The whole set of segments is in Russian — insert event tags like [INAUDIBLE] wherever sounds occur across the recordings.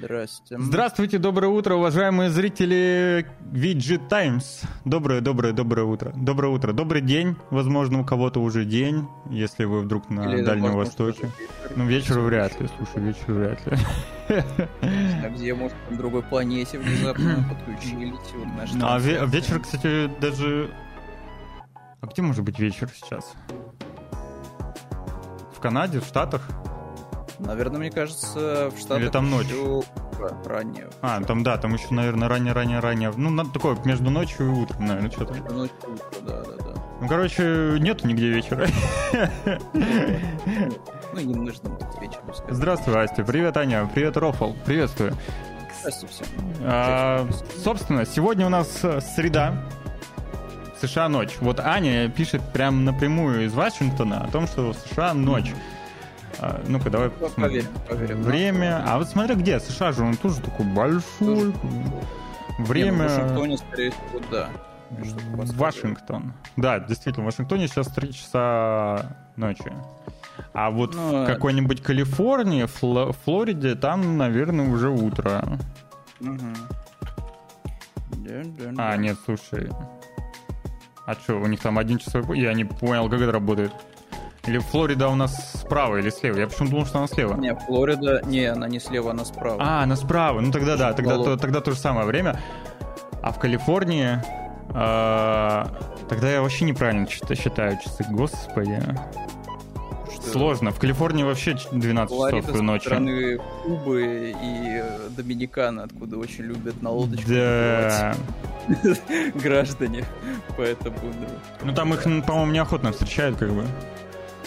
Здравствуйте. Здравствуйте, доброе утро, уважаемые зрители VG Times. Доброе, доброе, доброе утро. Доброе утро, добрый день. Возможно, у кого-то уже день, если вы вдруг на Или, Дальнем Востоке. вечер. Ну, вечер вряд ли, слушай, вечер вряд ли. А где, может, на другой планете внезапно подключились. Вот Ну, А ве- трансляция. вечер, кстати, даже... А где может быть вечер сейчас? В Канаде, в Штатах? Наверное, мне кажется, в Штатах Или там ночь? ра- ранее. А, там, да, там еще, наверное, ранее-ранее-ранее. Ну, на- такое, между ночью и утром, наверное, что-то. Ночь, утро, да, да, да. Ну, короче, нету нигде вечера. Ну, не нужно вечером сказать. Здравствуй, Астя. Привет, Аня. Привет, Рофл. Приветствую. А, собственно, сегодня у нас э, среда. США ночь. Вот Аня пишет прям напрямую из Вашингтона о том, что в США ночь. А, ну-ка, давай Ну. Поверим, поверим. Время. А вот смотри, где? США же он тоже такой большой. Тоже. Время. Не, ну, в Вашингтоне, скорее всего, да. Вашингтон. Да, действительно, в Вашингтоне сейчас 3 часа ночи. А вот Ну, в какой-нибудь Калифорнии, Фло- Флориде, там, наверное, уже утро. Да, да, А, нет, слушай. А что, у них там один часовой... Я не понял, как это работает. Или Флорида у нас справа или слева? Я почему думал, что она слева. Не, Флорида, не, она не слева, она справа. А, она справа. Ну тогда да, тогда, то, тогда то же самое время. А в Калифорнии... а, тогда я вообще неправильно чит- считаю часы. Господи. Что Сложно. В Калифорнии вообще ч- 12 Флорида часов со ночи. стороны Кубы и э, Доминикана, откуда очень любят на лодочках Да. [LAUGHS] граждане. Поэтому, ну, там их, по-моему, неохотно встречают, как бы.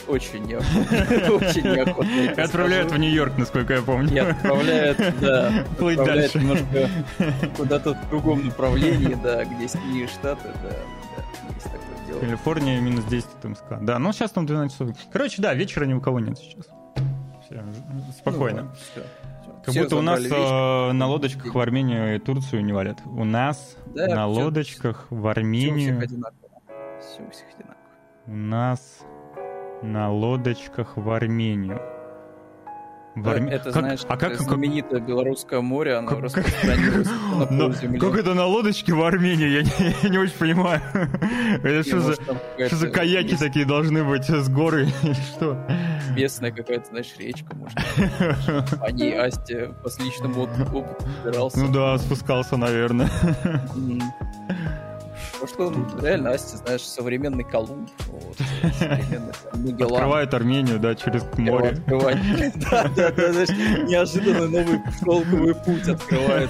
[LAUGHS] очень неохотно. Очень отправляют в. Нью-Йорк, насколько я помню. И отправляют, да, [LAUGHS] Плыть дальше. немножко [LAUGHS] куда-то в другом направлении, да, где синие штаты, да, да, есть такое дело. Калифорния минус 10 МСК. Да, ну сейчас там 12 часов. Короче, да, вечера ни у кого нет сейчас. Всё, ж- спокойно. Ну, всё. как Все будто у нас э, на лодочках в Армению и Турцию не валят. У нас Да, на всё- лодочках в Всё у всех Армению, одинаково. Всё у всех одинаково. у нас на лодочках в Армению. В Арме- Это, Как- знаешь, а как, как, знаменитое белорусское море, оно как- как- распространилось [LAUGHS] на Но- полземле. как это на лодочке в Армении? Я не, [LAUGHS] я не очень понимаю. [LAUGHS] Это что за, что за каяки такие должны быть с горы или что? Местная какая-то, знаешь, речка, может. По ней Асти по личному опыту. Ну да, спускался, наверное. М. Может, он реально, Асти, знаешь, современный Колумб. Вот, [LAUGHS] современный. Открывает Армению, да, через море. Открывать. [LAUGHS] Да, да, да, знаешь, неожиданный новый шелковый путь открывает.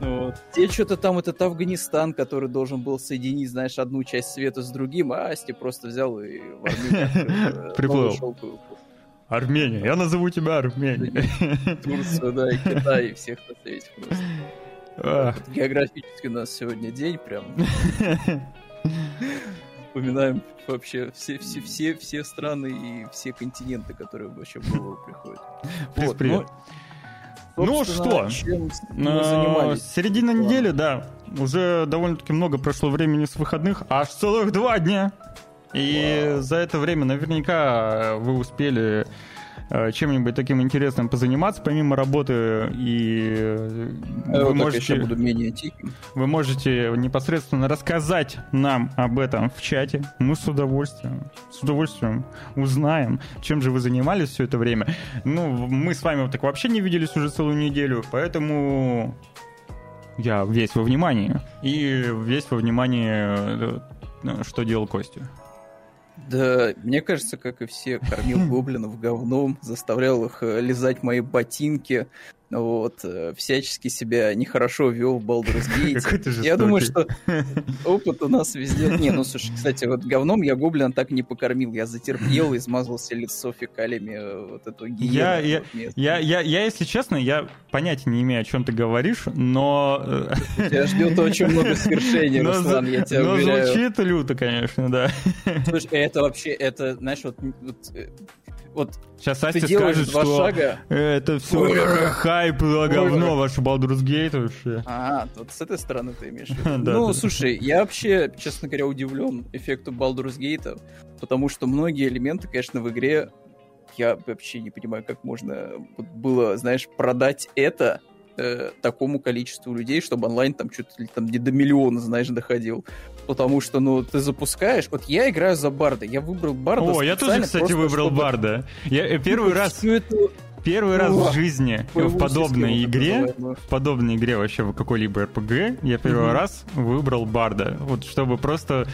Вот. Те что-то там этот Афганистан, который должен был соединить, знаешь, одну часть света с другим, а Асти просто взял и в Армению э, [LAUGHS] Приплыл. Армения, я назову тебя Армения. Турцию, да, и Китай, и всех на свете просто. Географически у нас сегодня день прям. [LAUGHS] Вспоминаем вообще все, все, все, все страны и все континенты, которые вообще в голову приходят. Приз, Вот, привет. ну, Ну что, А? Середина Ладно. недели, да. Уже довольно-таки много прошло времени с выходных. Аж целых два дня. И Вау. за это время наверняка вы успели э, чем-нибудь таким интересным позаниматься, помимо работы, и э, Я вы вот можете... буду менее тихим. Вы можете непосредственно рассказать нам об этом в чате. Мы с удовольствием, с удовольствием узнаем, чем же вы занимались все это время. Ну, мы с вами вот так вообще не виделись уже целую неделю, поэтому я весь во внимании. И весь во внимании, э, что делал Костя. Да, мне кажется, как и все, кормил [LAUGHS] гоблинов говном, заставлял их э, лизать мои ботинки, вот, э, всячески себя нехорошо вел в Baldur's Gate. [LAUGHS] Я думаю, что опыт у нас везде... Не, ну слушай, кстати, вот говном я гоблина так и не покормил. Я затерпел, измазался лицо фекалиями э, вот эту гиену. Я- я-. Я, если честно, я понятия не имею, о чем ты говоришь, но... э, Тебя ждет очень много [LAUGHS] свершений, Руслан, я тебя уверяю. звучит люто, конечно, да. Слушай, это вообще, это, знаешь, вот, вот, Сейчас делаешь скажет, два что шага, это все хайп, говно, ваш Baldur's Gate вообще. А, вот с этой стороны ты имеешь в [LAUGHS] виду. Ну, слушай, я вообще, честно говоря, удивлен эффекту Baldur's Gate, потому что многие элементы, конечно, в игре я вообще не понимаю, как можно было, знаешь, продать это э, такому количеству людей, чтобы онлайн там что-то там не до миллиона, знаешь, доходил. Потому что, ну, ты запускаешь... Вот я играю за Барда. Я выбрал Барда О, я тоже, кстати, просто, выбрал чтобы... Барда. Я э, первый [LAUGHS] раз... это Первый раз О, в жизни [LAUGHS] в подобной игре, в подобной игре вообще в какой-либо РПГ, я первый Мгм. раз выбрал Барда. Вот чтобы просто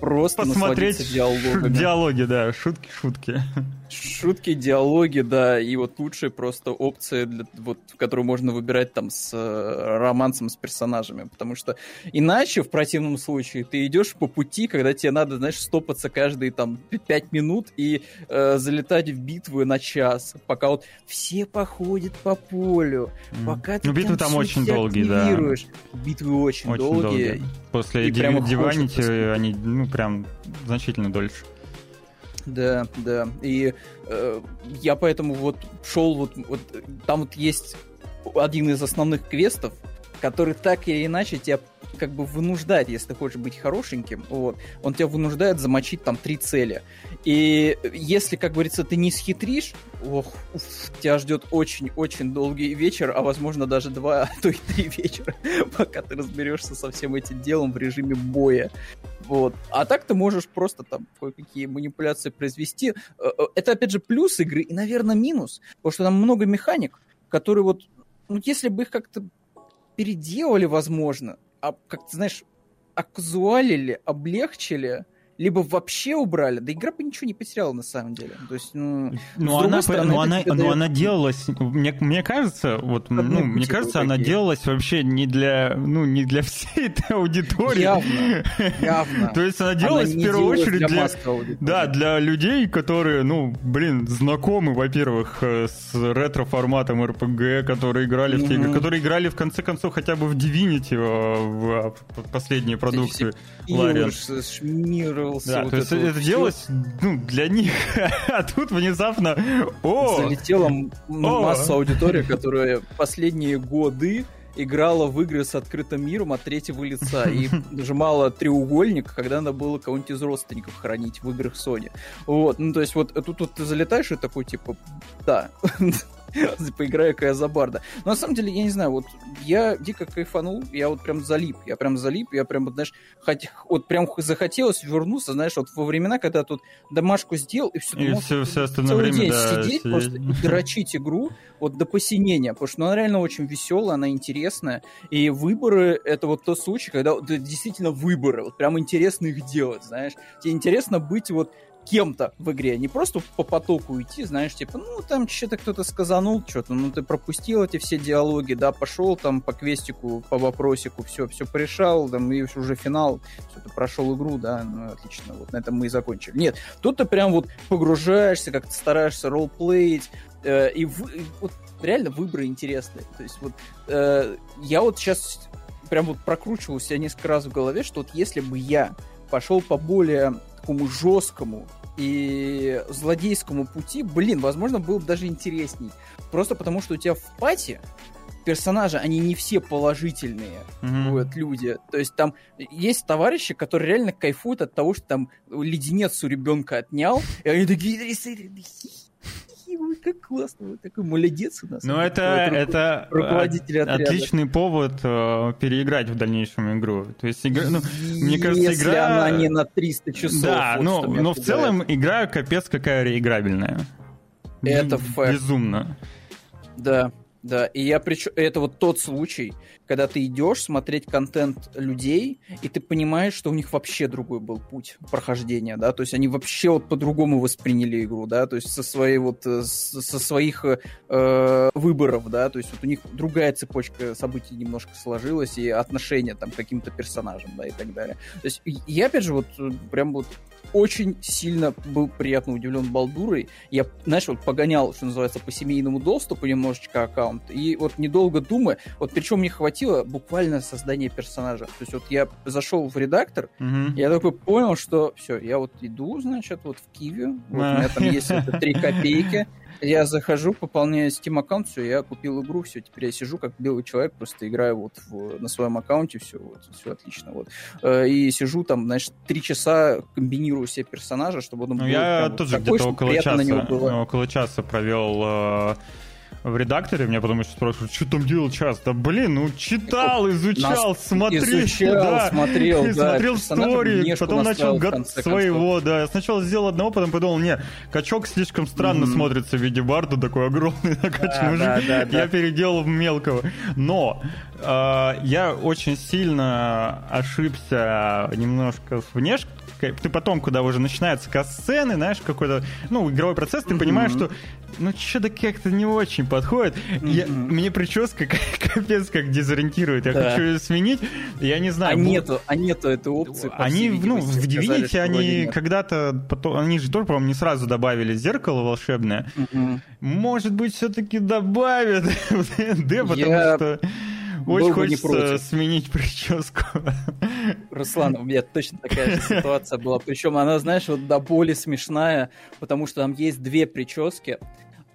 Просто посмотреть диалогами. [LAUGHS] диалоги, да, шутки-шутки. Шутки, диалоги, да, и вот лучшая просто опция, для, вот, которую можно выбирать там с э, романсом с персонажами, потому что иначе, в противном случае, ты идешь по пути, когда тебе надо, знаешь, стопаться каждые там пять минут и э, залетать в битвы на час, пока вот все походят по полю, М. пока ты Ну, битвы там всё очень долгие, да. Битвы очень, Очень долгие. долгие. После хочется. они, ну, прям значительно дольше. Да, да. И э, я поэтому вот шел вот, вот там вот есть один из основных квестов, который так или иначе тебя как бы вынуждает, если ты хочешь быть хорошеньким, вот, он тебя вынуждает замочить там три цели. И если, как говорится, ты не схитришь, ох, уф, тебя ждет очень-очень долгий вечер, а возможно даже два, а то и три вечера, [LAUGHS] пока ты разберешься со всем этим делом в режиме боя. Вот. А так ты можешь просто там кое-какие манипуляции произвести. Э, э, Это, опять же, плюс игры и, наверное, минус. Потому что там много механик, которые вот... Ну, если бы их как-то переделали, возможно, а как-то, знаешь, оказуалили, облегчили, либо вообще убрали, да игра бы ничего не потеряла на самом деле. То есть, ну... Ну, С другой она, стороны, ну, это она, тебе ну, дает- она делалась, мне, мне кажется, вот, ну, мне пути кажется, она кое-какие. делалась вообще не для, ну, не для всей этой аудитории. Явно, [LAUGHS] явно. То есть она Она делалась в не первую очередь для для, да, для людей, которые, ну, блин, знакомы, во-первых, э, с ретро-форматом RPG, которые играли в те игры, которые играли, в конце концов, хотя бы в Divinity, э, в э, последние продукты. Лариан. Юж, шмировался. Да, вот то есть это это, вот делалось, ну, для них, [LAUGHS] а тут внезапно, о, Залетела м- О! масса аудитории, которая последние годы играла в игры с открытым миром от третьего лица [LAUGHS] и нажимала треугольник, когда надо было кого-нибудь из родственников хранить в играх Sony. Вот, ну то есть вот тут, тут ты залетаешь и такой типа, да, [LAUGHS] [LAUGHS] поиграю-ка я за барда. Но на самом деле, я не знаю, вот я дико кайфанул, я вот прям залип, я прям залип, я прям, вот, знаешь, хоть, вот прям захотелось вернуться, знаешь, вот во времена, когда тут домашку сделал, и все, И все, все остальное целый время, день да, сидеть, сидеть. просто и [LAUGHS] дрочить игру вот до посинения, потому что ну, она реально очень веселая, она интересная, и выборы — это вот тот случай, когда это действительно выборы, вот прям интересно их делать, знаешь. Тебе интересно быть вот кем-то в игре, не просто по потоку идти, знаешь, типа, ну, там что-то кто-то сказанул, что-то, ну, ты пропустил эти все диалоги, да, пошел там по квестику, по вопросику, все, все порешал, там, и уже финал, все, ты прошел игру, да, ну, отлично, вот на этом мы и закончили. Нет, тут ты прям вот погружаешься, как-то стараешься роллплеить, э, и, вы- и вот реально выборы интересные. То есть вот э, я вот сейчас прям вот прокручивал себя несколько раз в голове, что вот если бы я пошел по более такому жесткому и злодейскому пути, блин, возможно, было бы даже интересней. Просто потому, что у тебя в пати персонажи, они не все положительные Мгм. вот, люди. То есть там есть товарищи, которые реально кайфуют от того, что там леденец у ребенка отнял, и они такие, «Хи-хи-хи, ой, как классно, вот такой молодец у нас. Ну, это, это руководитель от- отряда. отличный повод э, переиграть в дальнейшем игру. То есть, игра, ну, мне кажется, Если игра- она не на 300 часов. да, вот но, но в целом игра капец какая реиграбельная. Это Б- факт. Безумно. Да, да. И я причем... Это вот тот случай, когда ты идешь смотреть контент людей, и ты понимаешь, что у них вообще другой был путь прохождения, да, то есть они вообще вот по-другому восприняли игру, да, то есть со своей вот, э, со своих э, выборов, да, то есть вот у них другая цепочка событий немножко сложилась, и отношения там к каким-то персонажам, да, и так далее. То есть я, опять же, вот э, прям вот очень сильно был приятно удивлен Балдурой. Я, знаешь, вот погонял, что называется, по семейному доступу немножечко аккаунт. И вот недолго думая, вот причем мне хватило буквально создания персонажа. То есть вот я зашел в редактор, Мгм. я такой понял, что все, я вот иду, значит, вот в Киеве, вот у А. меня там есть это 3 копейки, Я захожу, пополняю Steam аккаунт, все, я купил игру, все, теперь я сижу как белый человек, просто играю вот в, на своем аккаунте, все, вот, все отлично, вот. Э, и сижу там, значит, три часа комбинирую все персонажи, чтобы он Ну, был я прям вот тоже такой, где-то около приятно на него часа, около часа провел э, в редакторе, меня потом еще спрашивают, что там делал час? Да блин, ну читал, изучал, Нас смотрел, изучал, да. смотрел, да, смотрел внешку потом начал гад своего, да. Я сначала сделал одного, потом подумал, не, качок слишком странно Мгм. смотрится в виде барда, такой огромный [LAUGHS] накачанный Да, да, да, Я да. переделал в мелкого. Но я очень сильно ошибся немножко с внешкой. Ты потом, когда уже начинаются касцены, знаешь, какой-то, ну, игровой процесс, ты понимаешь, что, ну, что-то как-то не очень подходит. Я- мне прическа [LAUGHS] капец как дезориентирует. Я Да. хочу ее сменить. Я не знаю. А бу- нету, а нету этой опции. по они, ну, в Divinity они когда-то, потом, они же тоже, по-моему, не сразу добавили зеркало волшебное. Может быть, все-таки добавят [LAUGHS] в D&D, потому Я что очень хочется сменить прическу. Руслан, у меня точно такая же ситуация была. Причем она, знаешь, вот до боли смешная, потому что там есть две прически.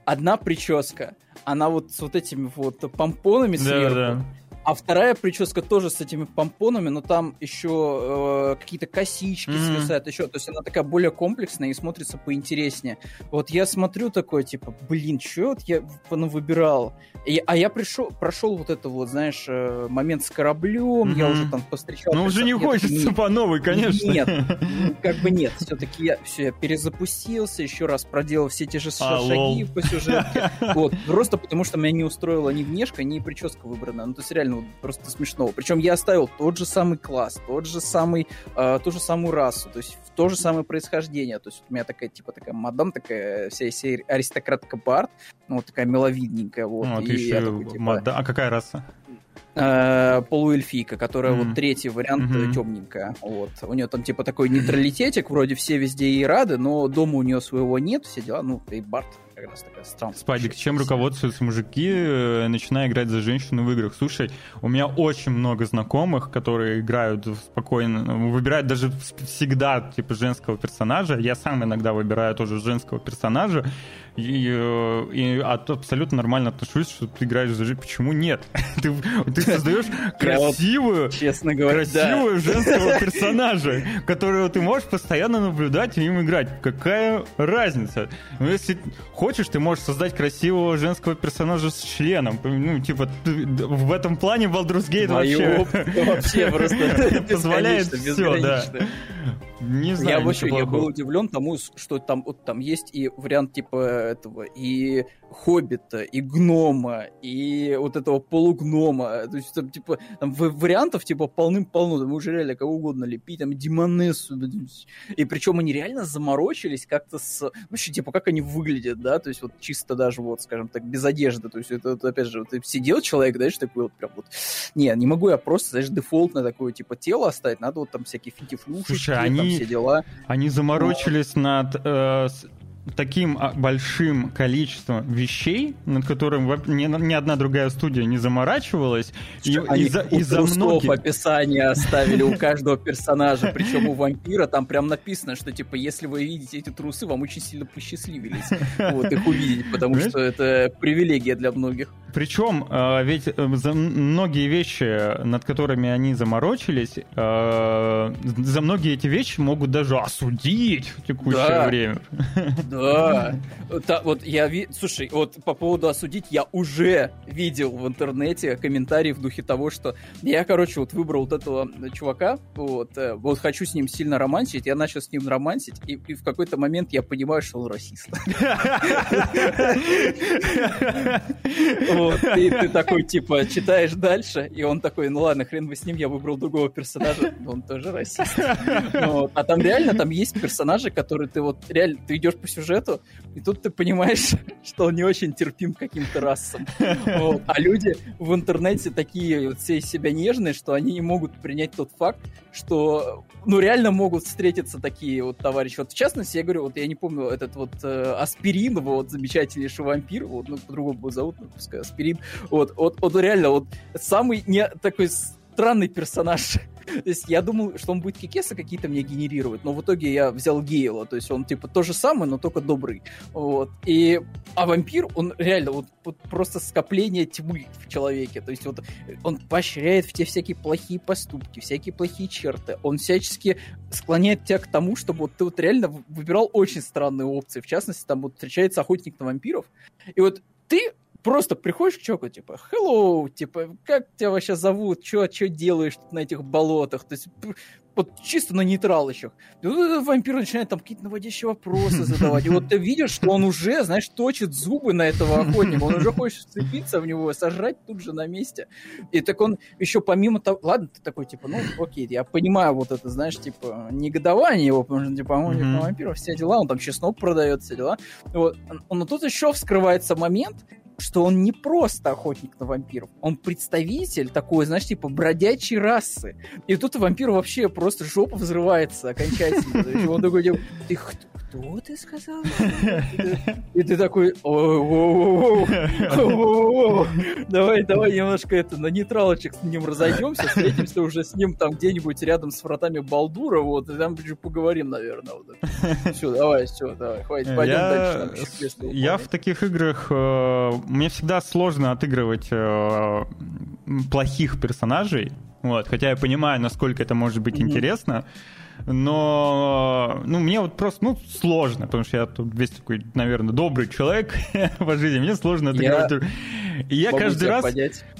Одна прическа, она вот с вот этими вот помпонами сверху. А вторая прическа тоже с этими помпонами, но там еще э, какие-то косички Мгм. свисают, еще, то есть она такая более комплексная и смотрится поинтереснее. Вот я смотрю такой, типа, блин, что вот я ну, выбирал? И- а я пришел, прошел вот это вот, знаешь, э, момент с кораблем, я Мгм. уже там повстречал. Ну, уже не я хочется «Не, по новой, конечно. Нет, ну, [LAUGHS] как бы нет. Все-таки я все, я перезапустился, еще раз проделал все те же А, шаги лол. по сюжетке. [LAUGHS] Вот, просто потому что меня не устроила ни внешка, ни прическа выбранная. Ну, то есть реально вот просто смешно. Причем я оставил тот же самый класс, тот же самый, э, ту же самую расу, то есть то же самое происхождение. То есть у меня такая, типа, такая мадам, такая вся, вся аристократка Барт, ну, вот такая миловидненькая, вот. Вот и я еще такой, типа, мода- А какая раса? э, полуэльфийка, которая Мгм. вот третий вариант Мгм. темненькая. Вот. У нее там типа такой нейтралитетик, вроде все везде ей рады, но дома у нее своего нет, все дела. Ну, и Барт как раз такая странная. Спадик, чем руководствуются мужики, э, начиная играть за женщину в играх? Слушай, у меня очень много знакомых, которые играют спокойно, ну, выбирают даже вс- всегда типа женского персонажа. Я сам иногда выбираю тоже женского персонажа. И, э, и от- абсолютно нормально отношусь, что ты играешь за женщину. Почему нет? [LAUGHS] Ты, ты создаешь красивую, Честно говоря, красивую женского персонажа, которого ты можешь постоянно наблюдать и им играть. Какая разница? Ну, если хочешь, ты можешь создать красивого женского персонажа с членом. Ну, типа, в этом плане Baldur's Gate вообще вообще [LAUGHS] просто позволяет все, да. Не знаю, Я вообще я был удивлен тому, что там, вот, там есть и вариант типа этого, и хоббита, и гнома, и вот этого полугнома. То есть там типа там вариантов типа полным-полно. Там уже реально кого угодно лепить, там демонессу. И причем они реально заморочились как-то с... Вообще, типа, как они выглядят, да? То есть вот чисто даже вот, скажем так, без одежды. То есть это, вот, опять же, вот, сидел человек, знаешь, такой вот прям вот... Не, не могу я просто, знаешь, дефолтное такое, типа, тело оставить. Надо вот там всякие финтифлюшечки, Слушай, там они- все дела. Они заморочились над э, таким а, большим количеством вещей, над которым ни, ни одна другая студия не заморачивалась. И, Они и за, и у за трусов многих... описание оставили у [LAUGHS] каждого персонажа, причем у вампира там прям написано, что типа если вы видите эти трусы, вам очень сильно посчастливились вот их увидеть, потому что это привилегия для многих. Причем э, ведь э, за многие вещи, над которыми они заморочились, э, за многие эти вещи могут даже осудить в текущее Да. время. Да. Вот я. Слушай, вот по поводу осудить, я уже видел в интернете комментарии в духе того, что я, короче, вот выбрал вот этого чувака, вот, э, вот хочу с ним сильно романсить, я начал с ним романсить, и, и в какой-то момент я понимаю, что он расист. Вот, и ты такой, типа, читаешь дальше, и он такой, ну ладно, хрен бы с ним, я выбрал другого персонажа, он тоже расист. Вот. А там реально, там есть персонажи, которые ты вот, реально, ты идешь по сюжету, и тут ты понимаешь, [LAUGHS] что он не очень терпим к каким-то расам. [LAUGHS] Вот. А люди в интернете такие вот все из себя нежные, что они не могут принять тот факт, что, ну, реально могут встретиться такие вот товарищи. Вот в частности, я говорю, вот я не помню, этот вот э, Аспирин, вот замечательнейший вампир, вот, ну, по-другому его зовут, ну, пускай Аспирин, вот, вот, вот реально, вот самый не такой странный персонаж [LAUGHS] То есть я думал, что он будет кикесы какие-то мне генерировать, но в итоге я взял Гейла, то есть он типа то же самое, но только добрый. Вот. И... А вампир, он реально вот, вот просто скопление тьмы в человеке. То есть вот он поощряет в тебе всякие плохие поступки, всякие плохие черты. Он всячески склоняет тебя к тому, чтобы вот ты вот реально выбирал очень странные опции. В частности, там вот встречается охотник на вампиров. И вот ты просто приходишь к человеку, типа, hello, типа, как тебя вообще зовут, что что делаешь тут на этих болотах, то есть вот чисто на нейтралочах. Вампир начинает там какие-то наводящие вопросы [LAUGHS] задавать. И вот ты видишь, что он уже, знаешь, точит зубы на этого охотника. Он уже хочет вцепиться в него, сожрать тут же на месте. И так он еще помимо того... Ладно, ты такой, типа, ну, окей, я понимаю вот это, знаешь, типа, негодование его, потому что, типа, он mm-hmm. вампиров, все дела, он там чеснок продает, все дела. Вот. Но тут еще вскрывается момент, что он не просто охотник на вампиров, он представитель такой, знаешь, типа бродячей расы. И тут вампир вообще просто жопа взрывается окончательно. Он такой, типа, кто ты сказал? И ты такой, давай, давай немножко это на нейтралочек с ним разойдемся, встретимся уже с ним там где-нибудь рядом с вратами Балдура, вот, и там поговорим, наверное. Все, давай, все, давай, хватит, пойдем дальше. Я в таких играх, мне всегда сложно отыгрывать плохих персонажей, вот, хотя я понимаю, насколько это может быть интересно но ну, мне вот просто ну, сложно, потому что я тут весь такой, наверное, добрый человек [LAUGHS] по жизни, мне сложно я... И я каждый раз,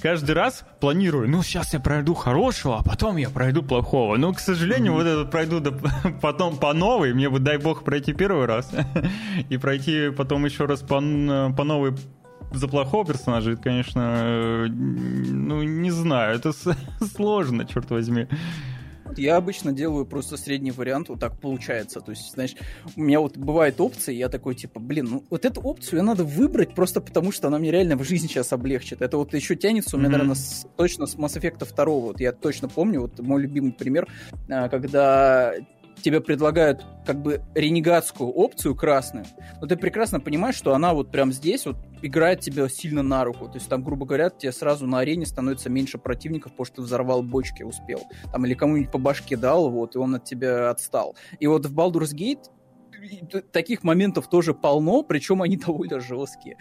каждый раз планирую, ну, сейчас я пройду хорошего, а потом я пройду плохого. Но, к сожалению, mm-hmm. вот это пройду до, [LAUGHS] потом по новой, мне бы, дай бог, пройти первый раз, [LAUGHS] и пройти потом еще раз по, по новой за плохого персонажа, это, конечно, ну, не знаю, это сложно, черт возьми. Я обычно делаю просто средний вариант, вот так получается. То есть, знаешь, у меня вот бывают опции, я такой, типа, блин, ну вот эту опцию надо выбрать просто потому, что она мне реально в жизни сейчас облегчит. Это вот еще тянется у меня, mm-hmm. наверное, с, точно с Mass Effect 2. Вот я точно помню, вот мой любимый пример, а, когда тебе предлагают как бы ренегатскую опцию красную, но ты прекрасно понимаешь, что она вот прям здесь вот играет тебе сильно на руку. То есть там, грубо говоря, тебе сразу на арене становится меньше противников, потому что ты взорвал бочки, успел. Там или кому-нибудь по башке дал, вот, и он от тебя отстал. И вот в Baldur's Gate таких моментов тоже полно, причем они [LAUGHS] довольно жесткие.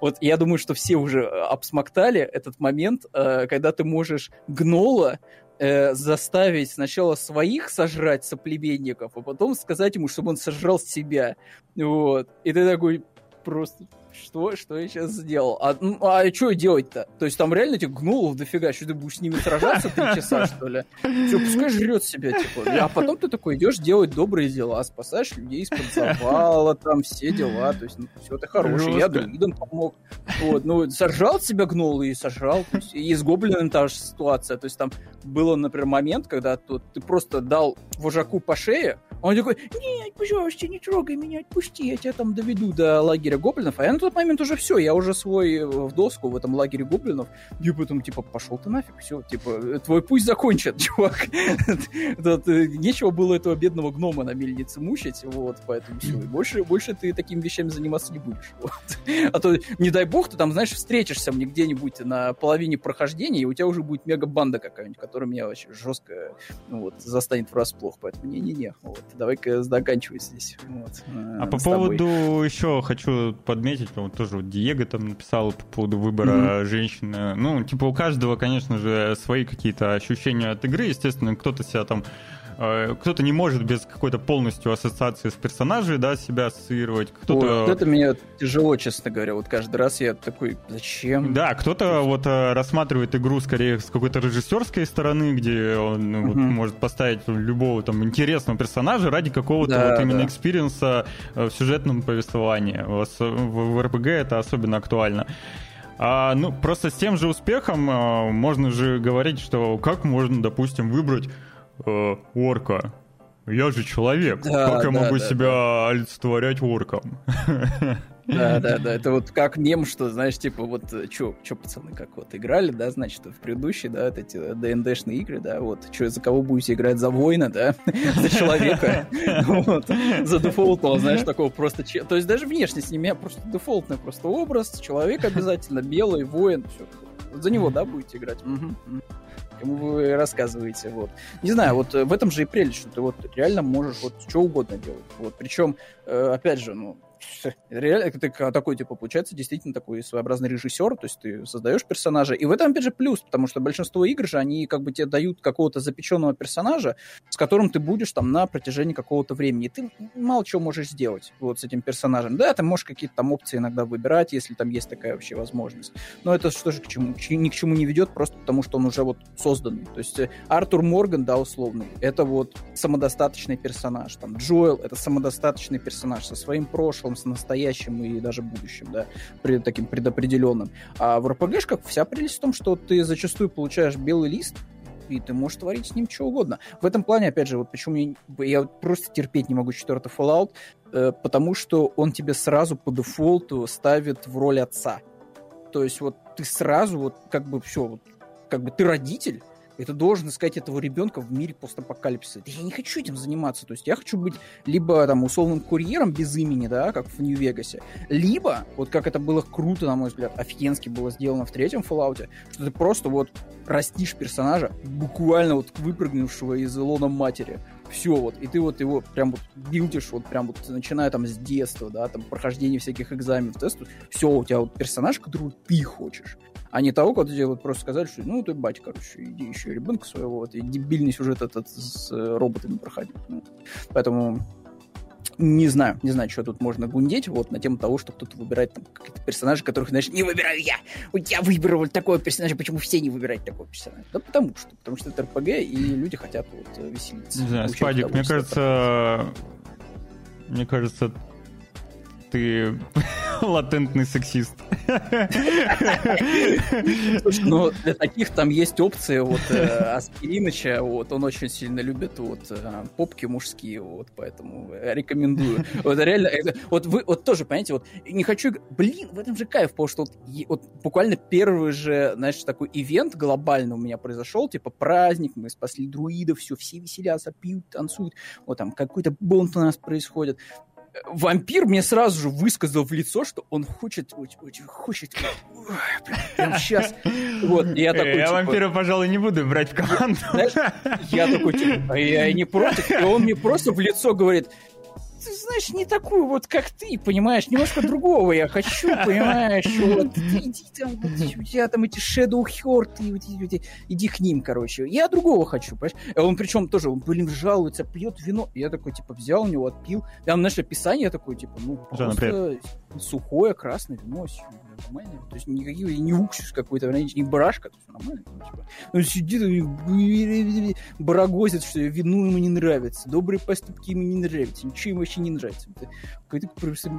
Вот я думаю, что все уже обсмоктали этот момент, э, когда ты можешь гнола э, заставить сначала своих сожрать соплеменников, а потом сказать ему, чтобы он сожрал себя. Вот. И ты такой просто что, что я сейчас сделал? А, ну, а что делать-то? То есть там реально этих гнулов дофига, что ты будешь с ними сражаться три часа, что ли? Все, пускай жрет себя, типа. А потом ты такой идешь делать добрые дела, спасаешь людей из-под завала, там все дела, то есть, ну, все, ты хороший, я друидам помог. Вот, ну, сожрал себя гнул и сожрал. То есть, и с гоблином та же ситуация. То есть там было, например, момент, когда тут ты просто дал вожаку по шее, он такой, нет, пожалуйста, не трогай меня, отпусти, я тебя там доведу до лагеря гоблинов. А я на тот момент уже все, я уже свой э, в доску в этом лагере гоблинов, и потом, типа, пошел ты нафиг, все, типа, твой путь закончен, [LAUGHS] чувак. Э, нечего было этого бедного гнома на мельнице мучить, вот, поэтому все, больше, больше ты такими вещами заниматься не будешь. [LAUGHS] Вот. А то, не дай бог, ты там, знаешь, встретишься мне где-нибудь на половине прохождения, и у тебя уже будет мега-банда какая-нибудь, которая меня вообще жестко, ну, вот, застанет врасплох, поэтому не-не-не, вот, давай-ка заканчивай здесь. Вот, а э, по поводу еще хочу подметить, вот тоже вот Диего там написал по поводу выбора mm-hmm. женщины. Ну, типа у каждого, конечно же, свои какие-то ощущения от игры. Естественно, кто-то себя там кто-то не может без какой-то полностью ассоциации с персонажей, да, себя ассоциировать. Кто-то... вот это меня тяжело, честно говоря. Вот каждый раз я такой, зачем? Да, кто-то вот э, рассматривает игру скорее с какой-то режиссерской стороны, где он uh-huh. вот, может поставить любого там интересного персонажа ради какого-то да, вот именно да. экспириенса э, в сюжетном повествовании. В РПГ это особенно актуально. А, ну, просто с тем же успехом а, можно же говорить, что как можно, допустим, выбрать э, орка. Я же человек. Да, как я да, могу да, себя да. олицетворять орком? Да, [LAUGHS] да, да. Это вот как мем, что, знаешь, типа, вот, что, что пацаны, как вот играли, да, значит, в предыдущие, да, вот эти ДНДшные игры, да, вот, что, за кого будете играть, за воина, да, [LAUGHS] за человека, [LAUGHS] вот, за дефолтного, знаешь, такого просто, то есть даже внешне с ними просто дефолтный просто образ, человек обязательно, белый, воин, все, Вот за него, да, будете играть? Угу. Кому вы рассказываете, вот. Не знаю, вот в этом же и прелесть, что ты вот реально можешь вот что угодно делать. Вот, причем, опять же, ну, [LAUGHS] реально это такой, типа, получается действительно такой своеобразный режиссер, то есть ты создаешь персонажа, и в этом, опять же, плюс, потому что большинство игр же, они как бы тебе дают какого-то запеченного персонажа, с которым ты будешь там на протяжении какого-то времени, ты мало чего можешь сделать вот с этим персонажем. Да, ты можешь какие-то там опции иногда выбирать, если там есть такая вообще возможность, но это что же к чему? Ни к чему не ведет, просто потому что он уже вот созданный. То есть э, Артур Морган, да, условный, это вот самодостаточный персонаж, там Джоэл — это самодостаточный персонаж со своим прошлым, с настоящим и даже будущим, да, при, таким предопределенным. А в РПГшках вся прелесть в том, что ты зачастую получаешь белый лист, и ты можешь творить с ним что угодно. В этом плане, опять же, вот почему я, я просто терпеть не могу четвертый Fallout, э, потому что он тебе сразу по дефолту ставит в роль отца. То есть вот ты сразу вот как бы все, вот, как бы ты родитель, ты должен искать этого ребенка в мире постапокалипсиса. Я не хочу этим заниматься. То есть я хочу быть либо там условным курьером без имени, да, как в Нью-Вегасе, либо, вот как это было круто, на мой взгляд, офигенски было сделано в третьем Fallout, что ты просто вот растишь персонажа, буквально вот выпрыгнувшего из лона матери. Все вот, и ты вот его прям вот билдишь, вот прям вот начиная там с детства, да, там прохождение всяких экзаменов, тестов, все, у тебя вот персонаж, которого ты хочешь а не того, когда тебе вот просто сказали, что ну ты батя, короче, иди еще ребенка своего, вот, и дебильный сюжет этот с э, роботами проходить. Ну, поэтому не знаю, не знаю, что тут можно гундеть, вот, на тему того, что кто-то выбирает там какие-то персонажи, которых, знаешь, не выбираю я. Вот я выбрал такого персонажа, почему все не выбирают такого персонажа? Да потому что, потому что это РПГ, и люди хотят вот э, веселиться. Не знаю, Спадик, мне кажется, мне кажется, ты [LAUGHS] латентный сексист. ну, для таких там есть опции, вот, э, Аспириныча, вот, он очень сильно любит, вот, э, попки мужские, вот, поэтому рекомендую. Вот, реально, вот вы, вот тоже, понимаете, вот, не хочу, блин, в этом же кайф, потому что вот, вот буквально первый же, знаешь, такой ивент глобальный у меня произошел, типа праздник, мы спасли друидов, все, все веселятся, пьют, танцуют, вот там какой-то бунт у нас происходит вампир мне сразу же высказал в лицо, что он хочет, очень хочет, прям сейчас. Вот, я такой, Я типа, вампира, пожалуй, не буду брать в команду. Я такой, типа, «А я не против. И он мне просто в лицо говорит, ты знаешь, не такую вот, как ты, понимаешь, немножко другого я хочу, понимаешь, [LAUGHS] вот, иди там, вот, у тебя там эти Shadow Heart, и, вот, иди, иди к ним, короче, я другого хочу, понимаешь, а он причем тоже, он, блин, жалуется, пьет вино, я такой, типа, взял у него, отпил, там, знаешь, описание такое, типа, ну, просто сухое красное вино, нормально. То есть никакие не уксус какой-то, не барашка, то есть нормально. Ну, типа. Он сидит и барагозит, что вину ему не нравится, добрые поступки ему не нравятся, ничего ему вообще не нравится. Какой-то просто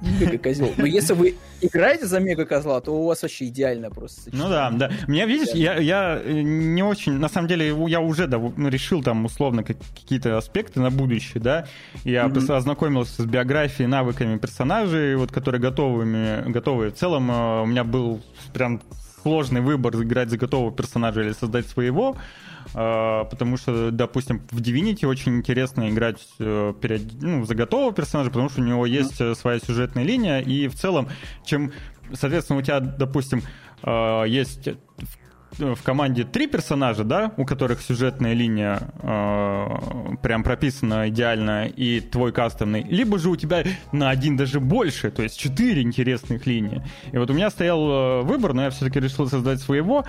мега козел. Но если вы играете за мега козла, то у вас вообще идеально просто. Ну да, да. Меня видишь, я, я э, не очень, на самом деле, я уже да, ну, решил там условно какие-то аспекты на будущее, да. Я mm-hmm. ознакомился с биографией, навыками персонажей, вот которые готовыми, готовые. В целом э, у меня был прям сложный выбор играть за готового персонажа или создать своего. А, потому что, допустим, в Divinity очень интересно играть э, ну, за готового персонажа, потому что у него есть э, своя сюжетная линия, и в целом, чем, соответственно, у тебя, допустим, э, есть в команде три персонажа, да, у которых сюжетная линия э, прям прописана идеально и твой кастомный, либо же у тебя на один даже больше, то есть четыре интересных линии. И вот у меня стоял выбор, но я все-таки решил создать своего.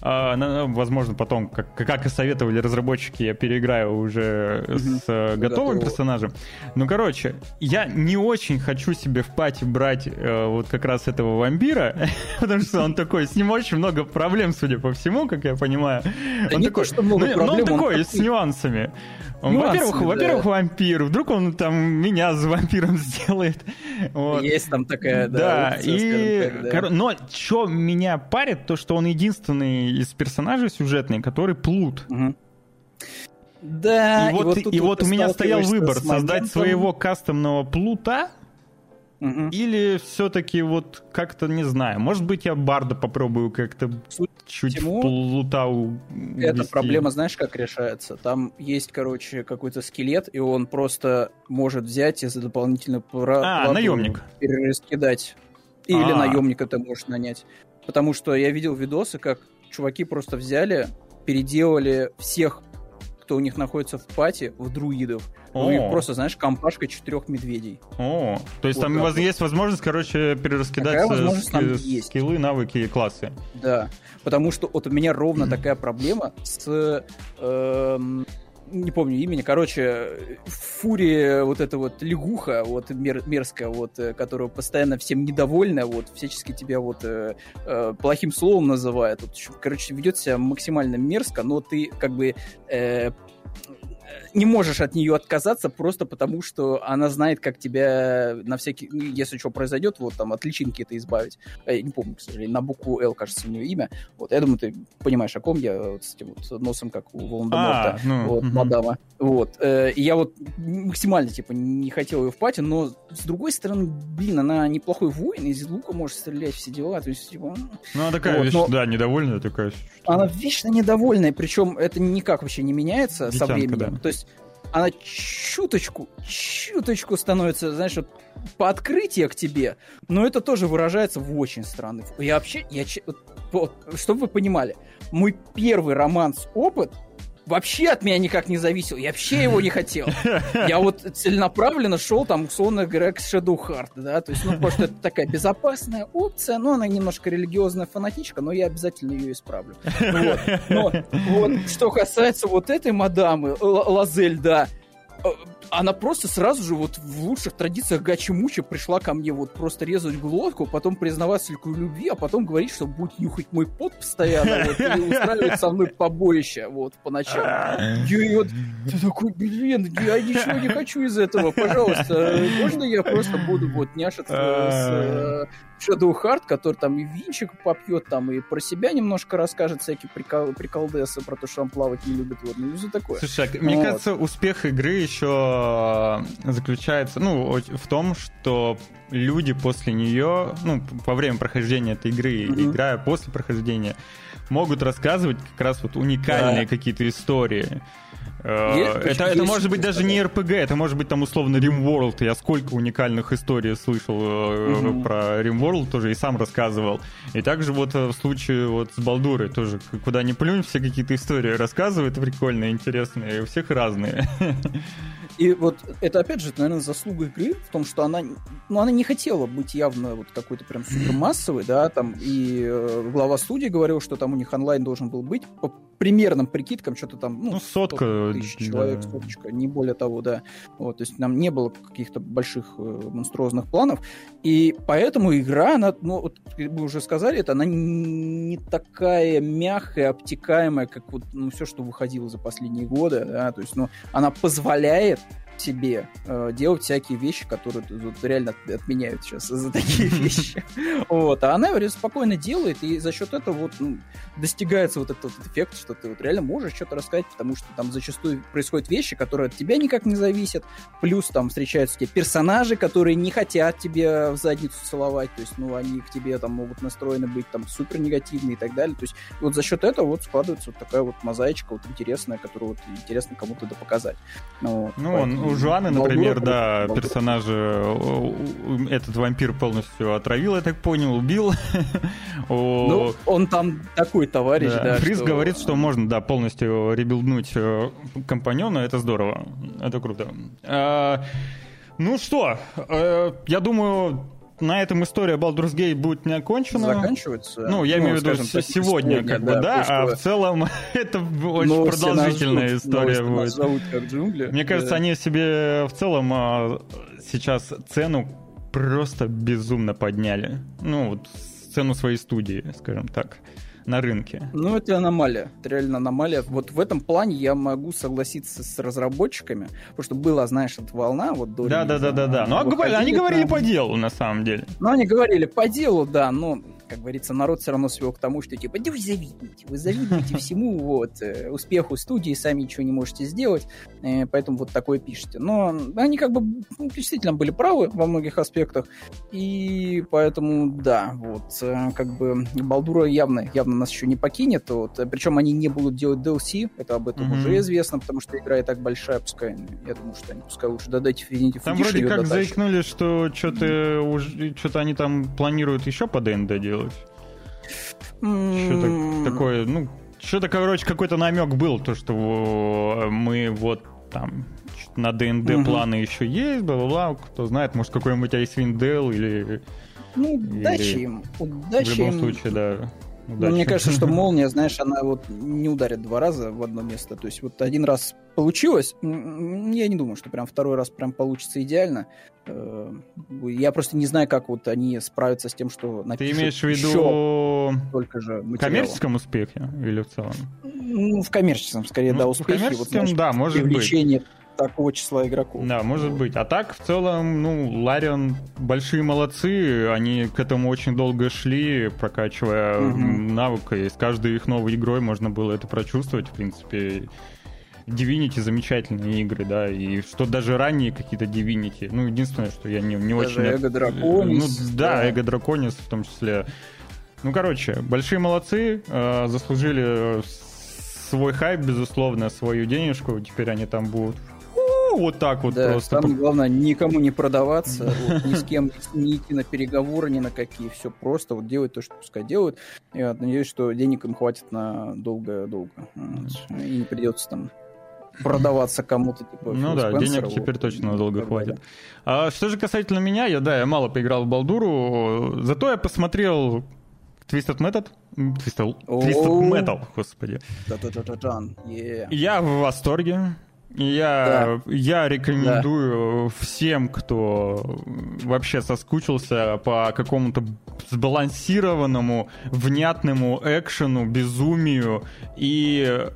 А, возможно, потом, как, как и советовали разработчики, я переиграю уже с э, готовым персонажем. Ну, короче, я не очень хочу себе в пати брать э, вот как раз этого вампира, [LAUGHS] потому что он такой, с ним очень много проблем, судя по всему, как я понимаю. Да он такой, что много ну, проблем, ну, он такой, с нюансами. Он, во-первых, да. во-первых, вампир. Вдруг он там меня за вампиром [LAUGHS] сделает. Вот. Есть там такая, да. Да, опция, и... Так, да. Но что меня парит, то, что он единственный из персонажей сюжетный, который плут. Угу. Да, и вот, и вот, и вот у меня стоял выбор создать своего кастомного плута Угу. Или все-таки вот как-то, не знаю, может быть, я Барда попробую как-то чуть всему, плута увести. Эта проблема, знаешь, как решается? Там есть, короче, какой-то скелет, и он просто может взять и за дополнительно а, наемник. перераскидать. Или а. наемника ты можешь нанять. Потому что я видел видосы, как чуваки просто взяли, переделали всех, кто у них находится в пати, в друидов. У них просто, знаешь, компашка четырех медведей. О, то есть Вот там у вас есть возможность, короче, перераскидать э, возможность ски- есть. скиллы, навыки и классы. Да, потому что вот у меня ровно [CLEARS THROAT] такая проблема с... эм, не помню имени, короче, Фурия, вот эта вот лягуха, вот мер- мерзкая, вот, э, которая постоянно всем недовольна, вот, всячески тебя вот э, э, плохим словом называет, вот, короче, ведет себя максимально мерзко, но ты как бы э, не можешь от нее отказаться просто потому, что она знает, как тебя на всякий, ну, если что произойдет, вот там от личинки это избавить. Я не помню, к сожалению, на букву Л, кажется, у нее имя. Вот, я думаю, ты понимаешь, о ком я, вот с этим вот носом, как у Волан-де-Морта. А, ну, Вот, мгм. мадама. Вот. э, я вот максимально, типа, не хотел ее в пати, но с другой стороны, блин, она неплохой воин, из лука может стрелять, все дела. То есть, типа, Ну, она такая Вот, вещь, но- да, недовольная такая. что- она вечно недовольная, причем это никак вообще не меняется со Детянка, временем. То есть она чуточку, чуточку становится, знаешь, вот по открытию к тебе, но это тоже выражается в очень странный. ф- Я вообще, я, вот, вот, чтобы вы понимали, мой первый романс опыт вообще от меня никак не зависел. Я вообще его не хотел. Я вот целенаправленно шел там, условно говоря, к Shadow Heart, да, то есть, ну, потому что это такая безопасная опция, но она немножко религиозная фанатичка, но я обязательно ее исправлю. Вот. Но вот что касается вот этой мадамы, Лазель, да, э, она просто сразу же вот в лучших традициях Гачи Мучи пришла ко мне вот просто резать глотку, потом признаваться в любви, а потом говорить, что будет нюхать мой пот постоянно вот, и устраивать со мной побоище вот по ночам. Я, и вот ты такой, блин, я ничего не хочу из этого, пожалуйста, э, можно я просто буду вот няшиться с э, Shadow Heart, который там и винчик попьет, там и про себя немножко расскажет всякие прикол, приколдесы, про то, что он плавать не любит, вот, ну и все такое. Слушай, а мне кажется, успех игры еще заключается, ну, в том, что люди после нее, ну, во время прохождения этой игры, Мгм. играя после прохождения, могут рассказывать как раз вот уникальные Да. какие-то истории. Э, Есть, Это, почему это есть, может быть даже не РПГ, это может быть там условно RimWorld. Я сколько уникальных историй слышал Мгм. про RimWorld тоже и сам рассказывал. И также вот э, в случае вот с Балдурой тоже, куда ни плюнь, все какие-то истории рассказывают прикольные, интересные, у всех разные. [LAUGHS] И вот это, опять же, наверное, заслуга игры в том, что она, ну, она не хотела быть явно вот какой-то прям супермассовой, да, там, и э, глава студии говорил, что там у них онлайн должен был быть, по примерным прикидкам, что-то там, ну, Ну, сотка, тысяч да. человек, соточка, не более того, да. Вот, то есть нам не было каких-то больших э, монструозных планов, и поэтому игра, она, ну, вот, как мы уже сказали, это она не такая мягкая, обтекаемая, как вот, ну, все, что выходило за последние годы, да, то есть, ну, она позволяет себе э, делать всякие вещи, которые вот, реально от- отменяют сейчас [LAUGHS] за такие [LAUGHS] вещи. Вот. А она говорит, спокойно делает, и за счет этого вот ну, достигается вот этот вот эффект, что ты вот реально можешь что-то рассказать, потому что там зачастую происходят вещи, которые от тебя никак не зависят, плюс там встречаются тебе персонажи, которые не хотят тебе в задницу целовать, то есть, ну, они к тебе там могут настроены быть там супер негативные и так далее, то есть вот за счет этого вот складывается вот такая вот мозаичка вот интересная, которую вот интересно кому-то да показать. Ну, Ну, поэтому у Жуаны, например, да, персонажа, э, этот вампир полностью отравил, я так понял, убил. [LAUGHS] Ну, он там такой товарищ, Да. Фриз говорит, что можно, да, полностью ребилднуть э, компаньона, это здорово, это круто. А, ну что, э, я думаю, на этом история Baldur's Gate будет не окончена. заканчивается. Ну, я имею в виду скажем с- так, сегодня, как бы, да, а в целом [LAUGHS] это очень нас продолжительная ждут, история будет. зовут как джунгли. Мне кажется, Да. они себе в целом а, сейчас цену просто безумно подняли. Ну, вот цену своей студии, скажем так, на рынке. Ну, это аномалия. Это реально аномалия. Вот в этом плане я могу согласиться с разработчиками, потому что была, знаешь, эта волна вот до Да, да, релиза. да, да, да. Ну, а говорили- они говорили по делу, на самом деле. Ну, они говорили по делу, да, но, как говорится, народ все равно свел к тому, что типа, да вы завидуете, вы завидуете [LAUGHS] всему, вот, э, успеху студии, сами ничего не можете сделать, э, поэтому вот такое пишете. Но они как бы ну, действительно были правы во многих аспектах, и поэтому, да, вот, э, как бы Балдура явно, явно нас еще не покинет, вот, причем они не будут делать DLC, это об этом уже известно, потому что игра и так большая, пускай, я думаю, что они пускай лучше додать Infinity Там вроде как дотащат. заикнули, что что-то что-то они там планируют еще по ДНД делать. Что-то такое, ну, что-то, короче, какой-то намек был, то, что мы вот там на ДНД угу. планы еще есть, бла-бла-бла, кто знает, может, какой-нибудь Dale или... Ну, удачи или... им, удачи В любом им. случае, да. Ну, мне кажется, что [LAUGHS] молния, знаешь, она вот не ударит два раза в одно место. То есть вот один раз получилось, я не думаю, что прям второй раз прям получится идеально. Э, я просто не знаю, как вот они справятся с тем, что напишут Ты имеешь в виду только же в коммерческом успехе или в целом? Ну, в коммерческом, скорее, ну, да, успехе. В коммерческом, вот, знаешь, да, может быть такого числа игроков. Да, может быть. А так, в целом, ну, Ларион большие молодцы. Они к этому очень долго шли, прокачивая угу. навык. И с каждой их новой игрой можно было это прочувствовать, в принципе. Divinity замечательные игры, да, и что даже ранние какие-то Divinity. Ну, единственное, что я не, не даже очень... Эго Драконис. Ну, да, да, Эго Драконис в том числе. Ну, короче, большие молодцы, э, заслужили свой хайп, безусловно, свою денежку. Теперь они там будут вот так вот да, просто. Самое главное, никому не продаваться, вот, ни с кем не идти на переговоры, ни на какие. Все просто вот делать то, что пускай делают. Я надеюсь, что денег им хватит на долго-долго. И не придется там продаваться кому-то типа Ну да, денег теперь точно надолго хватит. А что же касательно меня, я да, я мало поиграл в Балдуру, зато я посмотрел Twisted Metal. Twisted, Twisted Metal, господи. Я в восторге. Я, да. я рекомендую да. всем, кто вообще соскучился по какому-то сбалансированному, внятному экшену, безумию и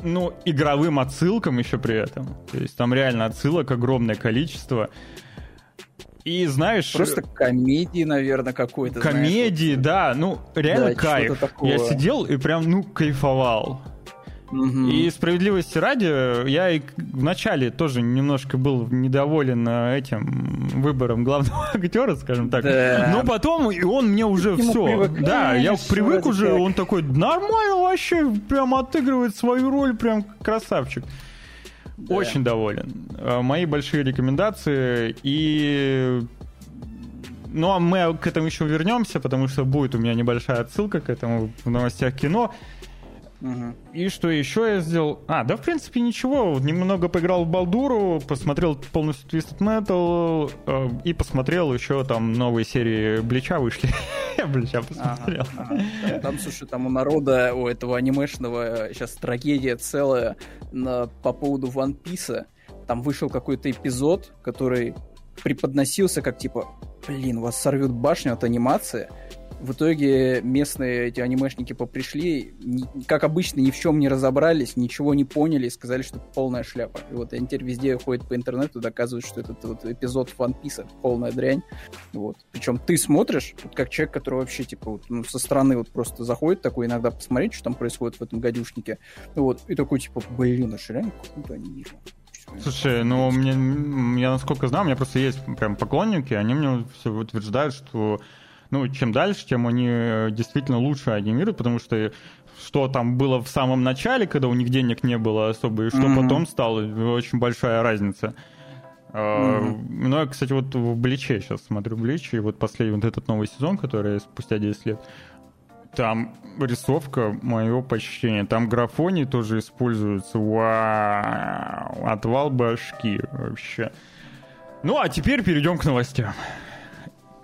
ну, игровым отсылкам еще при этом. То есть там реально отсылок огромное количество. И знаешь... Просто комедии, наверное, какой-то. Комедии, знаешь, да. Ну, реально да, кайф. Я сидел и прям, ну, кайфовал. И справедливости ради, я и вначале тоже немножко был недоволен э, этим выбором главного [LAUGHS] актера, скажем так. Да. Но потом и он мне уже все. Да, я привык уже, так. он такой нормально вообще, прям отыгрывает свою роль, прям красавчик. Да. Очень доволен. Э, мои большие рекомендации и ну, а мы к этому еще вернемся, потому что будет у меня небольшая отсылка к этому в новостях кино. Угу. И что еще я сделал? А, да, в принципе, ничего. Немного поиграл в Балдуру, посмотрел полностью Twisted Metal э, и посмотрел еще там новые серии Блича вышли. [LAUGHS] я Блича посмотрел. Ага, ага. Там, слушай, там у народа, у этого анимешного сейчас трагедия целая на, по поводу One Piece. Там вышел какой-то эпизод, который преподносился как типа, блин, вас сорвет башню от анимации, в итоге местные эти анимешники попришли, как обычно, ни в чем не разобрались, ничего не поняли и сказали, что это полная шляпа. И вот они теперь везде ходят по интернету, доказывают, что этот вот эпизод One Piece полная дрянь. Вот. Причем ты смотришь, вот как человек, который вообще, типа, вот, ну, со стороны вот просто заходит такой иногда посмотреть, что там происходит в этом гадюшнике. Вот. И такой, типа, блин, это реально какую-то они Слушай, ну, мне, я насколько знаю, у меня просто есть прям поклонники, они мне все утверждают, что ну, чем дальше, тем они э, действительно лучше анимируют, потому что что там было в самом начале, когда у них денег не было особо, и что mm-hmm. потом стало, очень большая разница. Mm-hmm. Ну, я, кстати, вот в Бличе сейчас смотрю Блич, и вот последний вот этот новый сезон, который спустя 10 лет, там рисовка, мое почтение, там графоний тоже используется, вау, отвал башки вообще. Ну, а теперь перейдем к новостям.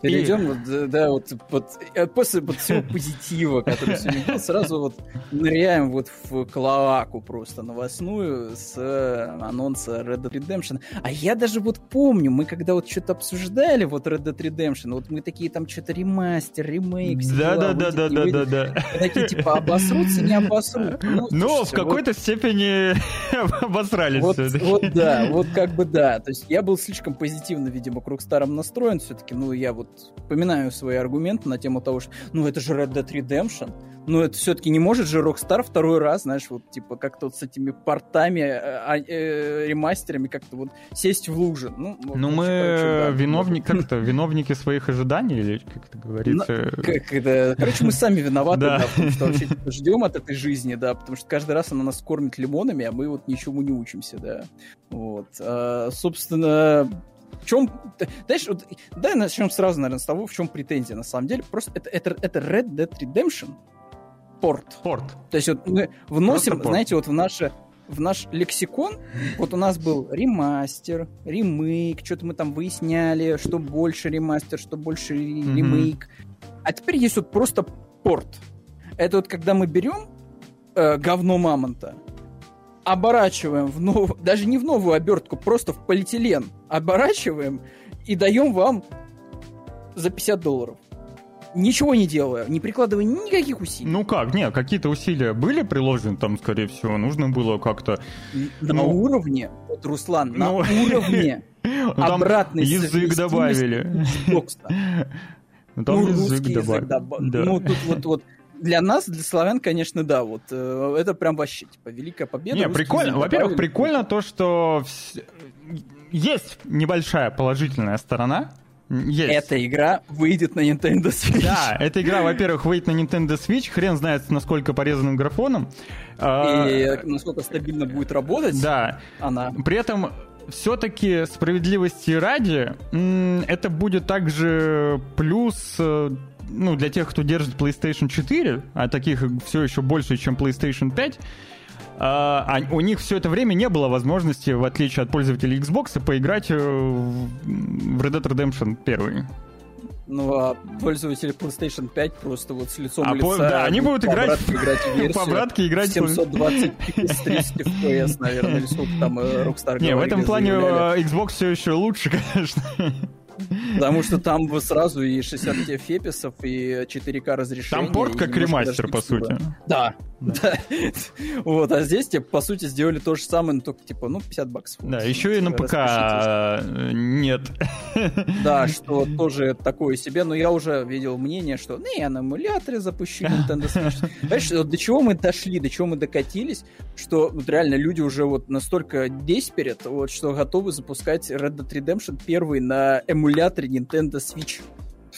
Перейдем, и... вот, да, вот, вот э, после вот всего позитива, который сегодня был, сразу вот ныряем вот в клоаку просто новостную с э, анонса Red Dead Redemption. А я даже вот помню, мы когда вот что-то обсуждали, вот Red Dead Redemption, вот мы такие там что-то ремастер, ремейк, да, да, да, да, да, да, да. Такие типа обосрутся, не обосрут. Ну, [LAUGHS] Но в какой-то вот... степени [LAUGHS] обосрались вот, вот да, вот как бы да. То есть я был слишком позитивно, видимо, к Рокстарам настроен все-таки, ну я вот вспоминаю свои аргументы на тему того, что ну это же Red Dead Redemption, ну это все-таки не может же Rockstar второй раз, знаешь, вот типа как-то вот с этими портами, э, а, э, ремастерами как-то вот сесть в лужи. Ну, ну мы типа, да, виновник, как-то виновники своих ожиданий, или как это говорится? Ну, как это? Короче, мы сами виноваты, да. да, потому что вообще типа, ждем от этой жизни, да, потому что каждый раз она нас кормит лимонами, а мы вот ничему не учимся, да. Вот. А, собственно, В чем, знаешь, вот, давай начнем сразу, наверное, с того, в чем претензия на самом деле. Просто это, это, это Red Dead Redemption порт. Порт. То есть вот мы вносим, знаете, вот в наше в наш лексикон, вот у нас был ремастер, ремейк, что-то мы там выясняли, что больше ремастер, что больше mm-hmm. ремейк. А теперь есть вот просто порт. Это вот когда мы берем э, говно мамонта, оборачиваем в новую, даже не в новую обертку, просто в полиэтилен оборачиваем и даем вам за 50 долларов. Ничего не делая, не прикладывая никаких усилий. Ну как, нет, какие-то усилия были приложены там, скорее всего, нужно было как-то... На ну, уровне, вот, Руслан, на ну, уровне [LAUGHS] обратной язык добавили. Ну, там язык добавили. Ну, тут вот, вот для нас, для славян, конечно, да, вот э, это прям вообще типа великая победа. Не, прикольно. Во-первых, прикольно то, что вс... есть небольшая положительная сторона. Есть. Эта игра выйдет на Nintendo Switch. Да, эта игра, во-первых, выйдет на Nintendo Switch. Хрен знает, насколько порезанным графоном. А, И насколько стабильно будет работать. Да. Она. При этом все-таки справедливости ради, это будет также плюс э, ну, для тех, кто держит PlayStation 4, а таких все еще больше, чем PlayStation 5, а, а у них все это время не было возможности, в отличие от пользователей Xbox, поиграть э, в Red Dead Redemption 1. Ну, а пользователи PlayStation 5 просто вот с лицом а лица... По, да, они будут играть, играть [LAUGHS] по обратке играть... 720 [LAUGHS] с 30 FPS, наверное, или сколько там э, Rockstar Не, в этом плане. Э, Xbox все еще лучше, [LAUGHS] конечно. Потому что там сразу и 60 феписов, и 4К разрешение. Там порт как ремастер, по сути. Да. Да. [LAUGHS] вот, а здесь, типа, по сути, сделали то же самое, но только, типа, ну, 50 баксов. Да, еще и на ПК э, нет. да, [LAUGHS] что тоже такое себе, но я уже видел мнение, что, ну, я на эмуляторе запущу [LAUGHS] Nintendo Switch. Вот до чего мы дошли, до чего мы докатились, что вот реально люди уже вот настолько desperate, вот, что готовы запускать Red Dead Redemption первый на эмуляторе Nintendo Switch.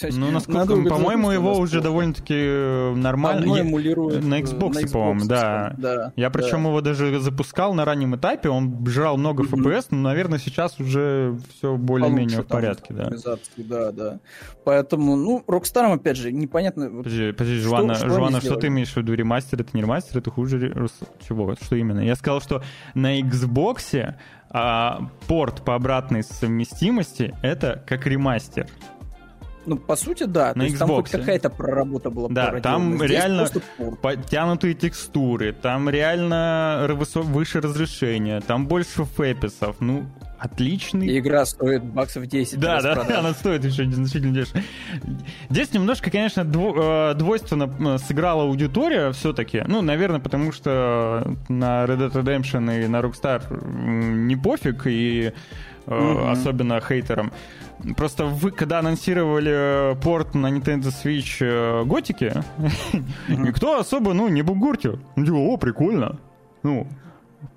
Ну, насколько, по-моему, его уже довольно-таки э, нормально. Оно эмулирует на Xbox, на Xbox по-моему, да. да. Я причем да. его даже запускал на раннем этапе, он жрал много mm-hmm. FPS, но, наверное, сейчас уже все более-менее в порядке, да. Да, да. Поэтому, ну, Rockstar, опять же, непонятно. Подожди, подожди, Жвана, что, Жвана, что ты имеешь в виду? Ремастер это не ремастер, это хуже. Чего? Что именно? Я сказал, что на Xbox а, порт по обратной совместимости это как ремастер. Ну, по сути, да. На То есть, там хоть какая-то проработа была Да, там реально подтянутые текстуры, там реально выше разрешение, там больше фэписов. Ну, отличный. И игра стоит баксов 10. Да, да, она стоит еще значительно дешево. Здесь немножко, конечно, э, двойственно сыграла аудитория все-таки. Ну, наверное, потому что на Red Dead Redemption и на Rockstar не пофиг, и mm-hmm. особенно хейтерам. Просто вы, когда анонсировали э, порт на Nintendo Switch Готики, mm-hmm. [LAUGHS] никто особо, ну, не бугуртил. Ну, о, прикольно. Ну,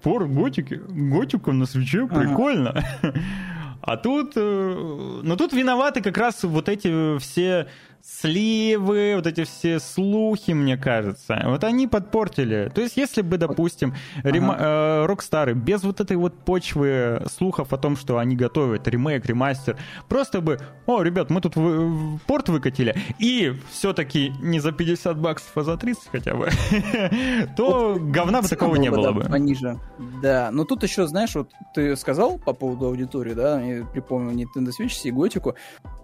порт Готики, Готику на свече, прикольно. [LAUGHS] А тут, э, ну тут виноваты как раз вот эти все сливы, вот эти все слухи, мне кажется, вот они подпортили. То есть, если бы, допустим, рема- э, Рокстары без вот этой вот почвы слухов о том, что они готовят ремейк, ремастер, просто бы, о, ребят, мы тут в- порт выкатили, и все-таки не за 50 баксов, а за 30 хотя бы, [LAUGHS] то говна бы такого не было бы. Пониже. Да, но тут еще, знаешь, вот ты сказал по поводу аудитории, да, припомнил Nintendo Switch и Готику,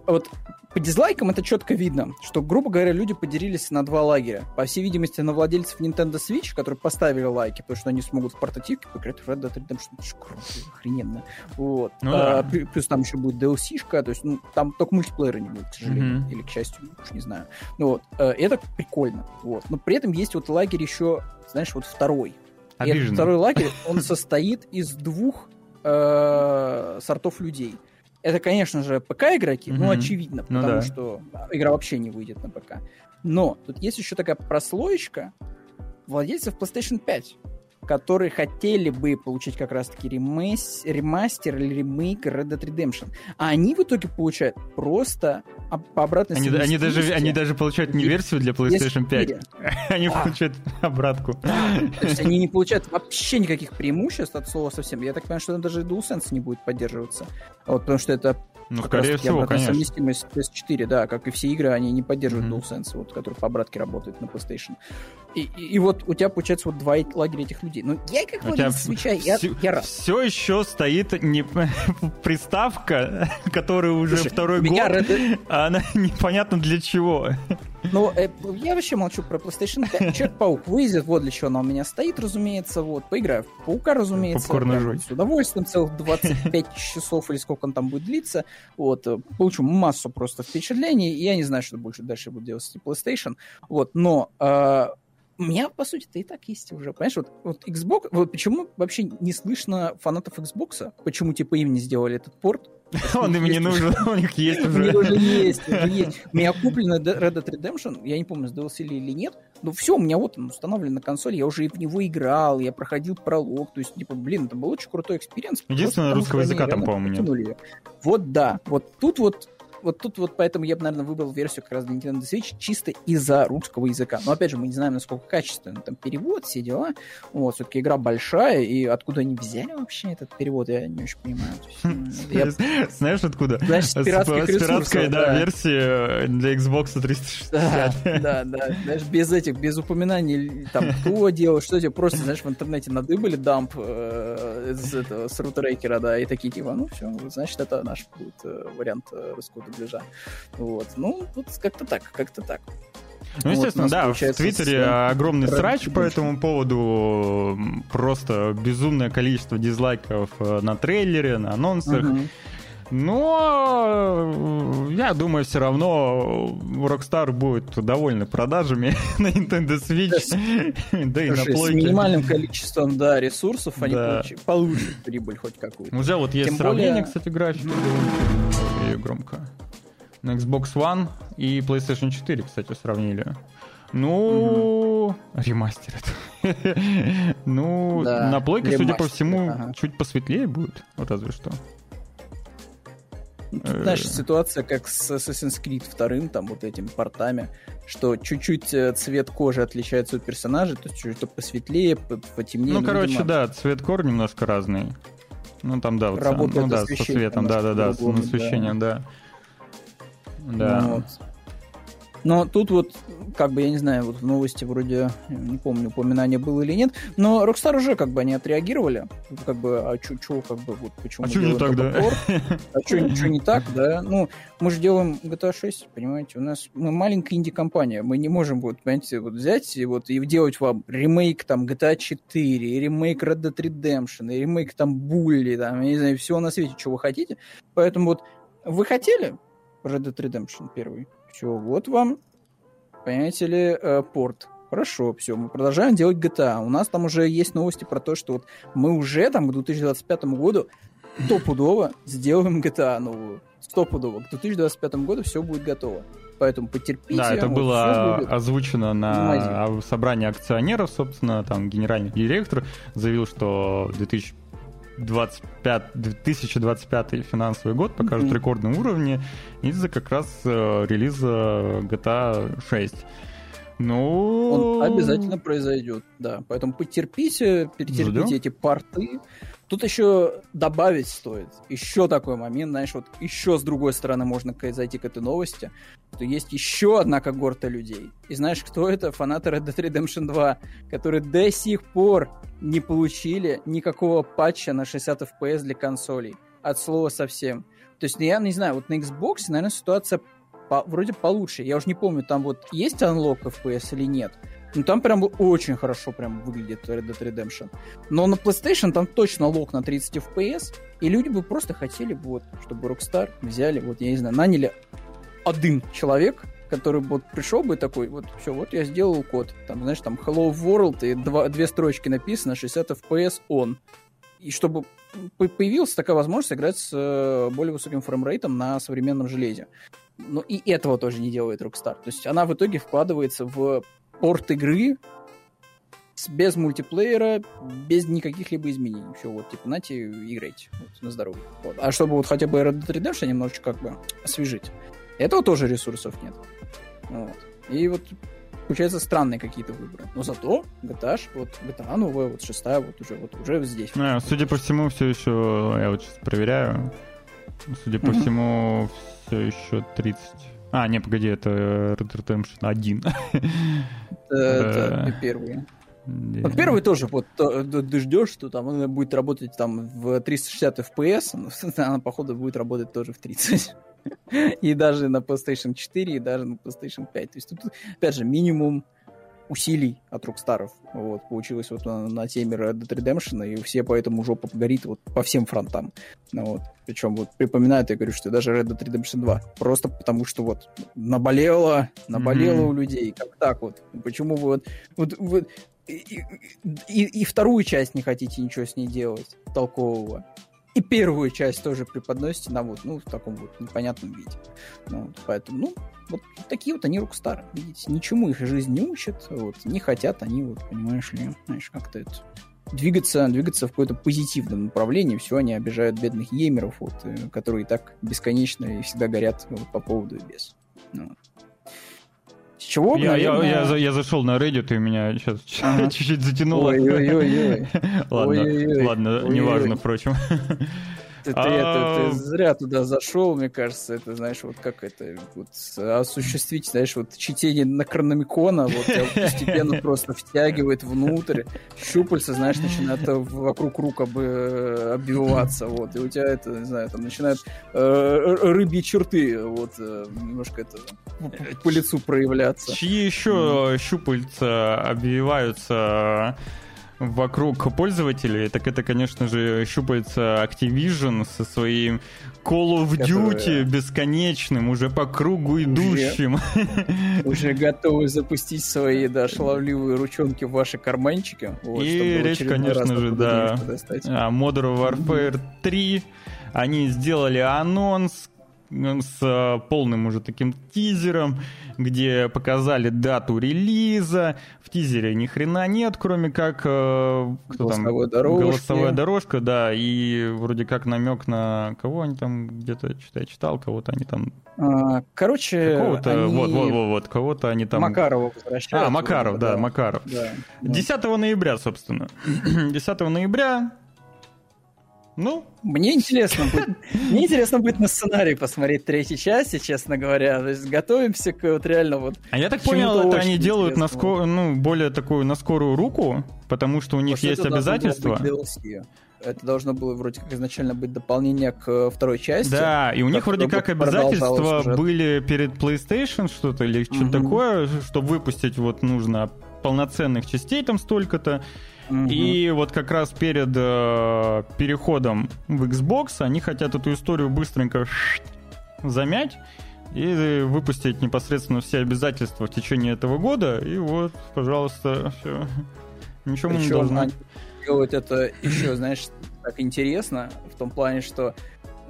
вот по дизлайкам это четко видно, что, грубо говоря, люди поделились на два лагеря. По всей видимости, на владельцев Nintendo Switch, которые поставили лайки, потому что они смогут в портативке поиграть в Red Dead Redemption. Это же круто, охрененно. Вот. Ну, а, да. Плюс там еще будет DLC-шка, то есть ну, там только мультиплеера не будет, к сожалению. Mm-hmm. Или, к счастью, уж не знаю. Ну, вот. Э, это прикольно. Вот. Но при этом есть вот лагерь еще, знаешь, вот второй. И этот второй лагерь, он состоит из двух э, сортов людей – это, конечно же, ПК-игроки, mm-hmm. ну, очевидно, потому ну, да. что игра вообще не выйдет на ПК. Но тут есть еще такая прослоечка владельцев PlayStation 5. Которые хотели бы получить как раз-таки ремейс, ремастер или ремейк Red Dead Redemption. А они в итоге получают просто по обратной они, они даже Они даже получают не версию для PlayStation 5, [LAUGHS] они а. получают обратку. То есть они не получают вообще никаких преимуществ от слова совсем. Я так понимаю, что даже DualSense не будет поддерживаться. Вот, потому что это ну, скорее всего, конечно. совместимость с PS4, да, как и все игры, они не поддерживают mm-hmm. DualSense, вот, который по обратке работает на PlayStation. И, и, и вот у тебя получается вот два лагеря этих людей. Ну, я как владелец свеча, я, я рад. Все еще стоит не [LAUGHS] приставка, которая уже Слушай, второй год, Red... [LAUGHS] а она непонятно для чего. Ну, э, я вообще молчу про PlayStation 5. [LAUGHS] Человек-паук выйдет, вот для чего она у меня стоит, разумеется, вот. Поиграю в Паука, разумеется. Попкорн С удовольствием, целых 25 часов или сколько он там будет длиться. Вот, э, получу массу просто впечатлений, я не знаю, что больше дальше буду делать с PlayStation. Вот, но э, у меня, по сути, это и так есть уже. Понимаешь, вот, вот Xbox... Вот почему вообще не слышно фанатов Xbox? Почему, типа, им не сделали этот порт? [LAUGHS] Он им не нужен, [LAUGHS] у них есть уже. У них уже есть, уже [LAUGHS] есть. У меня куплено Red Dead Redemption, я не помню, сдался ли или нет, но все, у меня вот он установлен на консоли, я уже в него играл, я проходил пролог, то есть, типа, блин, это был очень крутой experience. Единственное, русского языка там, по-моему, нет. Вот да, вот тут вот вот тут вот поэтому я бы, наверное, выбрал версию как раз для Nintendo Switch чисто из-за русского языка. Но опять же, мы не знаем, насколько качественный там перевод, все дела. Вот, все-таки игра большая, и откуда они взяли вообще этот перевод, я не очень понимаю. [LAUGHS] Знаешь, откуда? Знаешь, с пиратской, версии для Xbox 360. Да, да, знаешь, без этих, без упоминаний, там, кто делал, что тебе просто, знаешь, в интернете надыбали дамп э, с рутерейкера, да, и такие, типа, ну, все, значит, это наш будет э, вариант э, русского дубляжа. Вот. Ну, вот как-то так, как-то так. Ну, естественно, вот, да, в Твиттере с... огромный срач по этому поводу, просто безумное количество дизлайков э, на трейлере, на анонсах. Угу. Но я думаю, все равно Rockstar будет довольны продажами [LAUGHS] на Nintendo Switch, [LAUGHS] да и на плойке. С минимальным количеством, да, ресурсов они получат прибыль хоть какую-то. Уже вот есть сравнение, кстати, графики. Ее громко. На Xbox One и PlayStation 4, кстати, сравнили. Ну, угу. ремастерят. [LAUGHS] ну, да, на плойке, судя по всему, ага. чуть посветлее будет, вот разве что. Тут, знаешь, э. ситуация как с Assassin's Creed 2, там вот этими портами, что чуть-чуть э, цвет кожи отличается от персонажа, то есть чуть-чуть посветлее, потемнее. Ну, короче, видимо... да, цвет кожи немножко разный. Ну, там, да, вот Работает ну, да, со светом, да-да-да, с освещением, да. Да. Ну, вот. Но тут вот, как бы, я не знаю, вот в новости вроде, не помню, упоминание было или нет, но Rockstar уже как бы они отреагировали, как бы, а чё, чё как бы, вот почему А что не так, да? А что ничего [LAUGHS] не так, да? Ну, мы же делаем GTA 6, понимаете, у нас, мы маленькая инди-компания, мы не можем, вот, понимаете, вот взять и вот и делать вам ремейк там GTA 4, и ремейк Red Dead Redemption, ремейк там Булли, там, я не знаю, всего на свете, что вы хотите. Поэтому вот вы хотели Red Dead Redemption первый? Все, вот вам, понимаете ли, э, порт. Хорошо, все, мы продолжаем делать GTA. У нас там уже есть новости про то, что вот мы уже там к 2025 году стопудово сделаем GTA новую. Стопудово. К 2025 году все будет готово. Поэтому потерпите. Да, это вот, было озвучено на собрании акционеров, собственно, там генеральный директор заявил, что 2000 25, 2025 финансовый год покажет mm-hmm. рекордные уровни из-за как раз э, релиза GTA 6. Ну... Он обязательно произойдет, да. Поэтому потерпите, перетерпите Ждем. эти порты. Тут еще добавить стоит. Еще такой момент, знаешь, вот еще с другой стороны можно зайти к этой новости, что есть еще одна когорта людей. И знаешь, кто это? Фанаты Red Dead Redemption 2, которые до сих пор не получили никакого патча на 60 FPS для консолей. От слова совсем. То есть, ну, я не знаю, вот на Xbox, наверное, ситуация по, вроде получше. Я уже не помню, там вот есть unlock FPS или нет. Ну, там прям очень хорошо прям выглядит Red Dead Redemption. Но на PlayStation там точно лог на 30 FPS, и люди бы просто хотели вот, чтобы Rockstar взяли, вот, я не знаю, наняли один человек, который вот пришел бы такой, вот, все, вот я сделал код. Там, знаешь, там Hello World, и два, две строчки написано, 60 FPS он. И чтобы появилась такая возможность играть с э, более высоким фреймрейтом на современном железе. Но и этого тоже не делает Rockstar. То есть она в итоге вкладывается в порт игры без мультиплеера, без никаких либо изменений. Все, вот, типа, нате, играйте. Вот, на здоровье. Вот. А чтобы вот хотя бы Red Dead Redemption немножечко как бы освежить, этого тоже ресурсов нет. Вот. И вот получается странные какие-то выборы. Но зато GTA, вот GTA новая, вот шестая, вот уже, вот уже здесь. А, судя по всему, все еще, я вот сейчас проверяю, судя по всему, все еще 30. А, не, погоди, это Red Dead Redemption 1. Это первый. Вот первый тоже, вот ты ждешь, что там она будет работать там в 360 FPS, но она, походу, будет работать тоже в 30. [LAUGHS] И даже на PlayStation 4, и даже на PlayStation 5. То есть тут, опять же, минимум усилий от Рокстаров. Вот, получилось вот на, на теме Red Dead Redemption, и все поэтому жопа горит вот по всем фронтам. Ну, вот. Причем вот припоминаю, я говорю, что даже Red Dead Redemption 2. Просто потому что вот наболело, наболело mm-hmm. у людей. Как так вот? Почему вы вот... вот, вот и, и, и вторую часть не хотите ничего с ней делать толкового и первую часть тоже преподносите нам вот, ну, в таком вот непонятном виде. Ну, вот, поэтому, ну, вот такие вот они рокстары, видите, ничему их жизнь не учат, вот, не хотят они, вот, понимаешь ли, знаешь, как-то это двигаться, двигаться в какое-то позитивном направлении. Все, они обижают бедных геймеров, вот, э, которые и так бесконечно и всегда горят вот, по поводу и без. Ну. Чего? Я, наверное... я, я, я зашел на Reddit, и меня сейчас [LAUGHS] ага. чуть-чуть затянуло. [LAUGHS] Ой-ой-ой. ладно, ладно, неважно, впрочем. [LAUGHS] Ты, ты, это, ты зря туда зашел, мне кажется, это, знаешь, вот как это, вот, осуществить, знаешь, вот чтение на Крономикона, вот постепенно [LAUGHS] просто втягивает внутрь, щупальца, знаешь, начинает вокруг рук об, оббиваться, вот, и у тебя это, не знаю, там начинают э, рыбьи черты, вот, э, немножко это по лицу проявляться. Чьи еще mm. щупальца обвиваются вокруг пользователей, так это, конечно же, щупается Activision со своим Call of Duty Которые... бесконечным, уже по кругу идущим. Уже, [LAUGHS] уже готовы запустить свои, да, шаловливые ручонки в ваши карманчики. Вот, И речь, конечно же, да, о Modern Warfare 3. Они сделали анонс, с э, полным уже таким тизером, где показали дату релиза. В тизере ни хрена нет, кроме как э, кто голосовой там, дорожки. голосовая дорожка, да, и вроде как намек на кого они там где-то читал, читал, кого-то они там. А, короче, какого-то они... вот, вот, вот, вот, кого-то они там. Макарова возвращают. А, Макаров, да, да, Макаров. Да, 10 ноября, собственно. [CLEARS THROAT] 10 ноября ну, мне интересно будет, мне интересно будет на сценарий посмотреть третьей части, честно говоря. То есть готовимся к вот реально вот. А я так понял, это они делают на скор... ну более такую на скорую руку, потому что у них есть обязательства. Это должно было вроде как изначально быть дополнение к э, второй части. Да, и у них вроде как обязательства были перед PlayStation что-то или что-то угу. такое, чтобы выпустить вот нужно полноценных частей там столько-то. И вот как раз перед э, переходом в Xbox они хотят эту историю быстренько замять и выпустить непосредственно все обязательства в течение этого года. И вот, пожалуйста, все. Ничего мы не должны. делать это еще, знаешь, так интересно, в том плане, что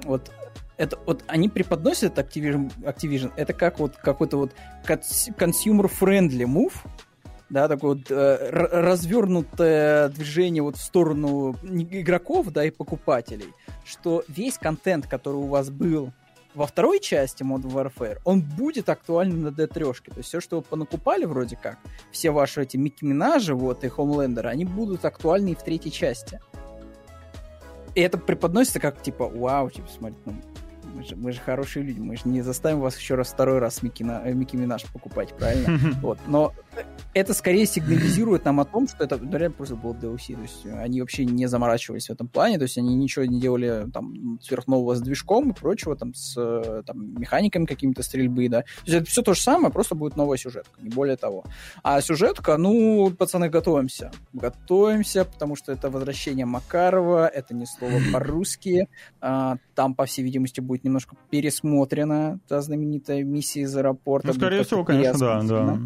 вот это вот они преподносят Activision, Activision это как вот какой-то вот consumer-friendly move, да, такое вот э, развернутое движение вот в сторону игроков, да, и покупателей, что весь контент, который у вас был во второй части Modern Warfare, он будет актуален на D3. То есть все, что вы понакупали вроде как, все ваши эти Микки Минажи вот, и Хомлендеры, они будут актуальны и в третьей части. И это преподносится как, типа, вау, типа, смотри, ну, мы же, мы же хорошие люди, мы же не заставим вас еще раз второй раз Микки, на, э, Микки Минаж покупать, правильно? [LAUGHS] Вот. Но это скорее сигнализирует нам о том, что это реально просто был DLC. То есть они вообще не заморачивались в этом плане, то есть они ничего не делали там сверхнового с движком и прочего, там с там, механиками какими-то стрельбы, да. То есть это все то же самое, просто будет новая сюжетка, не более того. А сюжетка, ну, пацаны, готовимся. Готовимся, потому что это возвращение Макарова, это не слово [LAUGHS] по-русски. А, там, по всей видимости, будет немножко пересмотрена та знаменитая миссия из аэропорта. Ну, скорее всего, конечно, да, да.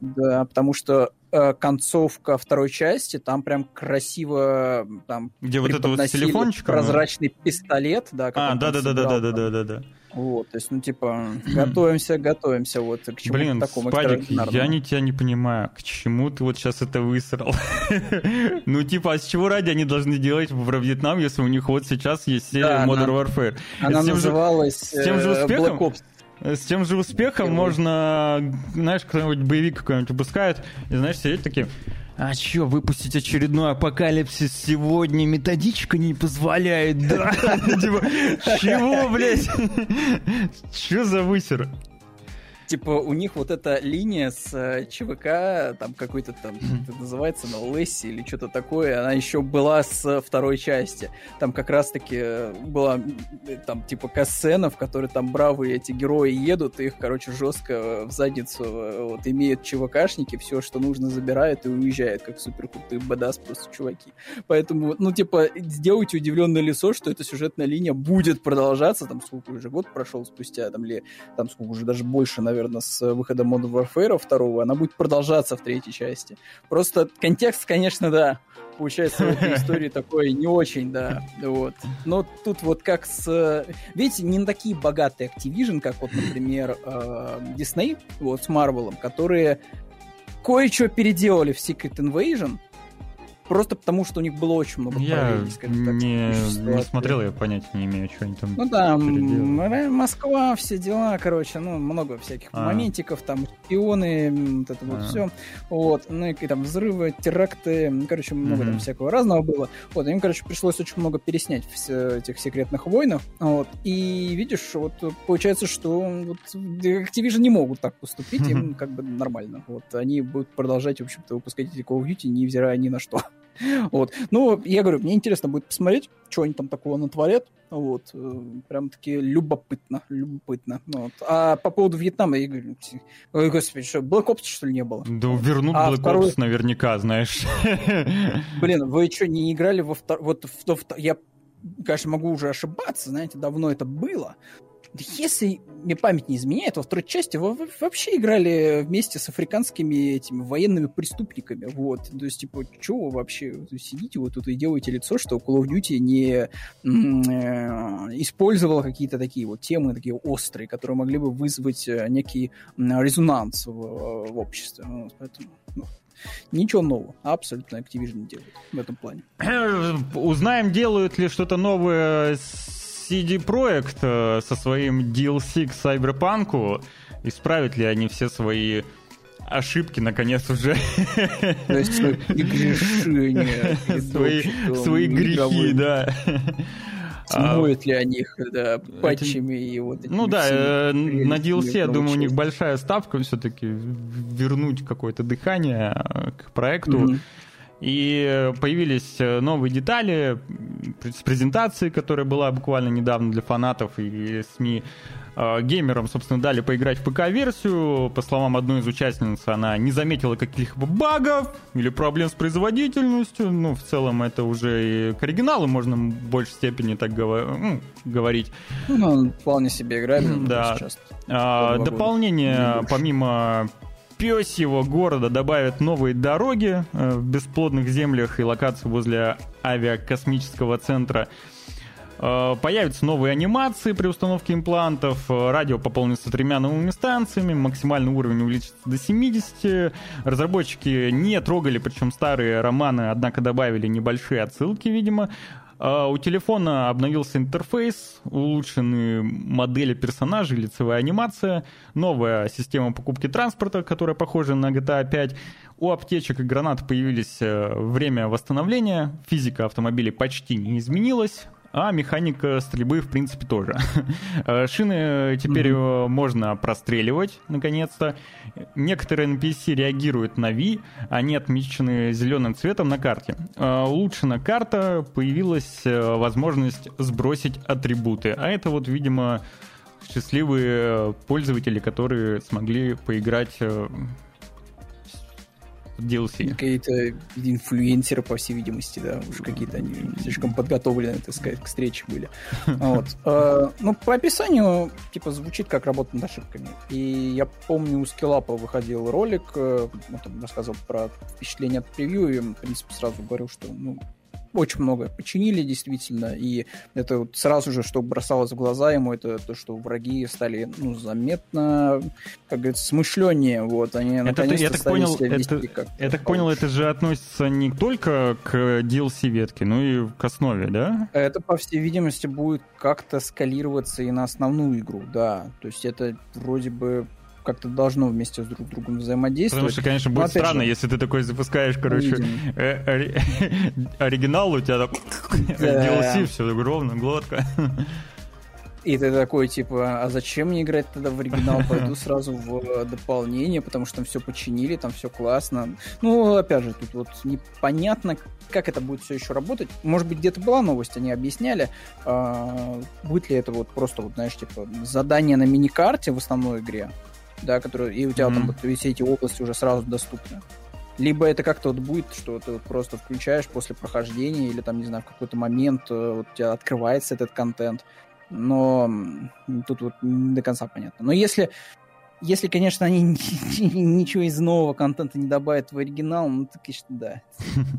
Да, потому что э, концовка второй части, там прям красиво там Где вот это вот с телефончиком? Прозрачный пистолет, да. А, да-да-да-да-да-да-да-да. Вот, то есть, ну, типа, [CLEARS THROAT] готовимся, готовимся вот к чему-то Блин, такому Спадик, я не тебя не понимаю, к чему ты вот сейчас это высрал? [LAUGHS] Ну, типа, а с чего ради они должны делать про Вьетнам, если у них вот сейчас есть серия Да, Modern она- Warfare? Она с тем же- называлась с тем же э, успехом? Black Ops. С тем же успехом можно, знаешь, кто-нибудь боевик какой-нибудь выпускает, и, знаешь, сидеть такие, а чё, выпустить очередной апокалипсис сегодня методичка не позволяет, да? [LAUGHS] Типа, чего, блядь? Чё за высер? Типа, у них вот эта линия с э, ЧВК, там какой-то там, это называется, ну, Лесси или что-то такое, она еще была с второй части. Там как раз-таки э, была э, там типа касцена, в которой там бравые эти герои едут, и их, короче, жестко в задницу э, вот имеют ЧВКшники, все, что нужно, забирают и уезжают, как супер крутые бадас просто чуваки. Поэтому, ну, типа, сделайте удивленное лицо, что эта сюжетная линия будет продолжаться, там, сколько уже год прошел спустя, там, ли, там, сколько уже даже больше, наверное, с выходом Modern Warfare второго, она будет продолжаться в третьей части. Просто контекст, конечно, да, получается в этой [LAUGHS] истории такой не очень, да, вот. Но тут вот как с... Видите, не такие богатые Activision, как вот, например, э, Disney, вот с Marvel, которые кое-что переделали в Secret Invasion, просто потому, что у них было очень много Я скажем так, не, не смотрел, я понятия не имею, что они там... Ну да, м, Москва, все дела, короче, ну, много всяких А. моментиков, там, шпионы, м, вот это вот А. все, вот, ну, и там взрывы, теракты, короче, много Мгм. там всякого разного было, вот, им, короче, пришлось очень много переснять все этих секретных войнов, вот, и видишь, вот, получается, что вот Activision не могут так поступить, им [LAUGHS] как бы нормально, вот, они будут продолжать, в общем-то, выпускать эти Call of Duty, невзирая ни на что. [LAUGHS] Вот. Ну, я говорю, мне интересно будет посмотреть, что они там такого натворят. Вот. э, Прям-таки любопытно, любопытно. Вот. А по поводу Вьетнама, я говорю, ой, господи, что, Black Ops, что ли, не было? Да вернут А Black второй- Ops наверняка, знаешь. [LAUGHS] Блин, вы что, не играли во втор... Вот в я, конечно, могу уже ошибаться, знаете, давно это было. Если мне память не изменяет, во второй части вы вообще играли вместе с африканскими этими военными преступниками. Вот. То есть, типа, что вы вообще сидите вот тут и делаете лицо, что Call of Duty не э, использовала какие-то такие вот темы, такие острые, которые могли бы вызвать э, некий резонанс в, в обществе. Вот, поэтому, ну, Ничего нового. Абсолютно Activision делает в этом плане. [CLEARS THROAT] Узнаем, делают ли что-то новое CD Projekt э, со своим DLC к Cyberpunk. Исправят ли они все свои ошибки, наконец, уже. То есть свои прегрешения. Свои, свои грехи, да. А, Смоют ли они их, да, патчами и вот Ну да, э, на DLC, я думаю, у них большая ставка все-таки вернуть какое-то дыхание э, к проекту. Мгм. И появились э, новые детали с презентации, которая была буквально недавно для фанатов и СМИ. Э, Геймерам, собственно, дали поиграть в ПК-версию. По словам одной из участниц, она не заметила каких-либо багов или проблем с производительностью. Ну, в целом, это уже и к оригиналу можно в большей степени так ну, говорить. Ну, он вполне себе играбельный Да. сейчас. А, дополнение, помимо пёсьего города, добавят новые дороги э, в бесплодных землях и локации возле авиакосмического центра. Э, Появятся новые анимации при установке имплантов, э, радио пополнится тремя новыми станциями, максимальный уровень увеличится до 70. Разработчики не трогали, причем старые романы, однако добавили небольшие отсылки, видимо. А, У телефона обновился интерфейс, улучшены модели персонажей, лицевая анимация, новая система покупки транспорта, которая похожа на GTA 5. У аптечек и гранат появились э, время восстановления, физика автомобилей почти не изменилась, а механика стрельбы, в принципе, тоже. [LAUGHS] Э, Шины теперь э, можно простреливать, наконец-то. Некоторые NPC реагируют на V, они отмечены зеленым цветом на карте. Э, Улучшена карта, появилась э, возможность сбросить атрибуты. А это вот, видимо, счастливые пользователи, которые смогли поиграть э, DLC. Какие-то инфлюенсеры, по всей видимости, да, уж какие-то они слишком подготовлены, так сказать, к встрече были. [LAUGHS] Вот. Э, Ну, по описанию, типа, звучит как работа над ошибками. И я помню, у Скиллапа выходил ролик, э, он там рассказывал про впечатление от превью, и, в принципе, сразу говорил, что, ну, очень много починили, действительно, и это вот сразу же, что бросалось в глаза ему, это то, что враги стали, ну, заметно, как говорится, смышленнее, вот, они это, наконец-то я так понял, это, как я так понял, это же относится не только к DLC-ветке, но и к основе, да? Это, по всей видимости, будет как-то скалироваться и на основную игру, да. То есть это вроде бы как-то должно вместе с друг другом взаимодействовать. Потому что, конечно, будет опять странно, же, если ты такой запускаешь, короче, э, ори- [LAUGHS] оригинал, у тебя там DLC, все ровно, гладко. И ты такой, типа, а зачем мне играть тогда в оригинал? Пойду [LAUGHS] сразу в э, дополнение, потому что там все починили, там все классно. Ну, опять же, тут вот непонятно, как это будет все еще работать. Может быть, где-то была новость, они объясняли, а, будет ли это вот просто, вот, знаешь, типа, задание на миникарте в основной игре, да, которую, и у тебя там Мгм. вот все эти области уже сразу доступны. Либо это как-то вот будет, что ты вот просто включаешь после прохождения, или там, не знаю, в какой-то момент э, вот у тебя открывается этот контент. Но тут вот не до конца понятно. Но если, если конечно, они [LAUGHS] ничего из нового контента не добавят в оригинал, ну, то, конечно, да.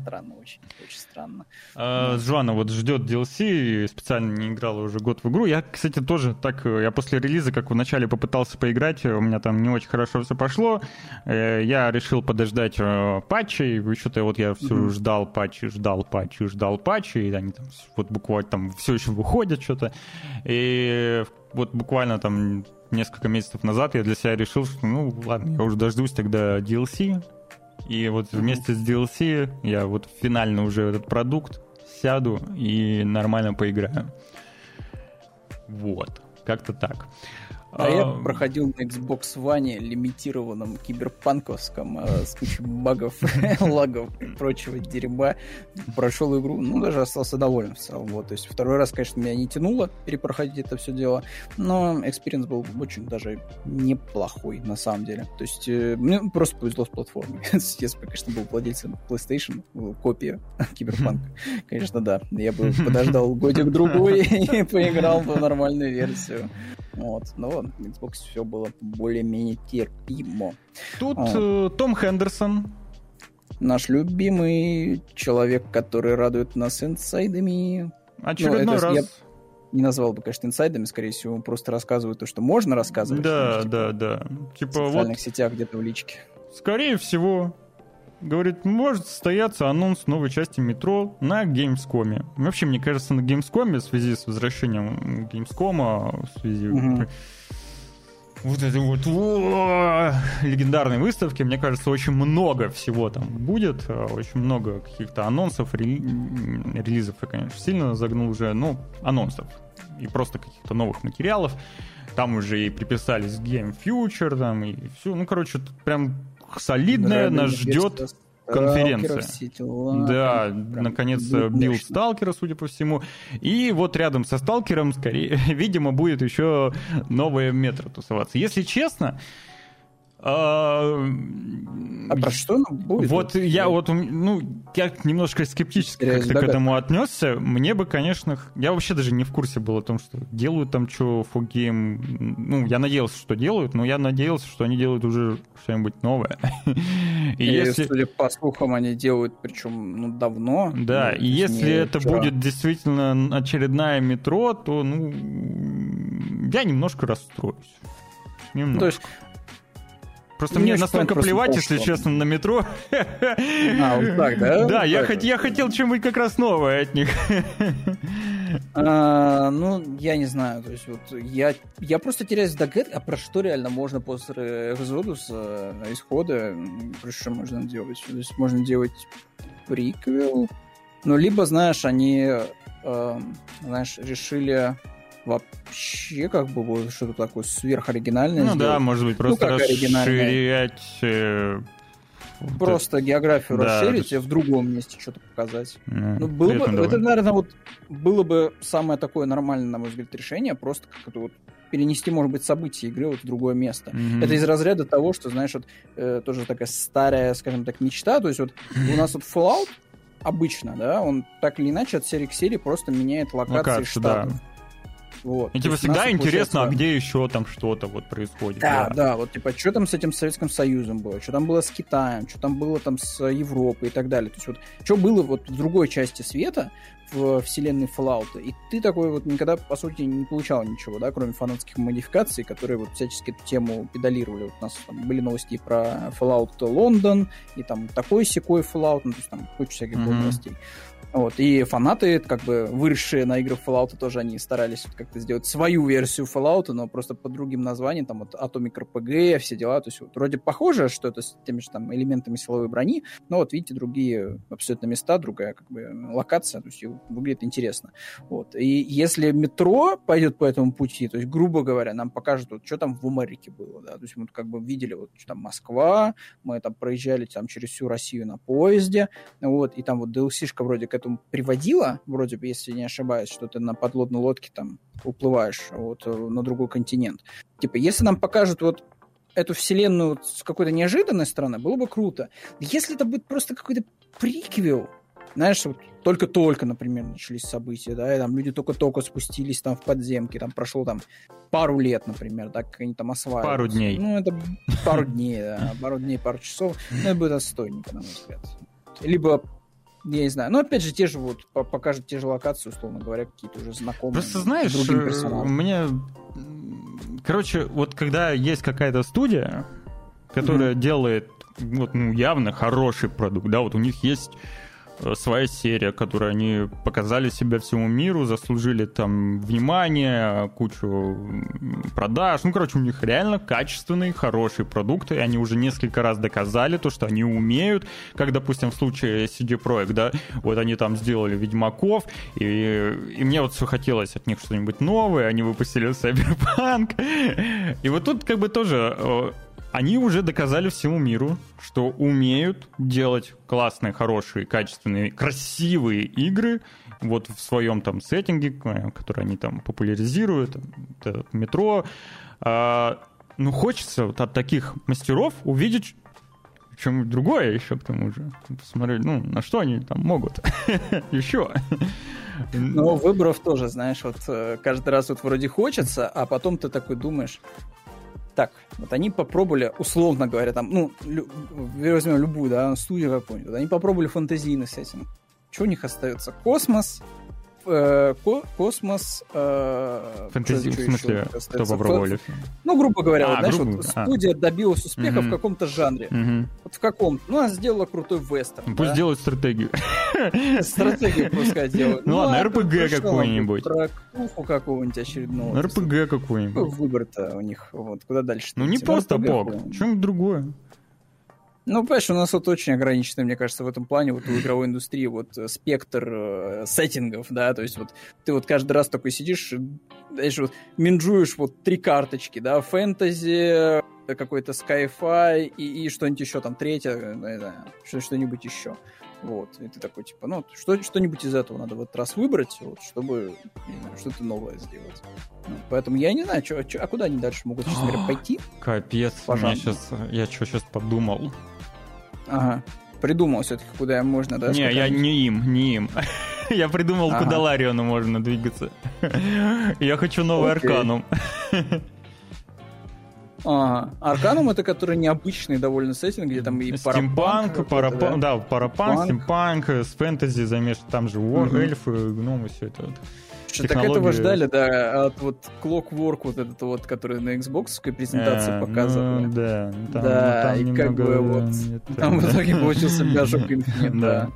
Странно очень. Очень странно. А, Жуана вот ждет DLC, специально не играла уже год в игру. Я, кстати, тоже так, я после релиза, как вначале попытался поиграть, у меня там не очень хорошо все пошло. Э, Я решил подождать э, патчей, что-то вот я все ждал патчи, ждал патчи, ждал патчи, и они там вот буквально там все еще выходят что-то. И вот буквально там несколько месяцев назад я для себя решил, что ну ладно, я уже дождусь тогда DLC, и вот вместе с DLC я вот финально уже этот продукт сяду и нормально поиграю. Вот, как-то так. А я проходил на Xbox One лимитированном киберпанковском э, с кучей багов, [LAUGHS] лагов и прочего дерьма. Прошел игру, ну, даже остался доволен в целом. Вот, то есть второй раз, конечно, меня не тянуло перепроходить это все дело, но experience был очень даже неплохой, на самом деле. То есть э, мне просто повезло [LAUGHS] с платформой. Если бы, конечно, был владельцем PlayStation, копия [LAUGHS] киберпанка, конечно, да. Я бы подождал годик-другой и поиграл бы в нормальную версию. Вот. Но на Xbox все было более-менее терпимо. Тут э, Том Хендерсон. Наш любимый человек, который радует нас инсайдами. Очередной Ну, это раз. я Не назвал бы, конечно, инсайдами, скорее всего, просто рассказывает то, что можно рассказывать. Да, знаешь, типа, да, да. В Типа вот, социальных сетях где-то в личке. скорее всего, говорит, может состояться анонс новой части метро на Gamescom. Вообще, мне кажется, на Gamescom в связи с возвращением Gamescom, в связи вот этой вот о, легендарной выставки, мне кажется, очень много всего там будет, э, очень много каких-то анонсов, рели- релизов я, конечно, сильно загнул уже, ну, анонсов и просто каких-то новых материалов. Там уже и приписались Game Future, там и все. Ну, короче, тут прям солидная нас ждет конференция. да, наконец-то мощно. Сталкера, судя по всему. И вот рядом со Сталкером, скорее, [LAUGHS] видимо, будет еще новое метро тусоваться. Если честно, а, А про что оно будет? вот я вот, ну, я немножко скептически как-то к этому отнесся. Мне бы, конечно, я вообще даже не в курсе был о том, что делают там что, фогейм. Ну, я надеялся, что делают, но я надеялся, что они делают уже что-нибудь новое. [LAUGHS] И И, если... судя по слухам, они делают, причем, ну, давно. Да, Ну, и если это вчера. будет действительно очередная метро, то, ну, я немножко расстроюсь. Ну, Немножко. то есть, Просто не мне настолько плевать, если честно, на метро. А, вот так, да? [LAUGHS] Да, я, хот- я хотел чем-нибудь как раз новое от них. А, ну, я не знаю, то есть вот я, я просто теряюсь в догадке, а про что реально можно после Exodus, исхода, м, про что можно делать? То есть можно делать приквел, ну, либо, знаешь, они, эм, знаешь, решили вообще как бы вот что-то такое сверхоригинальное Ну да, сделать. может быть, просто как оригинальное. расширять... э, Просто географию Да, расширить и в другом месте что-то показать. это, Ну, было бы, это, наверное, вот было бы самое такое нормальное, на мой взгляд, решение, просто как это вот перенести, может быть, события игры вот в другое место. Мгм. Это из разряда того, что, знаешь, вот э, тоже такая старая, скажем так, мечта. То есть вот у нас вот Fallout обычно, да, он так или иначе от серии к серии просто меняет локации Локацию, да. Вот. И типа всегда интересно, а где еще там что-то вот происходит. Да, да, да, вот типа, что там с этим Советским Союзом было, что там было с Китаем, что там было там с Европой и так далее. То есть вот, что было вот в другой части света, в вселенной Fallout, и ты такой вот никогда, по сути, не получал ничего, да, кроме фанатских модификаций, которые вот всячески эту тему педалировали. Вот у нас там были новости про Fallout Лондон, и там такой секой Fallout, ну, то есть там куча всяких mm-hmm. новостей. Вот, и фанаты, как бы выросшие на играх Fallout, тоже они старались как-то сделать свою версию Fallout, но просто под другим названием, там вот Atomic RPG, все дела, то есть вот, вроде похоже, что это с теми же там элементами силовой брони, но вот видите, другие абсолютно места, другая как бы локация, то есть выглядит интересно. Вот, и если метро пойдет по этому пути, то есть, грубо говоря, нам покажут, вот, что там в Америке было, да, то есть мы как бы видели, вот, что там Москва, мы там проезжали там через всю Россию на поезде, вот, и там вот DLC-шка вроде к этому приводила, вроде бы, если не ошибаюсь, что ты на подлодной лодке там уплываешь вот э, на другой континент. Типа, если нам покажут вот эту вселенную с какой-то неожиданной стороны, было бы круто. Если это будет просто какой-то приквел, знаешь, вот только-только, например, начались события, да, и там люди только-только спустились там в подземки, там прошло там пару лет, например, да, как они там осваиваются. Пару дней. Ну, это пару дней, да, пару дней, пару часов, ну, это будет отстойненько, на мой взгляд. Либо я не знаю. Но опять же, те же вот покажут те же локации, условно говоря, какие-то уже знакомые. Просто знаешь, другим мне. Короче, вот когда есть какая-то студия, которая mm-hmm. делает вот, ну, явно хороший продукт, да, вот у них есть Э, своя серия, которую они показали себя всему миру, заслужили там внимание, кучу продаж. Ну, короче, у них реально качественные, хорошие продукты, и они уже несколько раз доказали то, что они умеют, как, допустим, в случае CD Projekt, да, вот они там сделали Ведьмаков, и, и мне вот все хотелось от них что-нибудь новое, они выпустили Cyberpunk, [LAUGHS] и вот тут как бы тоже э, они уже доказали всему миру, что умеют делать классные, хорошие, качественные, красивые игры вот в своем там сеттинге, который они там популяризируют, метро. А, ну, хочется вот от таких мастеров увидеть чем другое еще к тому же. Посмотреть, ну, на что они там могут [LAUGHS] еще. Но выборов тоже, знаешь, вот э, каждый раз вот вроде хочется, а потом ты такой думаешь, так, вот они попробовали, условно говоря, там, ну, лю, возьмем любую, да, студию какую-нибудь, они попробовали фантазийный сеттинг. Что у них остается? Космос, э, ко космос... Э, Фэнтези, в смысле, кто попробовали? Ну, грубо говоря, а, знаешь, грубо? вот а. студия добилась успеха угу. в каком-то жанре. Угу. Вот в каком? Ну, она сделала крутой вестерн. Ну, пусть да? делают стратегию. Стратегию пускай делают. Ну, ладно, РПГ какой-нибудь. Тракуху какого-нибудь очередного. РПГ какой-нибудь. Выбор-то у них, вот, куда дальше? Ну, не просто бог, чем другое. Ну, понимаешь, у нас вот очень ограниченный, мне кажется, в этом плане вот у игровой индустрии вот э, спектр э, сеттингов, да, то есть вот ты вот каждый раз такой сидишь, знаешь, вот минжуешь вот три карточки, да, фэнтези, какой-то sci-fi и, и что-нибудь еще, там, третье, э, не знаю, что-нибудь еще. Вот, и ты такой, типа, ну, что, что-нибудь из этого надо в этот раз выбрать, вот, чтобы что-то новое сделать. Ну, поэтому я не знаю, чё, чё, а куда они дальше могут, честно говоря, пойти. Капец, Пожалуйста. сейчас, я что сейчас подумал. Ага. Придумал все-таки, куда можно, да? Не, я не им, не им. [LAUGHS] я придумал, ага. куда Larian у можно двигаться. [LAUGHS] я хочу новый Arcanum. Ага. Arcanum это который необычный довольно сеттинг, где там и Стимпанк, паропанк, да, паропанк, стимпанк, с фэнтези замешан, там же вор, эльфы, гномы, все это вот. Что, так этого ждали, да, от вот Clockwork, вот этот вот, который на Xbox презентации а, показывали. Ну, да, там, да, ну, там и как бы вот, [LAUGHS] там в итоге получился Bioshock [LAUGHS] Infinite, да.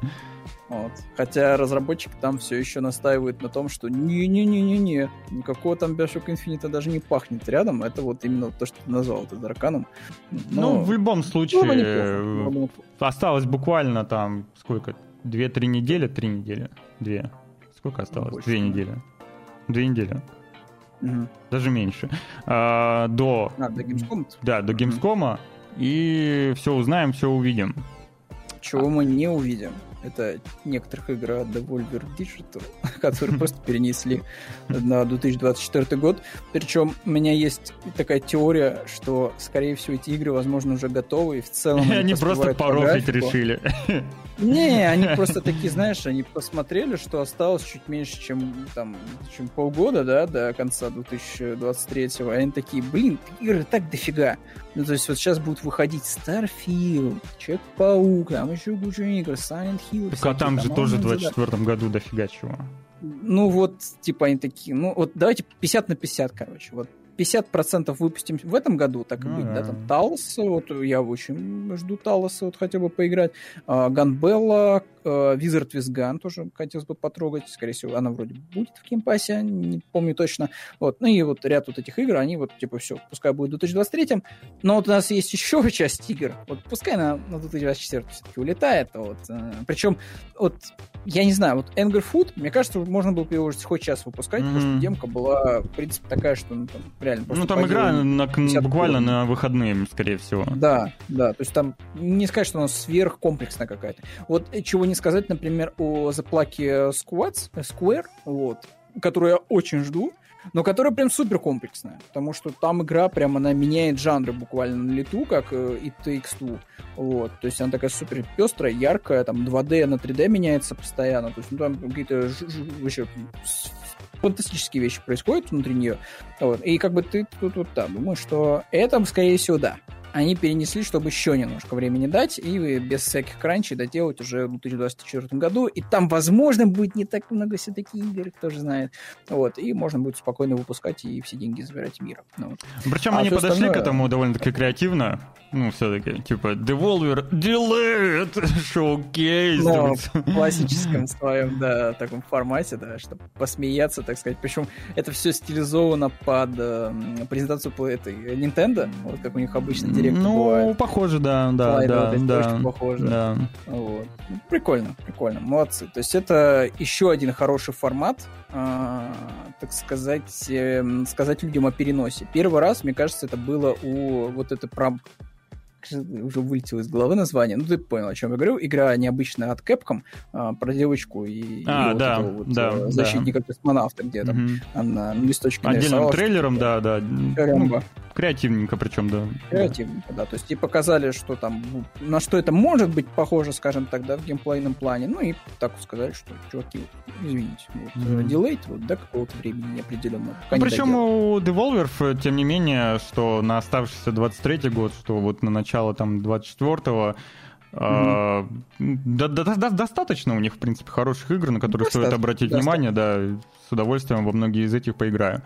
Вот. Хотя разработчик там все еще настаивает на том, что не-не-не-не-не, никакого там Bioshock Infinite даже не пахнет рядом. Это вот именно то, что ты назвал, это Драканом. Но... Ну, в любом случае, ну, неплохо, осталось буквально там, сколько, две-три недели, три недели, две. Сколько осталось? Больше. Две недели. Две недели. Угу. Даже меньше. А, до... А, до Gamescom? Да, до Gamescom. Угу. И все узнаем, все увидим. Чего а... мы не увидим? Это некоторых игр от Devolver Digital, [LAUGHS] которые просто [LAUGHS] перенесли на 2024 год. Причем у меня есть такая теория, что, скорее всего, эти игры, возможно, уже готовы, и в целом... [LAUGHS] Они просто порофлить решили. Не, они просто такие, знаешь, они посмотрели, что осталось чуть меньше, чем там, чем полгода, да, до конца 2023-го. Они такие, блин, игры так дофига. Ну, то есть вот сейчас будут выходить Starfield, Человек-паук, там еще куча игр, Silent Hill. Так, а там же тоже в 24 году дофига чего. Ну вот, типа они такие, ну вот давайте 50 на 50, короче. Вот 50% выпустим в этом году, так и быть, да, там Талос, вот я очень жду Талоса, вот хотя бы поиграть, Gunbrella, Wizard with Gun тоже хотелось бы потрогать, скорее всего, она вроде будет в Game Pass е, не помню точно, вот, ну и вот ряд вот этих игр, они вот, типа, все, пускай будет в 2023, но вот у нас есть еще [LAUGHS] часть игр, вот пускай на, на 2024 все-таки улетает, вот, э, причем, вот, я не знаю, вот Anger Foot, мне кажется, можно было бы его уже хоть сейчас выпускать, mm-hmm. потому что демка была, в принципе, такая, что, ну, там, реально... Ну, там игра на, буквально на выходные, скорее всего. Да, да, то есть там не сказать, что она сверхкомплексная какая-то. Вот э, чего не сказать, например, о заплаке Squads, Square, вот, которую я очень жду, но которая прям супер комплексная, потому что там игра прям, она меняет жанры буквально на лету, как э, и Takes-Two, вот, то есть она такая супер пестрая, яркая, там 2D на 3D меняется постоянно, то есть ну, там какие-то вообще фантастические вещи происходят внутри нее. Вот. И как бы ты тут вот да, думаю, что это, скорее всего, да они перенесли, чтобы еще немножко времени дать и без всяких кранчей доделать уже в 2024 году. И там, возможно, будет не так много все-таки игр, кто же знает. Вот. И можно будет спокойно выпускать и все деньги забирать мира. Ну, вот. Причем а они подошли остальное... к этому довольно-таки креативно. Ну, все-таки, типа, Devolver Delete [LAUGHS] Showcase. Ну, в классическом своем, да, таком формате, да, чтобы посмеяться, так сказать. Причем это все стилизовано под э, презентацию этой Nintendo, вот как у них обычно директор Ну, бывает. похоже, да, да, Слайды да, вот да. Очень похоже. Да. Вот. Ну, прикольно, прикольно, молодцы. То есть это еще один хороший формат, э, так сказать, э, сказать людям о переносе. Первый раз, мне кажется, это было у вот этой про уже вылетело из головы название, ну ты понял, о чем я говорю. Игра необычная от Capcom а, про девочку и, а, и да, вот вот, да, э, защитника да. космонавта, где там угу. она на листочке Отдельным трейлером, да, да. Ну, креативненько причем, да. Креативненько, да. То есть и показали, что там, на что это может быть похоже, скажем так, да, в геймплейном плане. Ну и так сказали, что, чуваки, извините, вот, mm-hmm. дилейт вот до какого-то времени неопределенного. Ну, причем у Devolver, тем не менее, что на оставшийся 23 год, что вот на начало там 24-го, Mm-hmm. да, да, да, достаточно у них, в принципе, хороших игр, на которые Достаточно. стоит обратить Достаточно. внимание, да, с удовольствием во многие из этих поиграю.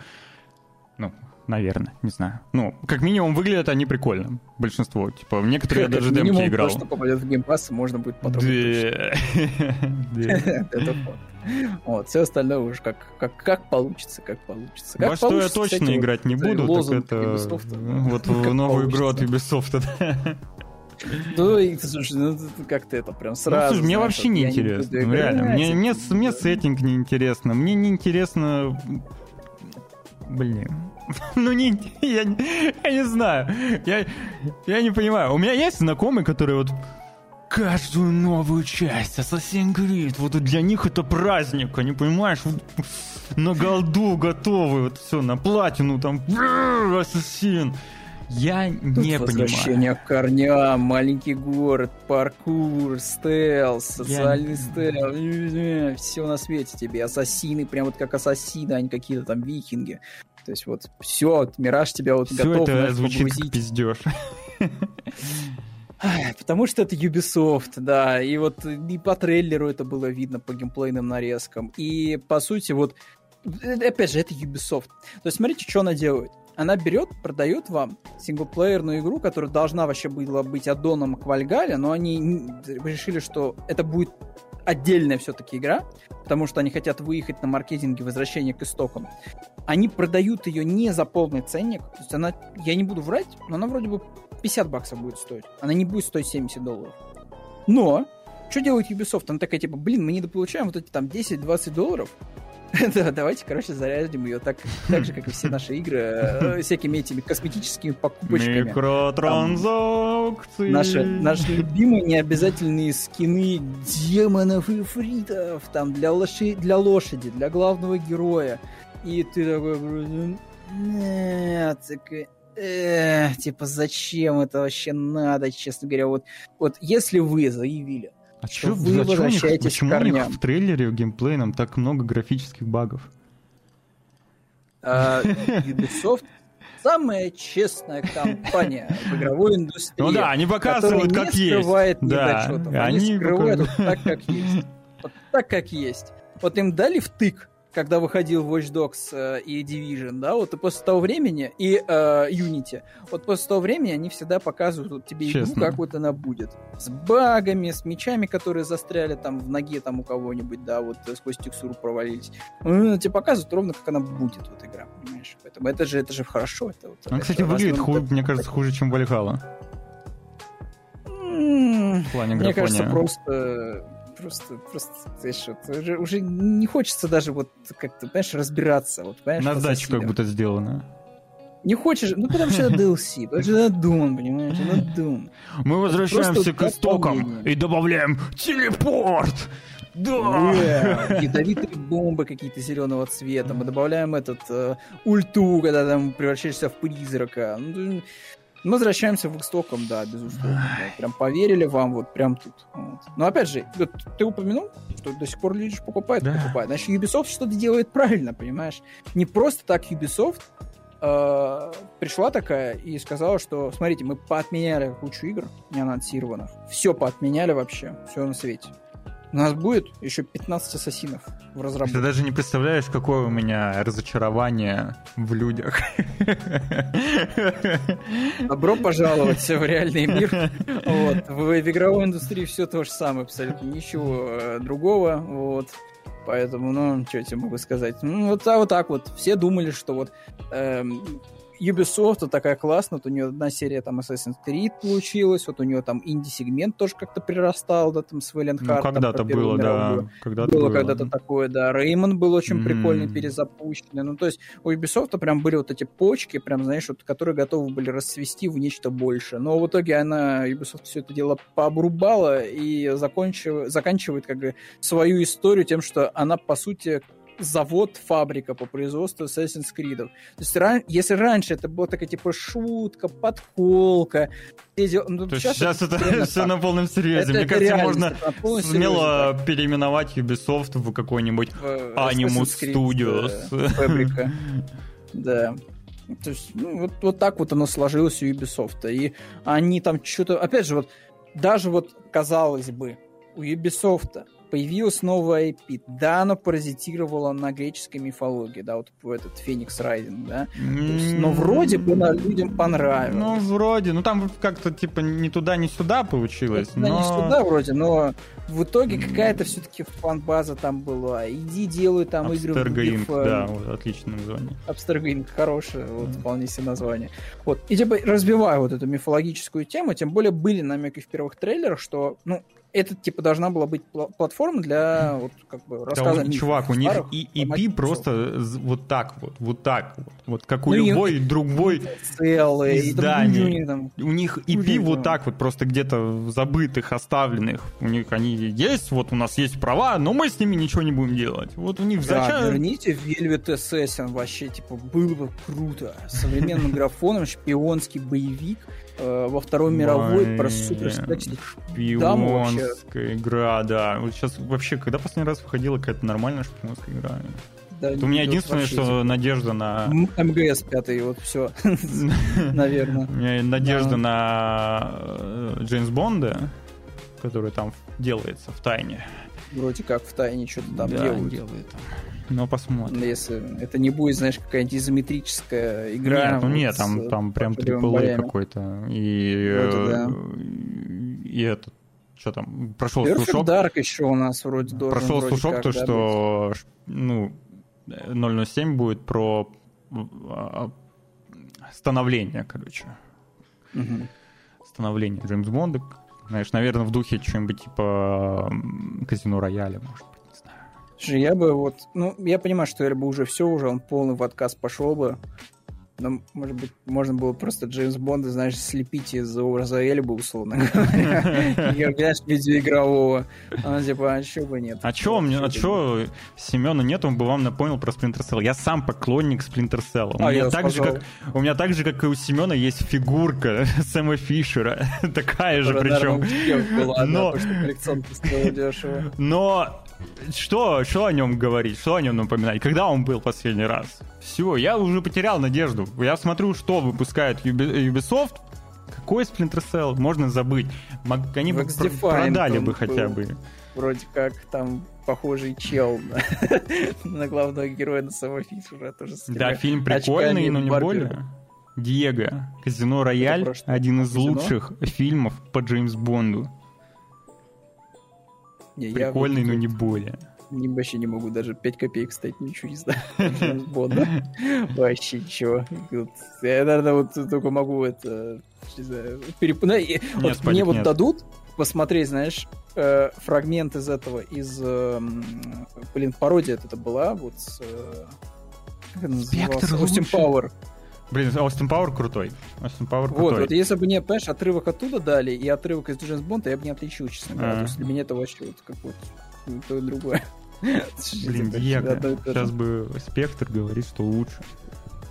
Ну, наверное, не знаю. Ну, как минимум, выглядят они прикольно. Большинство. Типа, в некоторые я даже демки играл. то, что попадет в геймпасс, можно будет потрогать. [LAUGHS] [LAUGHS] Это Вот, все остальное уже как, как, как получится, как получится. Как Во что я точно играть не буду, так это [LAUGHS] вот в новую игру от Ubisoft. Ну, и, слушай, ну как-то это прям сразу. Ну, слушай, мне вообще не интересно. Ну, реально. Мне, мне, мне сеттинг не интересно. Мне не интересно. Блин. [LAUGHS] Ну, не, я, я не знаю. Я, я не понимаю. У меня есть знакомые, которые вот каждую новую часть Assassin's Creed, вот для них это праздник, они, понимаешь, вот, на голду готовы, вот все, на платину там, [LAUGHS] Ассасин. Я Тут не возвращение понимаю. к корням, маленький город, паркур, стелс, социальный Я... стелс, все на свете тебе, ассасины, прям вот как ассасины, а не какие-то там викинги. То есть вот все, Мираж тебя вот все готов это звучит погрузить. как пиздеж. Потому что это Ubisoft, да, и вот и по трейлеру это было видно, по геймплейным нарезкам, и по сути вот, э, опять же, это Ubisoft. То есть смотрите, что она делает. Она берет, продает вам синглплеерную игру, которая должна вообще была быть аддоном к Вальгале, но они решили, что это будет отдельная все-таки игра, потому что они хотят выехать на маркетинге возвращения к истокам. Они продают ее не за полный ценник, то есть она, я не буду врать, но она вроде бы 50 баксов будет стоить. Она не будет стоить 70 долларов. Но, что делает Ubisoft? Она такая, типа, блин, мы недополучаем вот эти там 10-20 долларов, [LAUGHS] да, давайте, короче, зарядим ее так, так же, как и все наши игры, э, всякими этими косметическими покупочками. Микротранзакции. Наши, наши любимые необязательные скины демонов и фритов, там, для, лоши, для лошади, для главного героя. И ты такой, нет, такой, Эх, типа, зачем это вообще надо, честно говоря? Вот, вот если вы заявили, А что чё- вы чё у них- возвращаетесь к почему у них корням. в трейлере, в геймплейном так много графических багов? А, Ubisoft самая честная компания в игровой индустрии. Ну да, они показывают, как не есть. скрывает Да, недочетов. они Они скрывают вот показывают. так, как есть. Вот так, как есть. Вот им дали втык, когда выходил Watch Dogs э, и Division, да, вот и после того времени, и э, Unity, вот после того времени они всегда показывают вот тебе игру, Честно. как вот она будет. С багами, с мечами, которые застряли там в ноге там у кого-нибудь, да, вот э, сквозь текстуру провалились. Ну, тебе показывают ровно, как она будет, вот игра, понимаешь? Поэтому это же, это же хорошо. Это, вот, Он, это кстати, выглядит, ху- мне кажется, хуже, чем Вальхала. В плане Мне кажется, графония. просто, просто, просто, знаешь, вот, уже, уже не хочется даже вот как-то, понимаешь, разбираться, вот, понимаешь, На в сдачу как будто сделано. Не хочешь, ну потому что это DLC, [LAUGHS] потому что это Doom, понимаешь, это Doom. Мы возвращаемся просто к истокам и добавляем телепорт! Да! Yeah. Ядовитые бомбы какие-то зеленого цвета, мы добавляем этот э, ульту, когда там превращаешься в призрака. Ну, мы возвращаемся в истокам, да, безусловно. да. Прям поверили вам вот прям тут. Вот. Но опять же, вот ты упомянул, что до сих пор люди покупают, Да. покупают. Значит, Ubisoft что-то делает правильно, понимаешь? Не просто так Ubisoft э, пришла такая и сказала, что, смотрите, мы поотменяли кучу игр неанонсированных. Все поотменяли вообще, все на свете. У нас будет еще 15 ассасинов в Ты разработке. даже не представляешь, какое у меня разочарование в людях. Добро пожаловать в реальный мир. Вот. В, в игровой индустрии все то же самое, абсолютно ничего э, другого. Вот. Поэтому, ну, что я тебе могу сказать? Ну, вот, а вот так вот. Все думали, что вот эм, Ubisoft вот такая классная, вот у нее одна серия там Assassin's Creed получилась, вот у нее там инди-сегмент тоже как-то прирастал, да, там с Valiant Ну, когда-то было, мировую. да. Когда-то было было. когда-то такое, да. Реймон был очень М. прикольный, перезапущенный. Ну, то есть у Ubisoft прям были вот эти почки, прям, знаешь, вот, которые готовы были расцвести в нечто большее. Но в итоге она, Ubisoft, все это дело пообрубала и закончив- заканчивает как бы свою историю тем, что она, по сути, завод, фабрика по производству Assassin's Creed. То есть, ран- если раньше это была такая, типа, шутка, подколка, ну, То есть сейчас это реально все так. на полном серьезе. Это- Мне это кажется, можно это полном серьезе смело переименовать Ubisoft в какой-нибудь в Animus Studios. да, фабрика. Да. То есть, ну, вот, вот так вот оно сложилось у Ubisoft. И они там что-то... Опять же, вот даже вот, казалось бы, у Ubisoft появилась новая IP. Да, оно паразитировало на греческой мифологии, да, вот этот Феникс Райдинг, да. Есть, но вроде бы на людям понравилось. Ну, вроде. Ну, там как-то, типа, ни туда, ни сюда получилось. Да, не но... сюда вроде, но в итоге какая-то все-таки фан-база там была. Иди делай там игры в э, да, вот, отличное название. Inc. хорошее, вот Мгм. вполне себе название. Вот. И типа разбивая вот эту мифологическую тему, тем более были намеки в первых трейлерах, что, ну, это типа должна была быть пла- платформа для вот как бы Да, рассказа мифов чувак, у них старых и EP просто вот так вот, вот так вот. Вот как у Ну и- любой другой целые, и там изданий. Дюни там. У них EP Блин, вот да. так вот, просто где-то забытых, оставленных. У них они есть, вот у нас есть права, но мы с ними ничего не будем делать. Вот у них Да, зачем... верните Velvet Assassin, вообще, типа, было бы круто. Современным [LAUGHS] графоном, шпионский боевик во Второй мировой, про супер Там вообще- Шпионская игра, да. Вот сейчас вообще, когда последний раз выходила какая-то нормальная шпионская игра? Да, у меня единственное, вообще, что надежда на... МГС пятый, вот все, [LAUGHS] наверное. У меня надежда Да. на э, Джеймс Бонда, который там делается в тайне. Вроде как в тайне что-то там делают. делает. Но посмотрим. Если это не будет, знаешь, какая-нибудь изометрическая игра. Нет, ну нет, с там, там прям AAA какой-то. И, Вроде да. э, и этот, что там, прошел Perfect слушок. Dark еще у нас вроде должен Прошел вроде слушок, как, то, да, что ш- ну, 007 будет про а, становление, короче. быть. Мгм. Становление Джеймс Бонда. Знаешь, наверное, в духе чем-нибудь типа Казино Рояля, может быть. Слушай, я бы вот, ну, я понимаю, что я бы уже все, уже он полный в отказ пошел бы. Ну, может быть, можно было просто Джеймс Бонда, знаешь, слепить из образа Эльбы, условно [LAUGHS] говоря. Знаешь, видеоигрового. А, типа, а чё бы нет? А чё, мне, а чё Семёна нет, он бы вам напомнил про Splinter Cell. Я сам поклонник Splinter Cell. У А, меня так же, как у меня так же, как и у Семена, есть фигурка [LAUGHS] Сэма Фишера. [LAUGHS] Такая же, причем. Но-. Но что, что о нем говорить, что о нем напоминать? Когда он был последний раз? Все, я уже потерял надежду. Я смотрю, что выпускает Ubi- Ubisoft. Какой Splinter Cell? Можно забыть. Они бы продали бы хотя был. бы. Вроде как там похожий чел на, [LAUGHS] главного героя, на самого Фишера. Тоже Да, фильм прикольный, но не более. Диего, Казино Рояль, один из лучших фильмов по Джеймс Бонду. Не, я Прикольный, вот но не более. не- вообще не могу даже 5 копеек стать, ничего не [LAUGHS] знаю. [LAUGHS] Бонда. Вообще ничего. Я, наверное, вот только могу это, не знаю, переп- ну, вот мне вот нет. дадут посмотреть, знаешь, э, фрагмент из этого, из, э, м, блин, пародия это была, вот с, э, как назывался? Спектр Остин. Пауэр. Блин, Остин Пауэр крутой. Остин Пауэр Вот, крутой. вот если бы мне, понимаешь, отрывок оттуда дали и отрывок из Джеймс Бонда, я бы не отличил, честно говоря. А. То есть для меня это вообще вот как вот то и другое. [LAUGHS] Блин, же. Сейчас бы Спектр говорит, что лучше.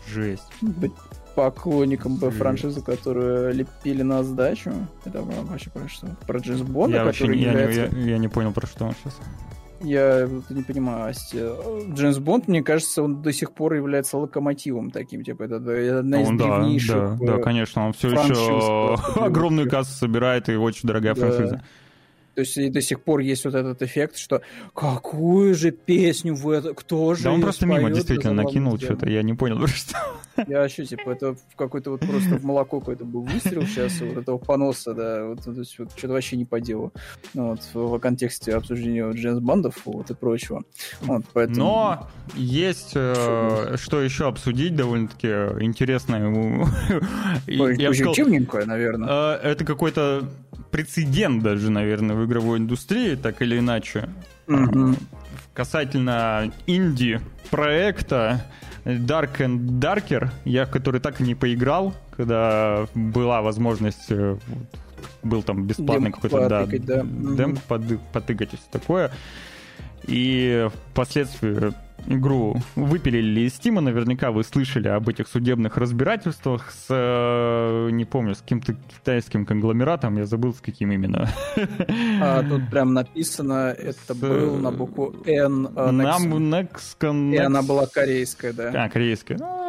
Жесть. быть поклонником бы франшизы, которую лепили на сдачу. Это вообще про что? Про Джеймс Бонда, Я который не, я, я- я не понял, про что он сейчас. Я вот не понимаю, Асти. Джеймс Бонд, мне кажется, он до сих пор является локомотивом таким, типа, это, одна из Он, да, древнейших... да, да, э, конечно, он все еще [LAUGHS] огромную кассу собирает и очень дорогая Да. франшиза. То есть и до сих пор есть вот этот эффект, что какую же песню в это... Кто же Да он просто мимо действительно накинул что-то, я не понял, про что. Я вообще, типа, это какой-то вот просто в молоко какой-то был выстрел сейчас, вот этого поноса, да, вот, то есть вот что-то вообще не по делу. Ну, вот, в, контексте обсуждения вот, Джеймс Бандов вот, и прочего. Вот, поэтому... Но есть э, что еще обсудить довольно-таки интересное. Ой, я сказал, наверное. э, Это какой-то прецедент даже, наверное, в игровой индустрии, так или иначе. Э, Касательно инди-проекта Dark and Darker, я в который так и не поиграл, когда была возможность, э, был там бесплатный какой-то да, да. Демп поды- потыкать и все такое. И впоследствии игру выпилили из Стима. Наверняка вы слышали об этих судебных разбирательствах с, э, не помню, с каким-то китайским конгломератом. Я забыл, с каким именно. А тут прям написано, это С- был на букву N. а, Нам. Nexcon... И она была корейская, да. А, корейская. Ну.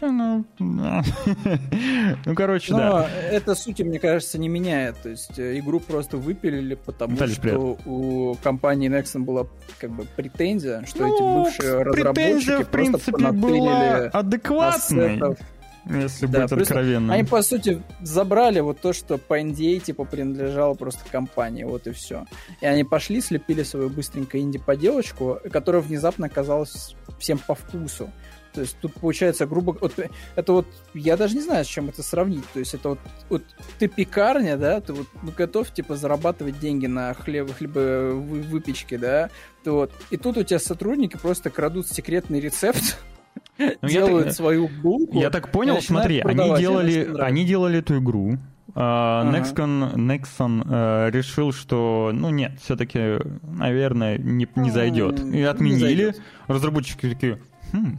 Ну, да. [LAUGHS] Ну, короче, Но да. это сути, мне кажется, не меняет. То есть э, игру просто выпилили, потому Виталий, что у компании Nexon была как бы претензия, что Ну, эти бывшие разработчики в просто принципе, была адекватной, ассетов. если Да, быть откровенным. Они, по сути, забрали вот то, что по NDA, типа, принадлежало просто компании, вот и все. И они пошли, слепили свою быстренько инди-поделочку, которая внезапно оказалась всем по вкусу. То есть тут получается грубо... Вот, это вот... Я даже не знаю, с чем это сравнить. То есть это вот... вот ты пекарня, да, ты вот ну, готов, типа, зарабатывать деньги на хлеб, хлебовыпечке, да, ты вот... И тут у тебя сотрудники просто крадут секретный рецепт, [LAUGHS] Ну, я делают так- свою булку. Я так понял, смотри, они продавать. Делали, они делали эту игру. а, Ага. Nexon, Nexon э, решил, что, ну нет, все-таки, наверное, не, не М, зайдет. И не отменили. зайдет. Разработчики такие, хм,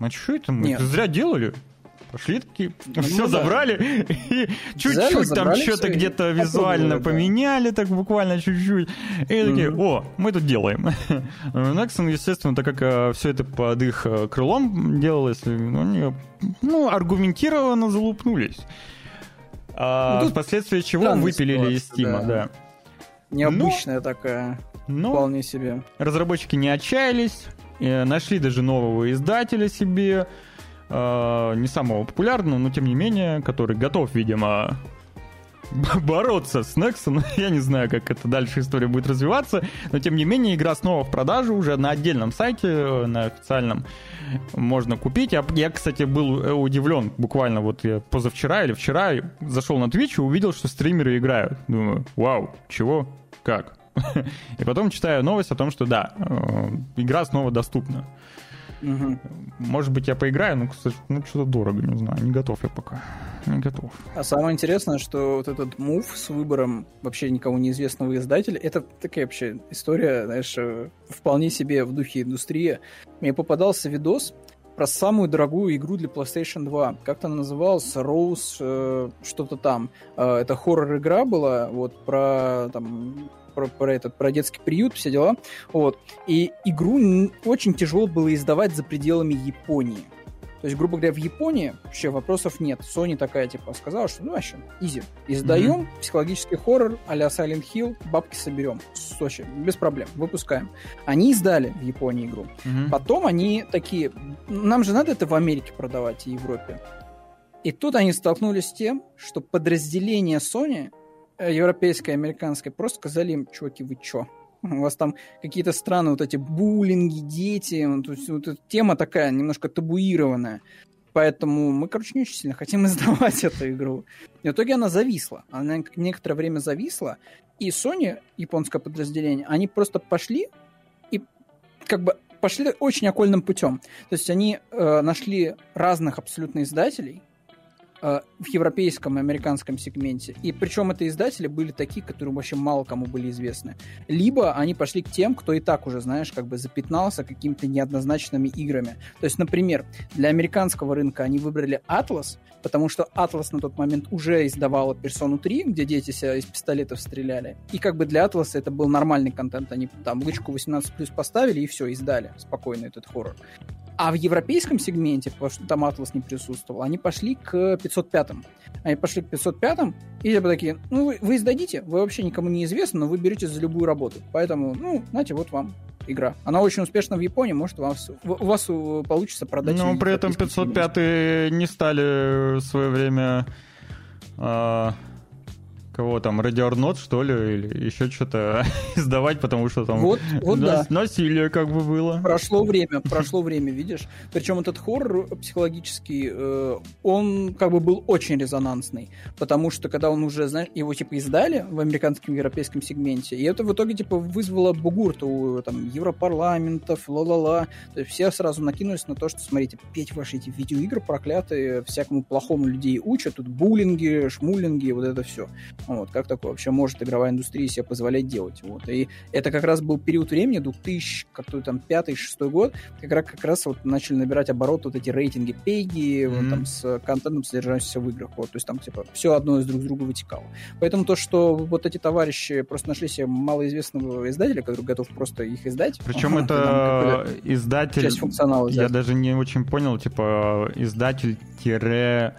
а что это мы? Нет. Зря делали. Пошли такие, Ну все да. забрали [LAUGHS] и чуть-чуть там что-то где-то визуально поменяли, так буквально чуть-чуть. И такие, о, мы тут делаем. [LAUGHS] Nexon, естественно, так как все это под их э, крылом делалось, э, ну, они, ну, аргументированно залупнулись. А, Ну, впоследствии чего выпилили из Стима, да. да. Необычная такая, Но вполне себе. разработчики не отчаялись, э, нашли даже нового издателя себе, э, не самого популярного, но тем не менее, который готов, видимо, [LAUGHS] бороться с Nexon. [LAUGHS] Я не знаю, как это дальше история будет развиваться, но тем не менее игра снова в продажу уже на отдельном сайте, э, на официальном можно купить. Я, я, кстати, был э, удивлен, буквально вот я позавчера или вчера зашел на Twitch и увидел, что стримеры играют. Думаю, вау, чего, как? И потом читаю новость о том, что да, э, игра снова доступна. Угу. Может быть, я поиграю, но, кстати, ну, что-то дорого, не знаю, не готов я пока. Не готов. А самое интересное, что вот этот мув с выбором вообще никому неизвестного издателя, это такая вообще история, знаешь, э, вполне себе в духе индустрии. Мне попадался видос, про самую дорогую игру для PlayStation 2. Как-то она называлась Rose э, что-то там. Э, это хоррор-игра была, вот, про там про, про этот, про детский приют, все дела. Вот. И игру очень тяжело было издавать за пределами Японии. То есть, грубо говоря, в Японии вообще вопросов нет. Sony такая, типа, сказала, что ну вообще, изи. Издаем mm-hmm. психологический хоррор а-ля Silent Hill, бабки соберем. Сочи, без проблем, выпускаем. Они издали в Японии игру. Mm-hmm. Потом они такие, нам же надо это в Америке продавать и Европе. И тут они столкнулись с тем, что подразделение Sony, э, европейское, американское, просто сказали им, чуваки, вы чё? [LAUGHS] У вас там какие-то странные вот эти буллинги, дети. То есть вот эта тема такая немножко табуированная. Поэтому мы, короче, не очень сильно хотим [LAUGHS] издавать эту игру. И в итоге она зависла. Она некоторое время зависла. И Sony, японское подразделение, они просто пошли и как бы пошли очень окольным путем. То есть они э, нашли разных абсолютно издателей, в европейском и американском сегменте. И причем это издатели были такие, которые вообще мало кому были известны. Либо они пошли к тем, кто и так уже, знаешь, как бы запятнался какими-то неоднозначными играми. То есть, например, для американского рынка они выбрали Atlas, потому что Atlas на тот момент уже издавала Persona 3, где дети себя из пистолетов стреляли. И как бы для Atlas это был нормальный контент. Они там лычку 18+, поставили и все, издали спокойно этот хоррор. А в европейском сегменте, потому что там Atlas не присутствовал, они пошли к 505-м. Они пошли к 505-м, и типа такие, ну, вы, вы издадите, вы вообще никому не известны, но вы берете за любую работу. Поэтому, ну, знаете, вот вам игра. Она очень успешна в Японии, может, у вас, у вас получится продать... Но при этом 505 не стали в свое время... Кого там, Радиорнот, что ли, или еще что-то [LAUGHS] издавать, потому что там вот, вот да. насилие как бы было. Прошло время, прошло время, видишь. Причем этот хоррор психологический, э, он как бы был очень резонансный, потому что когда он уже, знаешь, его типа издали в американском европейском сегменте, и это в итоге типа вызвало бугурт у там европарламентов, ла-ла-ла, то есть все сразу накинулись на то, что, смотрите, петь ваши эти видеоигры проклятые, всякому плохому людей учат, тут буллинги, шмулинги, вот это все. Вот, как такое вообще может игровая индустрия себе позволять делать? Вот. И это как раз был период времени, 2000, какой там, пятый, шестой год, как раз, как раз вот начали набирать оборот вот эти рейтинги пеги, mm-hmm. вот, там, с контентом, содержащимся в играх. Вот. То есть там, типа, все одно из друг друга вытекало. Поэтому то, что вот эти товарищи просто нашли себе малоизвестного издателя, который готов просто их издать. Причем это издатель... Часть функционала. Я даже не очень понял, типа, издатель-тире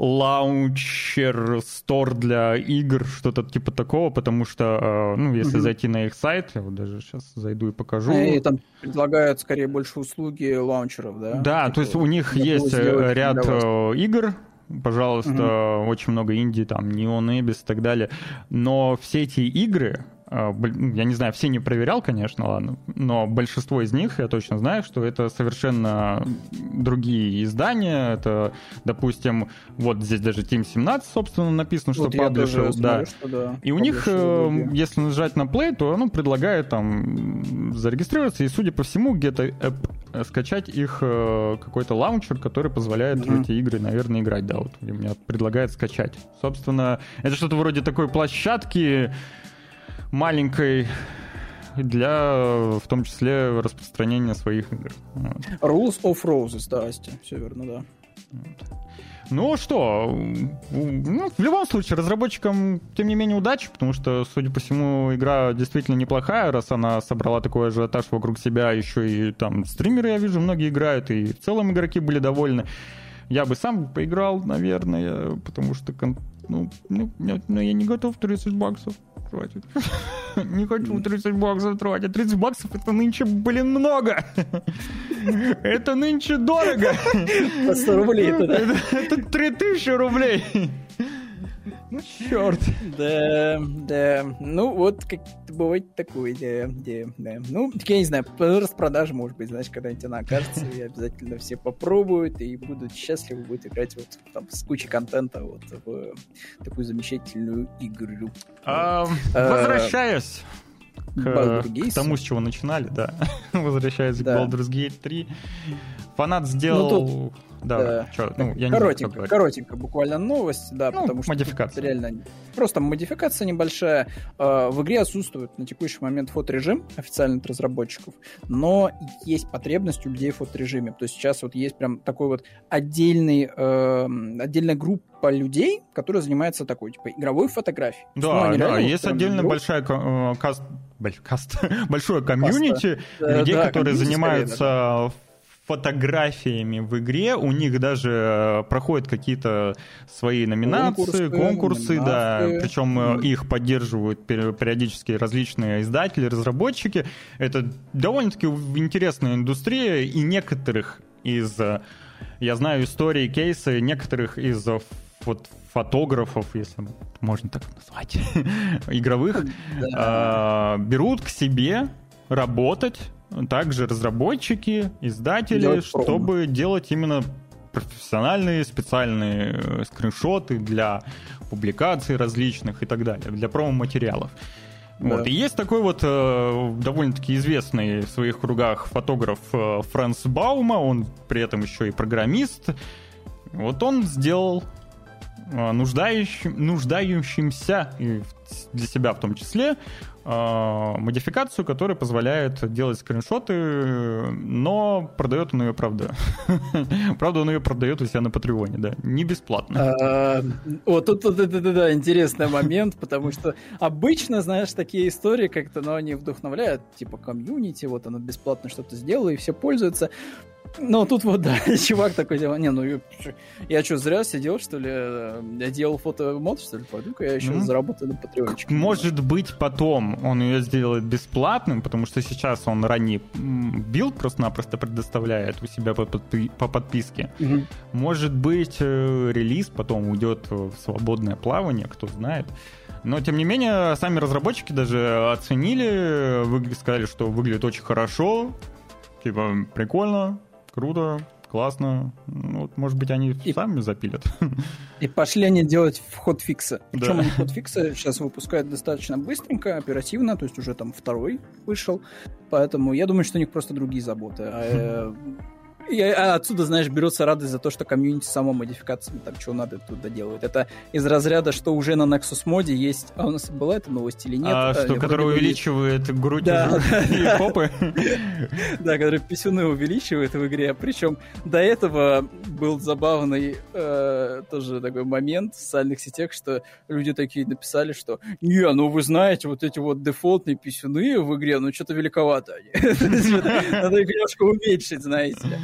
лаунчер, стор для игр, что-то типа такого, потому что, э, ну, если угу. зайти на их сайт, я вот даже сейчас зайду и покажу. И там предлагают скорее больше услуги лаунчеров, да? Да, типа, то есть у них есть э, ряд э, игр, пожалуйста, угу. очень много инди, там, Neon Abyss и так далее, но все эти игры, я не знаю, все не проверял, конечно, ладно, но большинство из них я точно знаю, что это совершенно другие издания. Это, допустим, вот здесь даже Team 17, собственно, написано, что вот паблишер, да. что, да. И у них, э, если нажать на play, то оно предлагает там зарегистрироваться и, судя по всему, где-то э, скачать их э, какой-то лаунчер, который позволяет mm-hmm. в эти игры, наверное, играть. Да, вот мне предлагает скачать. Собственно, это что-то вроде такой площадки, маленькой для, в том числе, распространения своих игр. Rules of Roses, да, Асти, все верно, да. Ну что, ну, в любом случае, разработчикам, тем не менее, удачи, потому что, судя по всему, игра действительно неплохая, раз она собрала такой ажиотаж вокруг себя, еще и там стримеры, я вижу, многие играют, и в целом игроки были довольны. Я бы сам поиграл, наверное, потому что, ну, ну, ну я не готов 30 баксов хватит. [LAUGHS] Не хочу 30 баксов тратить. 30 баксов это нынче, блин, много. [LAUGHS] Это нынче дорого. По 100 рублей? Это 3000 [LAUGHS] рублей. Ну, черт. Да, да. Ну, вот как бывает такое, да, да, да. Ну, я не знаю, распродажа, может быть, знаешь, когда-нибудь она окажется, и обязательно все попробуют, и будут счастливы, будут играть вот там с кучей контента вот в такую замечательную игру. А, возвращаясь к, к тому, с чего начинали, да. [LAUGHS] Возвращаясь да. к Baldur's Gate 3. Фанат сделал... Ну, тут да, да. Чё, ну, я коротенько, не коротенько, буквально новость, да, ну, потому что модификация. реально просто модификация небольшая. А, в игре отсутствует на текущий момент фоторежим официально от разработчиков, но есть потребность у людей в фоторежиме. То есть сейчас вот есть прям такой вот отдельный, э, отдельная группа людей, которая занимается такой, типа, игровой фотографией. Да, ну, да, есть отдельно большая э, каст, каст, [LAUGHS] большое комьюнити людей, да, которые занимаются скорее, да фотографиями в игре. У них даже э, проходят какие-то свои номинации, конкурсы, конкурсы номинации. да. Причем mm. их поддерживают периодически различные издатели, разработчики. Это довольно-таки интересная индустрия, и некоторых из... Э, я знаю истории, кейсы некоторых из вот фотографов, если можно так назвать, [LAUGHS] игровых, да. берут к себе работать также разработчики, издатели, делать чтобы промо. делать именно профессиональные специальные э, скриншоты для публикаций различных и так далее, для промо-материалов. Да. Вот. И есть такой вот э, довольно-таки известный в своих кругах фотограф э, Франц Баума, он при этом еще и программист. Вот он сделал нуждающим, нуждающимся, и для себя в том числе, э, модификацию, которая позволяет делать скриншоты, но продает он ее, правда. [LAUGHS] правда, он ее продает у себя на Патреоне, да, не бесплатно. А, вот тут, интересный момент, потому что обычно, знаешь, такие истории как-то, но они вдохновляют, типа комьюнити, вот оно бесплатно что-то сделало, и все пользуются. Ну, тут вот, [LAUGHS] да, чувак такой делал, не, ну, я что, зря сидел, что ли? Я делал фотомод, что ли? Пойду-ка я еще mm-hmm. заработаю на Patreon чике. Может быть, потом он ее сделает бесплатным, потому что сейчас он ранний билд просто-напросто предоставляет у себя по, подпи- по подписке. Может быть, э, релиз потом уйдет в свободное плавание, кто знает. Но, тем не менее, сами разработчики даже оценили, сказали, что выглядит очень хорошо, типа, прикольно, круто, классно. Ну, вот, может быть, они и, сами запилят. И пошли они делать вход фикса. Причем да. они вход фикса сейчас выпускают достаточно быстренько, оперативно, то есть уже там второй вышел. Поэтому я думаю, что у них просто другие заботы. А, и а отсюда, знаешь, берется радость за то, что комьюнити само модификациями там что надо туда делают. Это из разряда, что уже на Nexus моде есть... А у нас была эта новость или нет? А, что, который увеличивает есть... грудь да, и попы? [LAUGHS] Да, который писюны увеличивает в игре. Причем до этого был забавный э, тоже такой момент в социальных сетях, что люди такие написали, что «Не, ну вы знаете, вот эти вот дефолтные писюны в игре, ну что-то великовато они. [LAUGHS] Надо их немножко уменьшить, знаете ли».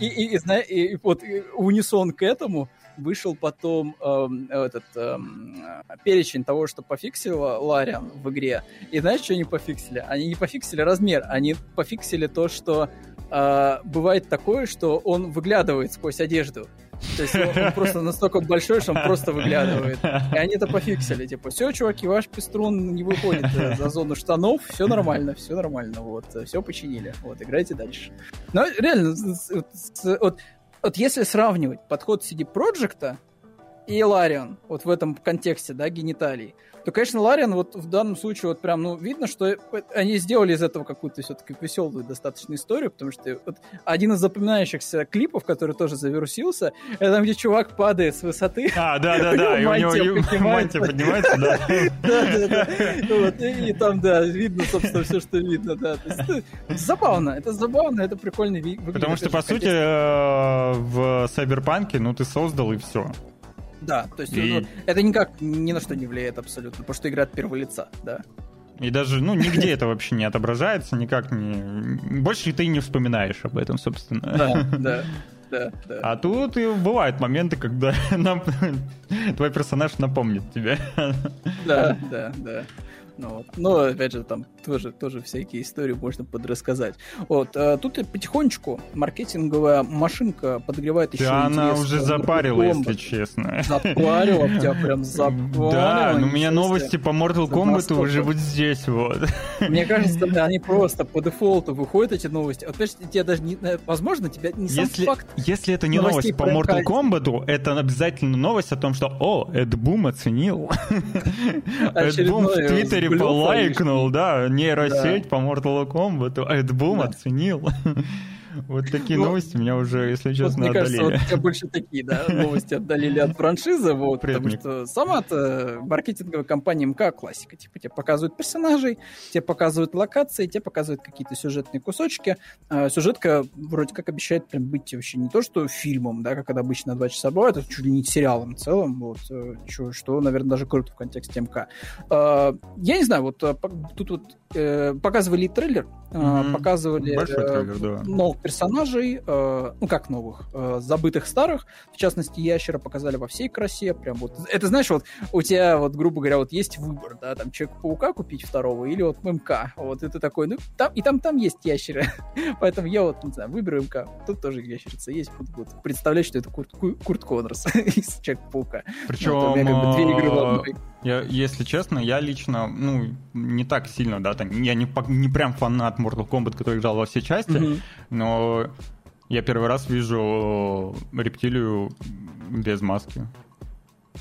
И, и, и, и вот унисон к этому вышел потом эм, этот эм, перечень того, что пофиксила Лариан в игре. И знаешь, что они пофиксили? Они не пофиксили размер, они пофиксили то, что э, бывает такое, что он выглядывает сквозь одежду. То есть он, он просто настолько большой, что он просто выглядывает. И они это пофиксили. Типа, все, чуваки, ваш пеструн не выходит за зону штанов, все нормально, все нормально, вот, все починили. Вот, играйте дальше. Но реально, вот, вот если сравнивать подход CD Projekt и Larian, вот в этом контексте, да, гениталий, то, конечно, Лариан вот в данном случае вот прям, ну, видно, что они сделали из этого какую-то все-таки веселую достаточно историю, потому что вот один из запоминающихся клипов, который тоже завирусился, это там, где чувак падает с высоты. А, да-да-да, [LAUGHS] и у него мантия поднимается, да. [LAUGHS] Да-да-да. И там, да, видно, собственно, все, что видно, да. Забавно, это забавно, это прикольно. Потому что, по сути, э, в Сайберпанке, ну, ты создал и все. Да, то есть и... ну, это никак ни на что не влияет абсолютно, потому что игра от первого лица, да. И даже, ну, нигде это вообще не отображается, никак не... Больше ты не вспоминаешь об этом, собственно. Да, да. Да, да. А тут и бывают моменты, когда [LAUGHS] нам твой персонаж напомнит тебе. [LAUGHS] Да, да, да. Ну, вот. Но, опять же, там тоже, тоже всякие истории можно подрассказать. Вот, а тут и потихонечку маркетинговая машинка подогревает еще Да она уже запарила, если честно. Запарила, [LAUGHS] тебя прям запарила. Да, но у меня новости по Mortal Kombat уже вот здесь вот. Мне кажется, да, они [LAUGHS] просто по дефолту выходят эти новости. Вот, понимаешь, тебе даже не... Э, возможно, тебя не сам если, факт Если это не новость по Mortal Kombat, это обязательно новость о том, что, о, Эд Бум оценил. Эд Бум в Твиттере типа лайкнул, да, нейросеть Да. по Mortal Kombat, Эд Бум Да. оценил. [LAUGHS] Вот такие Ну, новости меня уже, если Вот, честно, мне кажется, вот одолели. тебя больше такие, да, новости отдалили от франшизы, вот, Привет, потому что сама-то маркетинговая компания МК классика. Типа тебе показывают персонажей, тебе показывают локации, тебе показывают какие-то сюжетные кусочки. А сюжетка вроде как обещает прям быть вообще не то, что фильмом, да, как это обычно два часа бывает, это чуть ли не сериалом в целом, вот, э, что, наверное, даже круто в контексте МК. А, Я не знаю, вот а, по- тут вот э, показывали трейлер, а, Мгм. показывали Большой э, трейлер, да. новых персонажей, э, ну как новых, э, забытых старых, в частности, ящера показали во всей красе, прям вот, это знаешь, вот у тебя вот, грубо говоря, вот есть выбор, да, там Человека-паука купить второго или вот МК, вот это такой, ну там, и там, там есть ящеры, [LAUGHS] поэтому я вот, не знаю, выберу МК, тут тоже ящерица есть, буду, буду представлять, что это Курт, Ку- Курт Коннорс [LAUGHS] из Человека-паука. Причем, Вот, у меня как бы две игры в одной. Я, если честно, я лично, ну, не так сильно, да, там, я не, не прям фанат Mortal Kombat, который играл во все части, Мгм. но я первый раз вижу рептилию без маски,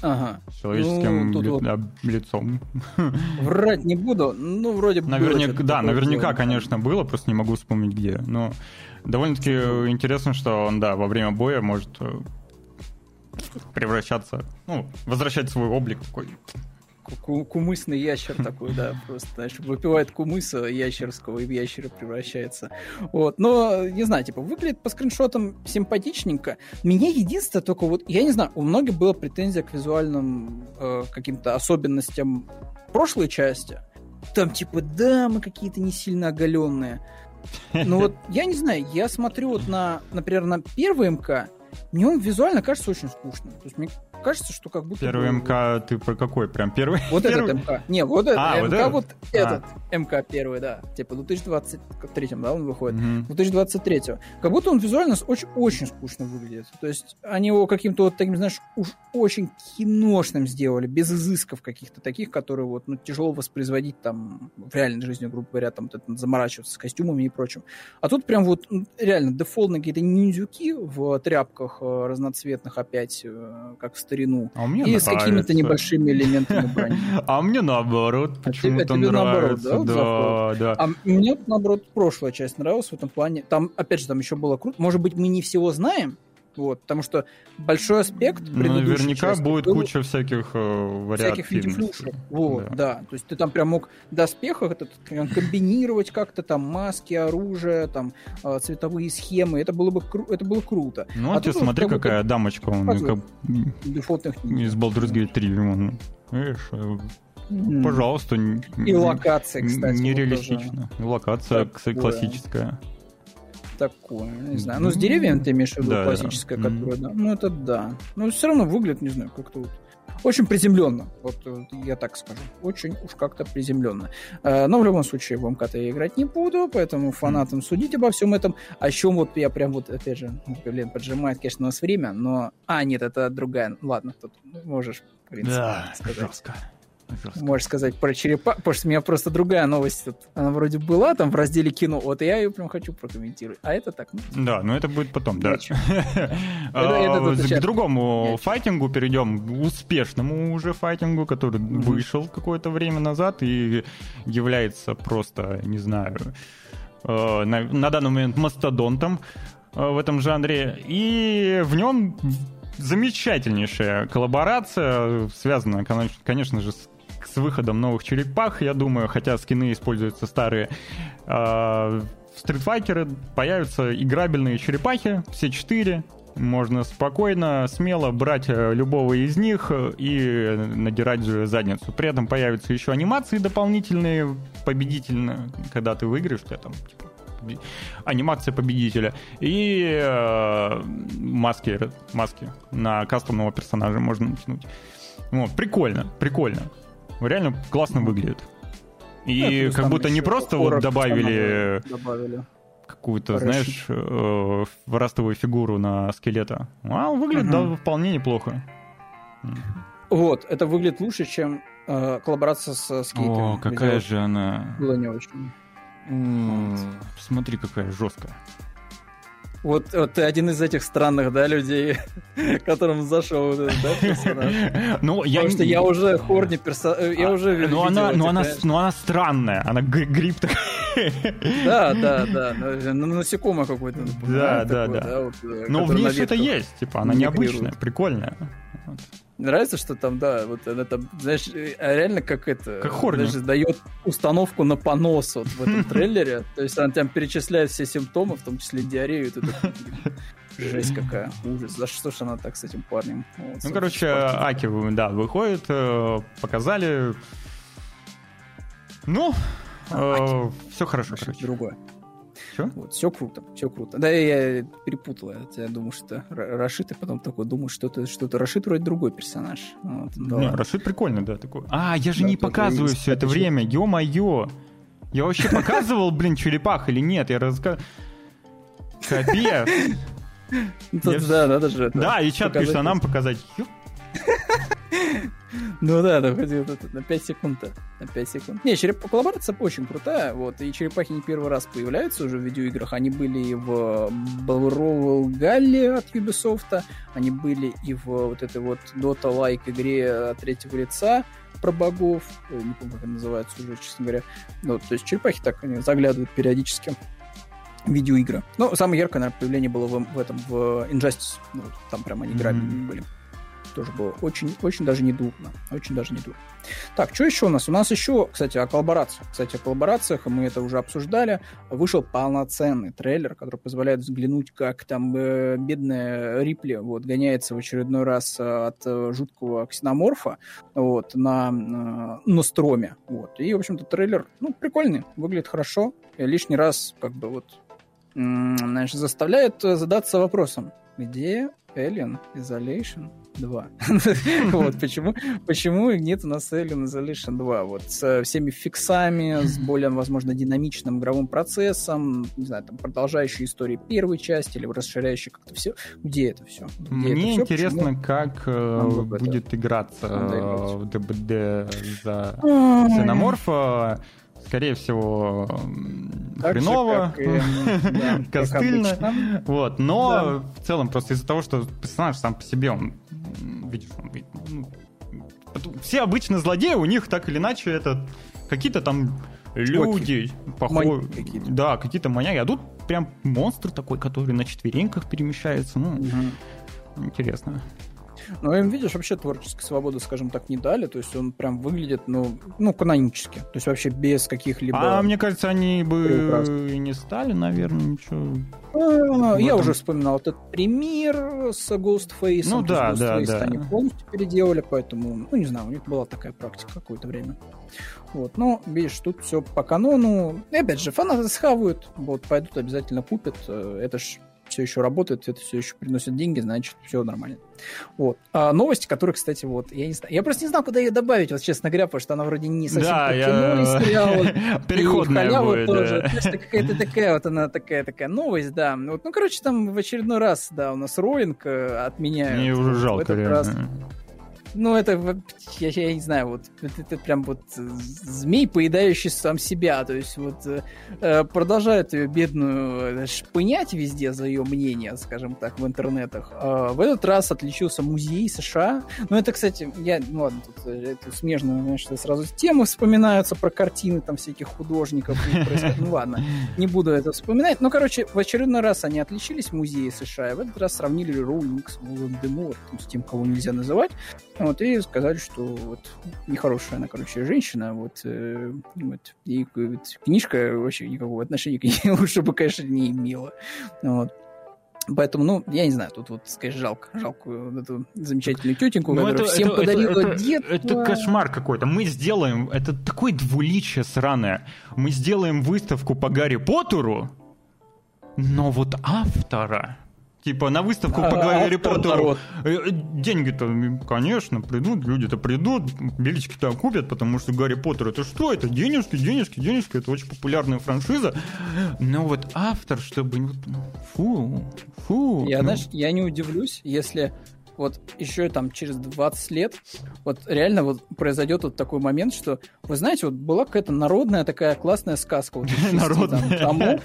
Ага. с человеческим Ну, ли- вот лицом. [LAUGHS] Врать не буду, ну, вроде бы было Наверняка, да, наверняка, сделано. конечно, было, просто не могу вспомнить где. Но довольно-таки интересно, что он, да, во время боя может э, превращаться, ну, возвращать свой облик такой. Ку- Кумысный ящер такой, да, просто, знаешь, выпивает кумыса ящерского и в ящера превращается. Вот, но, не знаю, типа, выглядит по скриншотам симпатичненько. Меня единственное только вот, я не знаю, у многих была претензия к визуальным э, каким-то особенностям прошлой части. Там, типа, да, мы какие-то не сильно оголенные. Ну вот, я не знаю, я смотрю вот на, например, на первый МК, мне он визуально кажется очень скучным. То есть мне кажется, что как будто... Первый бы- мкк ты про какой? Прям первый? вот Первый? этот МК. Не, вот этот А, вот МК, этот? вот А. этот МК первый, да. Типа в 2023, да, он выходит. Мгм. 2023. Как будто он визуально очень, очень скучно выглядит. То есть они его каким-то вот таким, знаешь, уж очень киношным сделали, без изысков каких-то таких, которые вот, ну, тяжело воспроизводить там в реальной жизни, грубо говоря, там вот это заморачиваться с костюмами и прочим. А тут прям вот ну, реально дефолтные какие-то ниндзюки в тряпках э, разноцветных опять, э, как в старину. А мне И с какими-то нравится. небольшими элементами брони. [LAUGHS] А мне наоборот, А почему-то а тебе наоборот, нравится. да, Да. А мне, наоборот, прошлая часть нравилась в этом плане. Там, опять же, там еще было круто. Может быть, мы не всего знаем, вот, потому что большой аспект Ну, наверняка части будет был куча всяких э, вариаций. всяких видеофлюшек. Вот, Да. да. То есть ты там прям мог доспехах это прям комбинировать как-то там маски, оружие, там э, цветовые схемы. Это было бы кру- это было круто. Ну, А ты вот смотри, как какая дамочка, он как Дефолтных из Baldur's Gate 3. он, видишь, э, пожалуйста. И локация, кстати. вот Нереалистично. И Локация, кстати, классическая. тоже Такое, не знаю. Ну, с деревьями ты имеешь в виду Да, да. классическая, Мгм. которая, да. Ну, это да. Но все равно выглядит, не знаю, как-то вот очень приземленно. Вот э, я так скажу. Очень уж как-то приземленно. Э, Но в любом случае в МК-то я играть не буду, поэтому фанатам судить обо всем этом. А чем вот я прям вот, опять же, ну, блин, поджимает, конечно, у нас время, но... А, нет, это другая. Ладно, тут можешь, в принципе, сказать. жестко. Жестко. Можешь сказать про черепа, потому что у меня просто другая новость. тут. Она вроде была там в разделе кино, вот я ее прям хочу прокомментировать. А это так, ну, Да, но это будет потом, да. [LAUGHS] А, К другому файтингу перейдем, успешному уже файтингу, который вышел какое-то время назад и является просто, не знаю, э, на на данный момент мастодонтом э, в этом жанре. И в нем замечательнейшая коллаборация, связанная, конечно же, с с выходом новых черепах, я думаю, хотя скины используются старые. А, В Fighter появятся играбельные черепахи, все четыре. Можно спокойно, смело брать э, любого из них э, и надирать задницу. При этом появятся еще анимации дополнительные, победительные, когда ты выиграешь, у тебя там типа, анимация победителя и э, маски, маски на кастомного персонажа можно натянуть. Вот, прикольно, прикольно. Реально классно выглядит. И Ну, плюс как будто не просто вот добавили Добавили. какую-то, знаешь, э, растовую фигуру на скелета. А он выглядит Мгм. да, вполне неплохо. Вот, это выглядит лучше, чем э, коллаборация с скейтом. О, какая же она... Было не очень. М, Смотри, какая жесткая. Вот, вот ты один из этих странных, да, людей, [LAUGHS] которым зашел вот этот, да, персонаж. [LAUGHS] Ну, я Потому что я уже хорни персонаж, я А, уже ну, она, этих, ну, она, знаешь. ну, она странная, она гри- гриб такой. Да, да, да, ну, ну, насекомое какое-то. Да, да, да. Но в ней на что-то есть, типа, она необычная, прикольная. Нравится, что там, да, вот она там, знаешь, э, реально как это... Как хорни. Даже дает установку на понос вот в этом [LAUGHS] трейлере. То есть она там перечисляет все симптомы, в том числе диарею. блин, [LAUGHS] Жесть какая, ужас. За что ж она так с этим парнем? Вот, Ну, короче. Аки, да, выходит, э, показали. Ну, все хорошо, короче. другое. Чё? Вот, все круто, все круто. Да, я перепутал. Я, я думаю, что это Ра- Рашид, и потом такой думаю, что это что-то Рашид вроде другой персонаж. Вот, да Не. Рашид прикольный, да, такой. А, я же Да, не показываю все это время, ё-моё. Я вообще показывал, блин, черепах или нет? Я раска... Капец. [LAUGHS] Я- да, надо же. это Да, и чат пишет, а нам показать. Ёп. Ну да, это, на 5 секунд -то, на 5 секунд. Не, череп... коллаборация очень крутая, вот, и черепахи не первый раз появляются уже в видеоиграх, они были и в Бавровал Галле от Ubisoft, они были и в вот этой вот Dota-like игре от третьего лица про богов, Ой, не помню, как она называется уже, честно говоря. Ну, то есть черепахи так они заглядывают периодически видеоигры. Ну, самое яркое, наверное, появление было в, в этом, в Injustice. Ну, вот там прям они играми Мгм. были. Тоже было очень, очень даже не дурно. Очень даже не дурно. Так, что еще у нас? У нас еще, кстати, о коллаборациях. Кстати, о коллаборациях, мы это уже обсуждали. Вышел полноценный трейлер, который позволяет взглянуть, как там э, бедная Рипли вот, гоняется в очередной раз э, от э, жуткого ксеноморфа вот, на, э, на строме. Вот. И, в общем-то, трейлер, ну, прикольный, выглядит хорошо. И лишний раз, как бы, вот, знаешь, заставляет э, задаться вопросом, где Alien Isolation 2? [LAUGHS] Вот почему, почему нет у нас Alien Isolation 2? Вот с э, всеми фиксами, с более, возможно, динамичным игровым процессом, не знаю, там, продолжающей истории первой части или расширяющей как-то все. Где это все? Мне интересно, как э, бы это- будет играться э, в ДБД за. Ксеноморфа. Скорее всего, Так же, хреново, как и, да, как [LAUGHS] костыльно. Вот, но в целом просто из-за того, что персонаж сам по себе, он, видишь, он, ну, все обычно злодеи, у них так или иначе это какие-то там люди, похожи, Маньяки какие-то. да, какие-то маньяки, а тут прям монстр такой, который на четвереньках перемещается, ну, интересно. Но им, видишь, вообще творческой свободы, скажем так, не дали. То есть он прям выглядит, ну, ну канонически. То есть вообще без каких-либо... А мне кажется, они бы и не стали, наверное, ничего. А, Я этом- уже вспоминал этот пример с Ghostface. Ну да, да, да. Они полностью переделали, поэтому, ну не знаю, у них была такая практика какое-то время. Вот, но, видишь, тут все по канону. И опять же, фанаты схавают, вот, пойдут обязательно купят. Э, Это ж все еще работает, это все еще приносит деньги, значит, все нормально. Вот. А новости, которые, кстати, вот, я не знаю, я просто не знал, куда ее добавить, вот, честно говоря, потому что она вроде не совсем Да, я- кино и сериал, [LAUGHS] Переходная и будет, тоже. да. Какая-то такая вот она такая такая новость, да. Вот, ну, короче, там в очередной раз, да, у нас роинг э, отменяют. Мне уже жалко, раз-. Ну, это, я, я не знаю, вот, это, это прям вот э, змей, поедающий сам себя, то есть вот э, э, продолжают ее бедную э, шпынять везде за ее мнение, скажем так, в интернетах. А в этот раз отличился музей США. Ну, это, кстати, я, ну ладно, тут э, это смежно, что сразу темы вспоминаются про картины там всяких художников. Ну, ладно, не буду это вспоминать. Ну, короче, в очередной раз они отличились в музее США, и в этот раз сравнили Роулинг с Волан-де-Мортом, с тем, кого нельзя называть. Вот, и сказали, что вот нехорошая она, короче, женщина, вот, э, вот и вот книжка вообще никакого отношения к ней [LAUGHS] лучше бы, конечно, не имела. Вот. Поэтому, ну, я не знаю, тут вот, конечно, жалко, жалко вот эту замечательную тетеньку, Ну, которая всем это- подарила это- детство. Это кошмар какой-то. Мы сделаем... Это такое двуличие сраное. Мы сделаем выставку по Гарри Поттеру, но вот автора... Типа на выставку по А, Гарри автор Поттеру э, э, деньги-то, конечно, придут, люди-то придут, билечки-то купят, потому что Гарри Поттер это что? Это денежки, денежки, денежки, это очень популярная франшиза. Но вот автор, чтобы... ну, Фу, фу. Я, ну, знаешь, я не удивлюсь, если вот еще там через 20 лет, вот реально вот произойдет вот такой момент, что, вы знаете, вот была какая-то народная такая классная сказка. Вот, [LAUGHS] народная. Тому,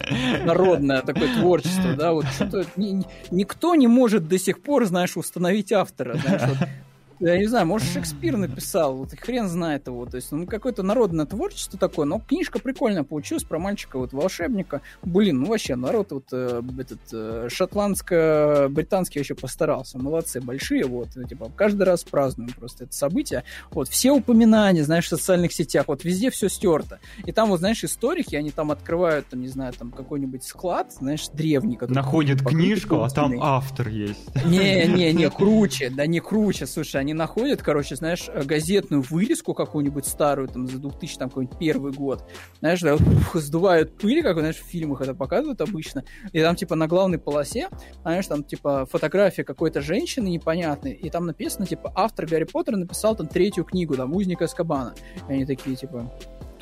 народное такое творчество, да, вот что-то ни, никто не может до сих пор, знаешь, установить автора, знаешь, вот, я не знаю, может, Шекспир написал, вот хрен знает его. То есть, ну, какое-то народное творчество такое, но книжка прикольная получилась про мальчика, вот, волшебника. Блин, ну, вообще, народ вот э, этот э, шотландско-британский вообще постарался. Молодцы, большие, вот, ну, типа, каждый раз празднуем просто это событие. Вот, все упоминания, знаешь, в социальных сетях, вот, везде все стерто. И там, вот, знаешь, историки, они там открывают, там, не знаю, там, какой-нибудь склад, знаешь, древний. Находят книжку, а там автор есть. Не-не-не, [LAUGHS] круче, да не круче, слушай, они находят, короче, знаешь, газетную вырезку какую-нибудь старую, там, за 2000, там, какой-нибудь первый год, знаешь, да, ух, [LAUGHS] сдувают пыль, как, знаешь, в фильмах это показывают обычно, и там, типа, на главной полосе, знаешь, там, типа, фотография какой-то женщины непонятной, и там написано, типа, автор Гарри Поттера написал там третью книгу, там, «Узник Аскабана», и они такие, типа,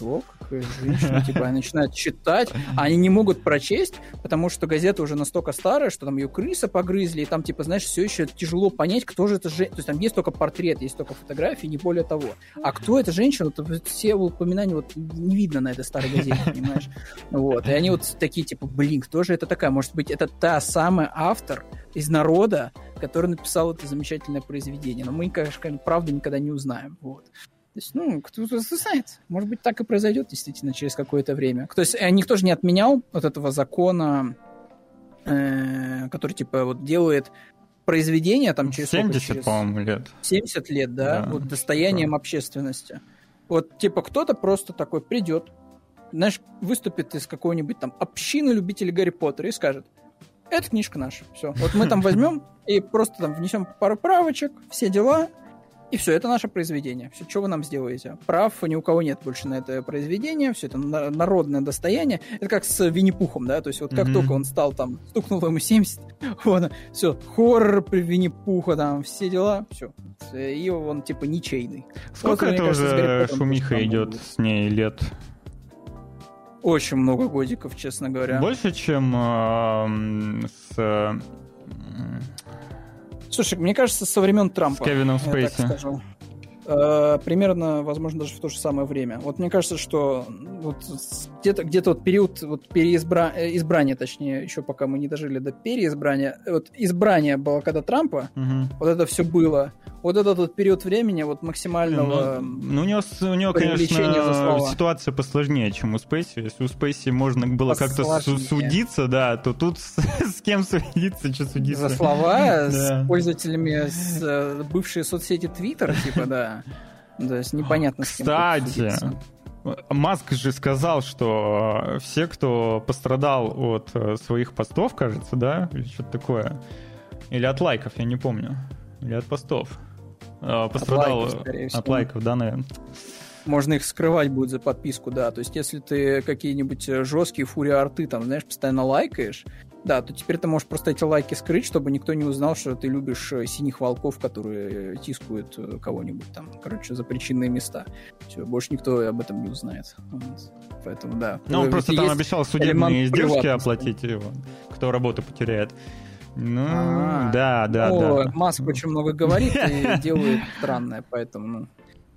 кто? Какая женщина? [LAUGHS] Типа, начинают читать, а они не могут прочесть, потому что газета уже настолько старая, что там ее крыса погрызли, и там, типа, знаешь, все еще тяжело понять, кто же это женщина. То есть там есть только портрет, есть только фотографии, не более того. А кто эта женщина? То все упоминания вот не видно на этой старой газете, понимаешь? Вот. И они вот такие, типа, блин, кто же это такая? Может быть, это та самая автор из народа, который написал это замечательное произведение. Но мы, конечно, правда никогда не узнаем. Вот. То есть, ну, кто-то знает. Может быть, так и произойдет действительно через какое-то время. То есть, э, никто же не отменял вот этого закона, э, который, типа, вот делает произведение там через 70, через... по-моему, лет. 70 лет, да, да вот достоянием да. общественности. Вот, типа, кто-то просто такой придет, знаешь, выступит из какой-нибудь там общины любителей Гарри Поттера и скажет, это книжка наша, все. Вот мы там возьмем [LAUGHS] и просто там внесем пару правочек, все дела, и все, это наше произведение. Все, что вы нам сделаете? Прав ни у кого нет больше на это произведение, все это народное достояние. Это как с Винни-Пухом, да, то есть вот как mm-hmm. только он стал там, стукнул ему 70, [LAUGHS] вот, все, хоррор при Винни-Пуха, там, все дела, все. И он типа ничейный. Сколько вот, это уже шумиха идет с ней лет? Очень много годиков, честно говоря. Больше, чем э, с Слушай, мне кажется, со времен Трампа. С Кевином Спейси. Э, примерно, возможно, даже в то же самое время. Вот мне кажется, что вот где-то где вот период вот переизбра... Э, избрания, точнее, еще пока мы не дожили до переизбрания, вот избрание было когда Трампа, угу. вот это все было. Вот этот вот период времени вот максимального Ну, ну у него, у него конечно, ситуация посложнее, чем у Спейси. Если у Спейси можно было как-то судиться, да, то тут с, [LAUGHS] с кем судиться, что судиться? За слова [LAUGHS] с пользователями с, э, бывшие соцсети Твиттер, типа, да. То есть непонятно с кем Кстати, Маск же сказал, что все, кто пострадал от э, своих постов, кажется, да, или что-то такое, или от лайков, я не помню, или от постов, э, пострадал от лайков, от лайков да, наверное. Можно их скрывать будет за подписку, да. То есть, если ты какие-нибудь э, жесткие фури-арты, там, знаешь, постоянно лайкаешь, да, то теперь ты можешь просто эти лайки скрыть, чтобы никто не узнал, что ты любишь э, синих волков, которые тискают э, кого-нибудь там, короче, за причинные места. Все, больше никто об этом не узнает. Вот. Поэтому, да. Ну, он просто там обещал судебные издержки оплатить, его, кто работу потеряет. Ну, А-а-а. да, да, О, да. Маск очень много говорит и [LAUGHS] делает странное, поэтому, ну,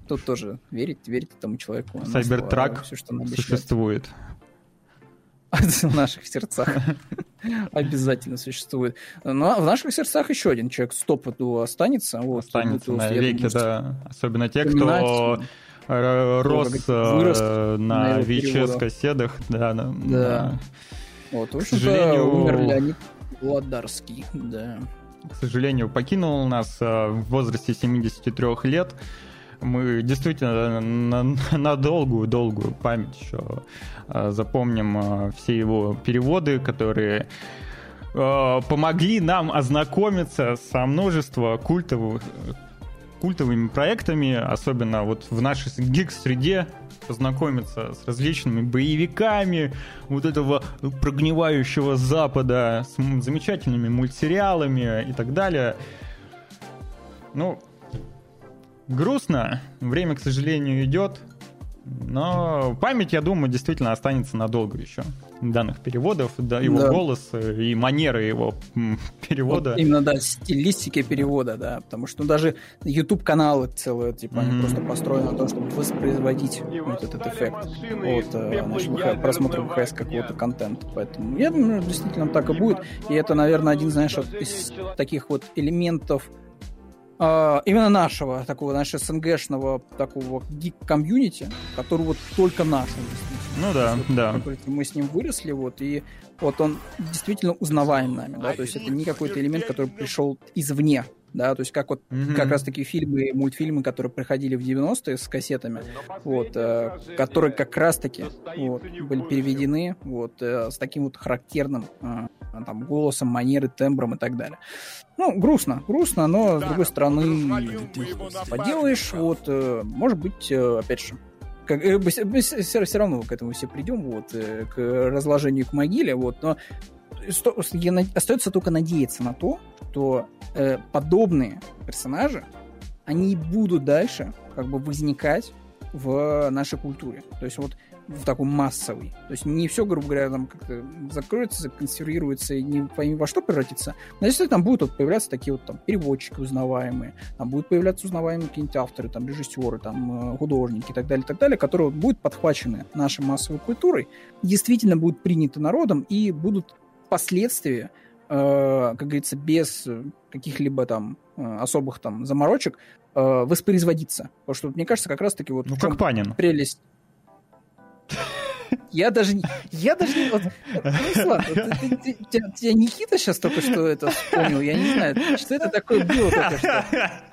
тут тоже верить, верить этому человеку. Сайбертрак существует. [LAUGHS] в наших сердцах [LAUGHS] обязательно существует. Но в наших сердцах еще один человек стопоту останется. Вот, останется на веки, да. Особенно те, кто рос э, на ВИЧ кассетах. Да, да. да. Вот, в общем-то, умер Леонид Владарский, да. К сожалению, покинул нас э, в возрасте 73 лет мы действительно на, долгую-долгую память еще а, запомним а, все его переводы, которые а, помогли нам ознакомиться со множеством культовых культовыми проектами, особенно вот в нашей гик-среде, познакомиться с различными боевиками вот этого прогнивающего Запада, с замечательными мультсериалами и так далее. Ну, грустно. Время, к сожалению, идет. Но память, я думаю, действительно останется надолго еще. Данных переводов, да, его да. голос и манеры его перевода. Вот именно, да, стилистики перевода, да. Потому что ну, даже YouTube-каналы целые, типа, mm-hmm. они просто построены на том, чтобы воспроизводить вот этот эффект от э, нашего просмотра ВХС какого-то контента. Поэтому я думаю, действительно так и будет. И это, наверное, один, знаешь, из таких вот элементов Uh, именно нашего, такого, знаешь, СНГшного такого гик-комьюнити, который вот только наш. Ну да, вот, да. Мы с ним выросли, вот, и вот он действительно узнаваем нами, да, то есть это не какой-то элемент, который пришел извне, да, то есть как вот mm-hmm. как раз такие фильмы, мультфильмы, которые приходили в 90-е с кассетами, вот, э, которые как раз таки вот, были переведены вот э, с таким вот характерным э, там голосом, манеры, тембром и так далее. Ну, грустно, грустно, но с другой стороны поделаешь, вот, э, может быть, э, опять же, как, э, мы все, все равно к этому все придем, вот, к разложению к могиле, вот, но остается только надеяться на то, что э, подобные персонажи, они будут дальше как бы возникать в нашей культуре. То есть вот в такой массовый. То есть не все, грубо говоря, там как-то закроется, законсервируется и не пойми во что превратится. Но если там будут вот появляться такие вот там переводчики узнаваемые, там будут появляться узнаваемые какие-нибудь авторы, там режиссеры, там э, художники и так далее, и так далее, которые вот будут подхвачены нашей массовой культурой, действительно будут приняты народом и будут впоследствии, э, как говорится, без каких-либо там э, особых там заморочек э, воспроизводиться. Потому что, мне кажется, как раз-таки вот ну, как Панин. прелесть я даже, я даже не... Вот, ладно, ты, ты, ты, тебя Никита сейчас только что это вспомнил, я не знаю, что это такое было только что.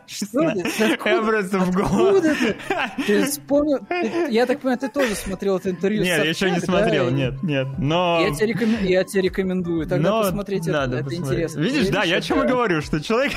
Что это? Откуда, я просто в голову. Ты? ты вспомнил? Ты, я так понимаю, ты тоже смотрел это интервью Нет, я еще не смотрел, да? нет, нет. Но... Я тебе, рекомен... я тебе рекомендую, тогда но... посмотреть надо это, посмотреть. это интересно. Видишь, да, я о чем и говорю, что человек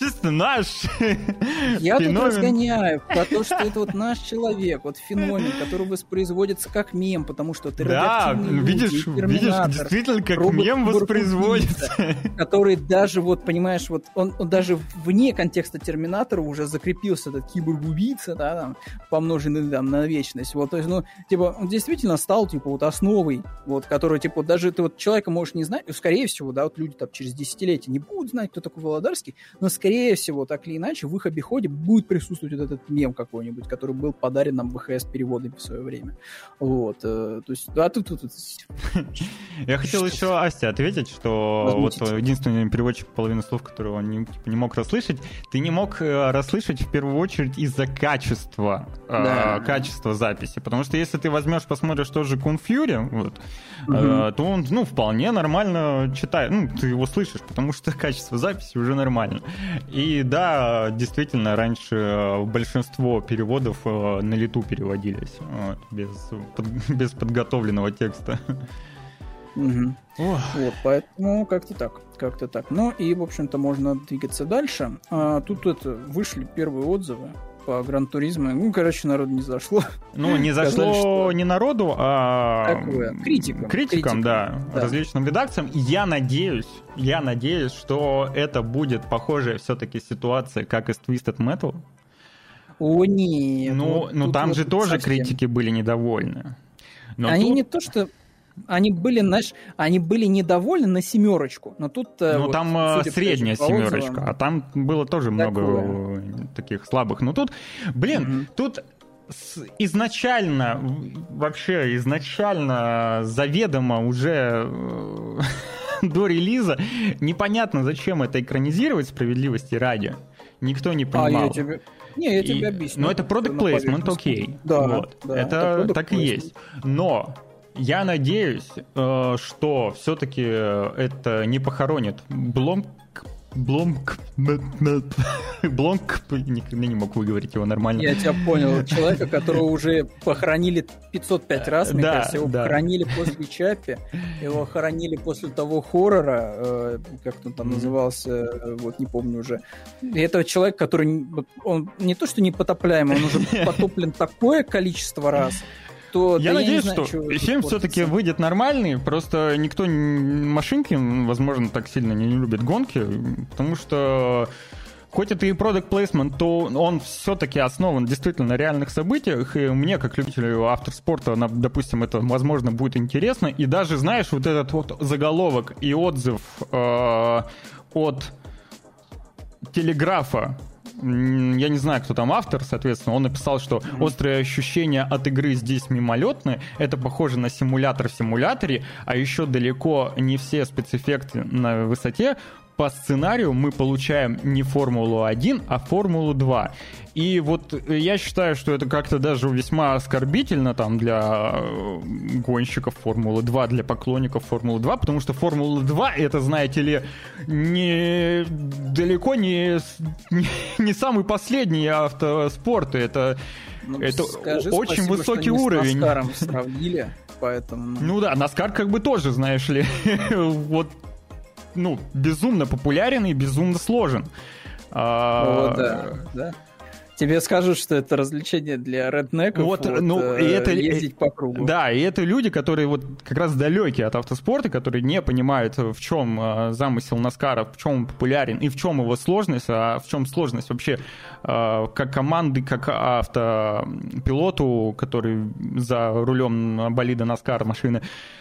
чисто наш [LAUGHS] Я феномен. тут разгоняю про то, что это вот наш человек, вот феномен, который воспроизводится как мем, потому что ты Да, видишь, видишь, действительно как мем воспроизводится. Который даже, вот, понимаешь, вот он, он даже вне контекста Терминатора уже закрепился, этот киборг-убийца, да, там, помноженный там на вечность. Вот, то есть, ну, типа, он действительно стал, типа, вот основой, вот, который, типа, даже ты вот человека можешь не знать, скорее всего, да, вот люди там через десятилетия не будут знать, кто такой Володарский, но, скорее скорее всего, так или иначе, в их обиходе будет присутствовать вот этот мем какой-нибудь, который был подарен нам ВХС переводами в свое время. Вот. Э, то есть, а тут... тут, тут... Я хотел еще Асте ответить, что вот единственный переводчик половины слов, которого он не, типа, не мог расслышать, ты не мог э, расслышать в первую очередь из-за качества, э, да. э, качества записи. Потому что если ты возьмешь, посмотришь тоже Кун Фьюри, вот, угу. э, то он, ну, вполне нормально читает. Ну, ты его слышишь, потому что [LAUGHS] качество записи уже нормально. И да, действительно, раньше э, большинство переводов э, на лету переводились, вот, без, под, [LAUGHS] без подготовленного текста. Угу. Вот, поэтому как-то так, как-то так. Ну и, в общем-то, можно двигаться дальше. А, тут это, вышли первые отзывы по Гран-туризму. Ну, короче, народу не зашло. Ну, не зашло что... не народу, а Такое, критикам. Критикам, критикам да, да, различным редакциям. Я надеюсь, я надеюсь, что это будет похожая все-таки ситуация, как и с Twisted Metal. О, нет. Ну, вот ну там же тоже совсем. критики были недовольны. Но Они тут... не то, что они были, знаешь, они были недовольны на семерочку, но тут... Э, ну, вот, там э, средняя семерочка, а там было тоже много Такое. таких слабых. Но тут, блин, угу. тут изначально, вообще изначально заведомо уже э, [LAUGHS] до релиза непонятно, зачем это экранизировать справедливости ради. Никто не понимал. А, я тебе... Не, я тебе объясню. Но это product placement, окей. Да, вот. да, это, это так и есть. Но я надеюсь, э, что все-таки это не похоронит Блом Бломк... Блонк... Никогда не мог выговорить его нормально. Я тебя понял. Человека, которого уже похоронили 505 раз, мне да, кажется, его да. похоронили после Чаппи, его хоронили после того хоррора, э, как он там назывался, э, вот не помню уже. И этого человека, который... Он не то, что непотопляемый, он уже [LAUGHS] потоплен такое количество раз, то... Я да надеюсь, я знаю, что фильм все-таки выйдет нормальный, просто никто машинки, возможно, так сильно не любит гонки, потому что хоть это и продукт плейсмент, то он все-таки основан действительно на реальных событиях, и мне, как любителю авторспорта, допустим, это, возможно, будет интересно, и даже, знаешь, вот этот вот заголовок и отзыв э, от Телеграфа я не знаю, кто там автор, соответственно, он написал, что острые ощущения от игры здесь мимолетны, это похоже на симулятор в симуляторе, а еще далеко не все спецэффекты на высоте, по сценарию мы получаем не Формулу-1, а Формулу-2. И вот я считаю, что это как-то даже весьма оскорбительно там для э, гонщиков Формулы-2, для поклонников Формулы-2, потому что Формула-2 это, знаете ли, не далеко не, не, не самый последний автоспорт, это, ну, это скажи очень спасибо, высокий что уровень. С сравнили, поэтому... Ну да, Наскар как бы тоже, знаешь ли, [LAUGHS] вот ну, безумно популярен и безумно сложен. А... О, да, да. Тебе скажут, что это развлечение для реднеков. Вот, вот ну, э, и это ездить по кругу. Да, и это люди, которые вот как раз далекие от автоспорта, которые не понимают, в чем э, замысел Наскара, в чем он популярен и в чем его сложность, а в чем сложность вообще э, как команды, как автопилоту, который за рулем болида Наскара машины. Э,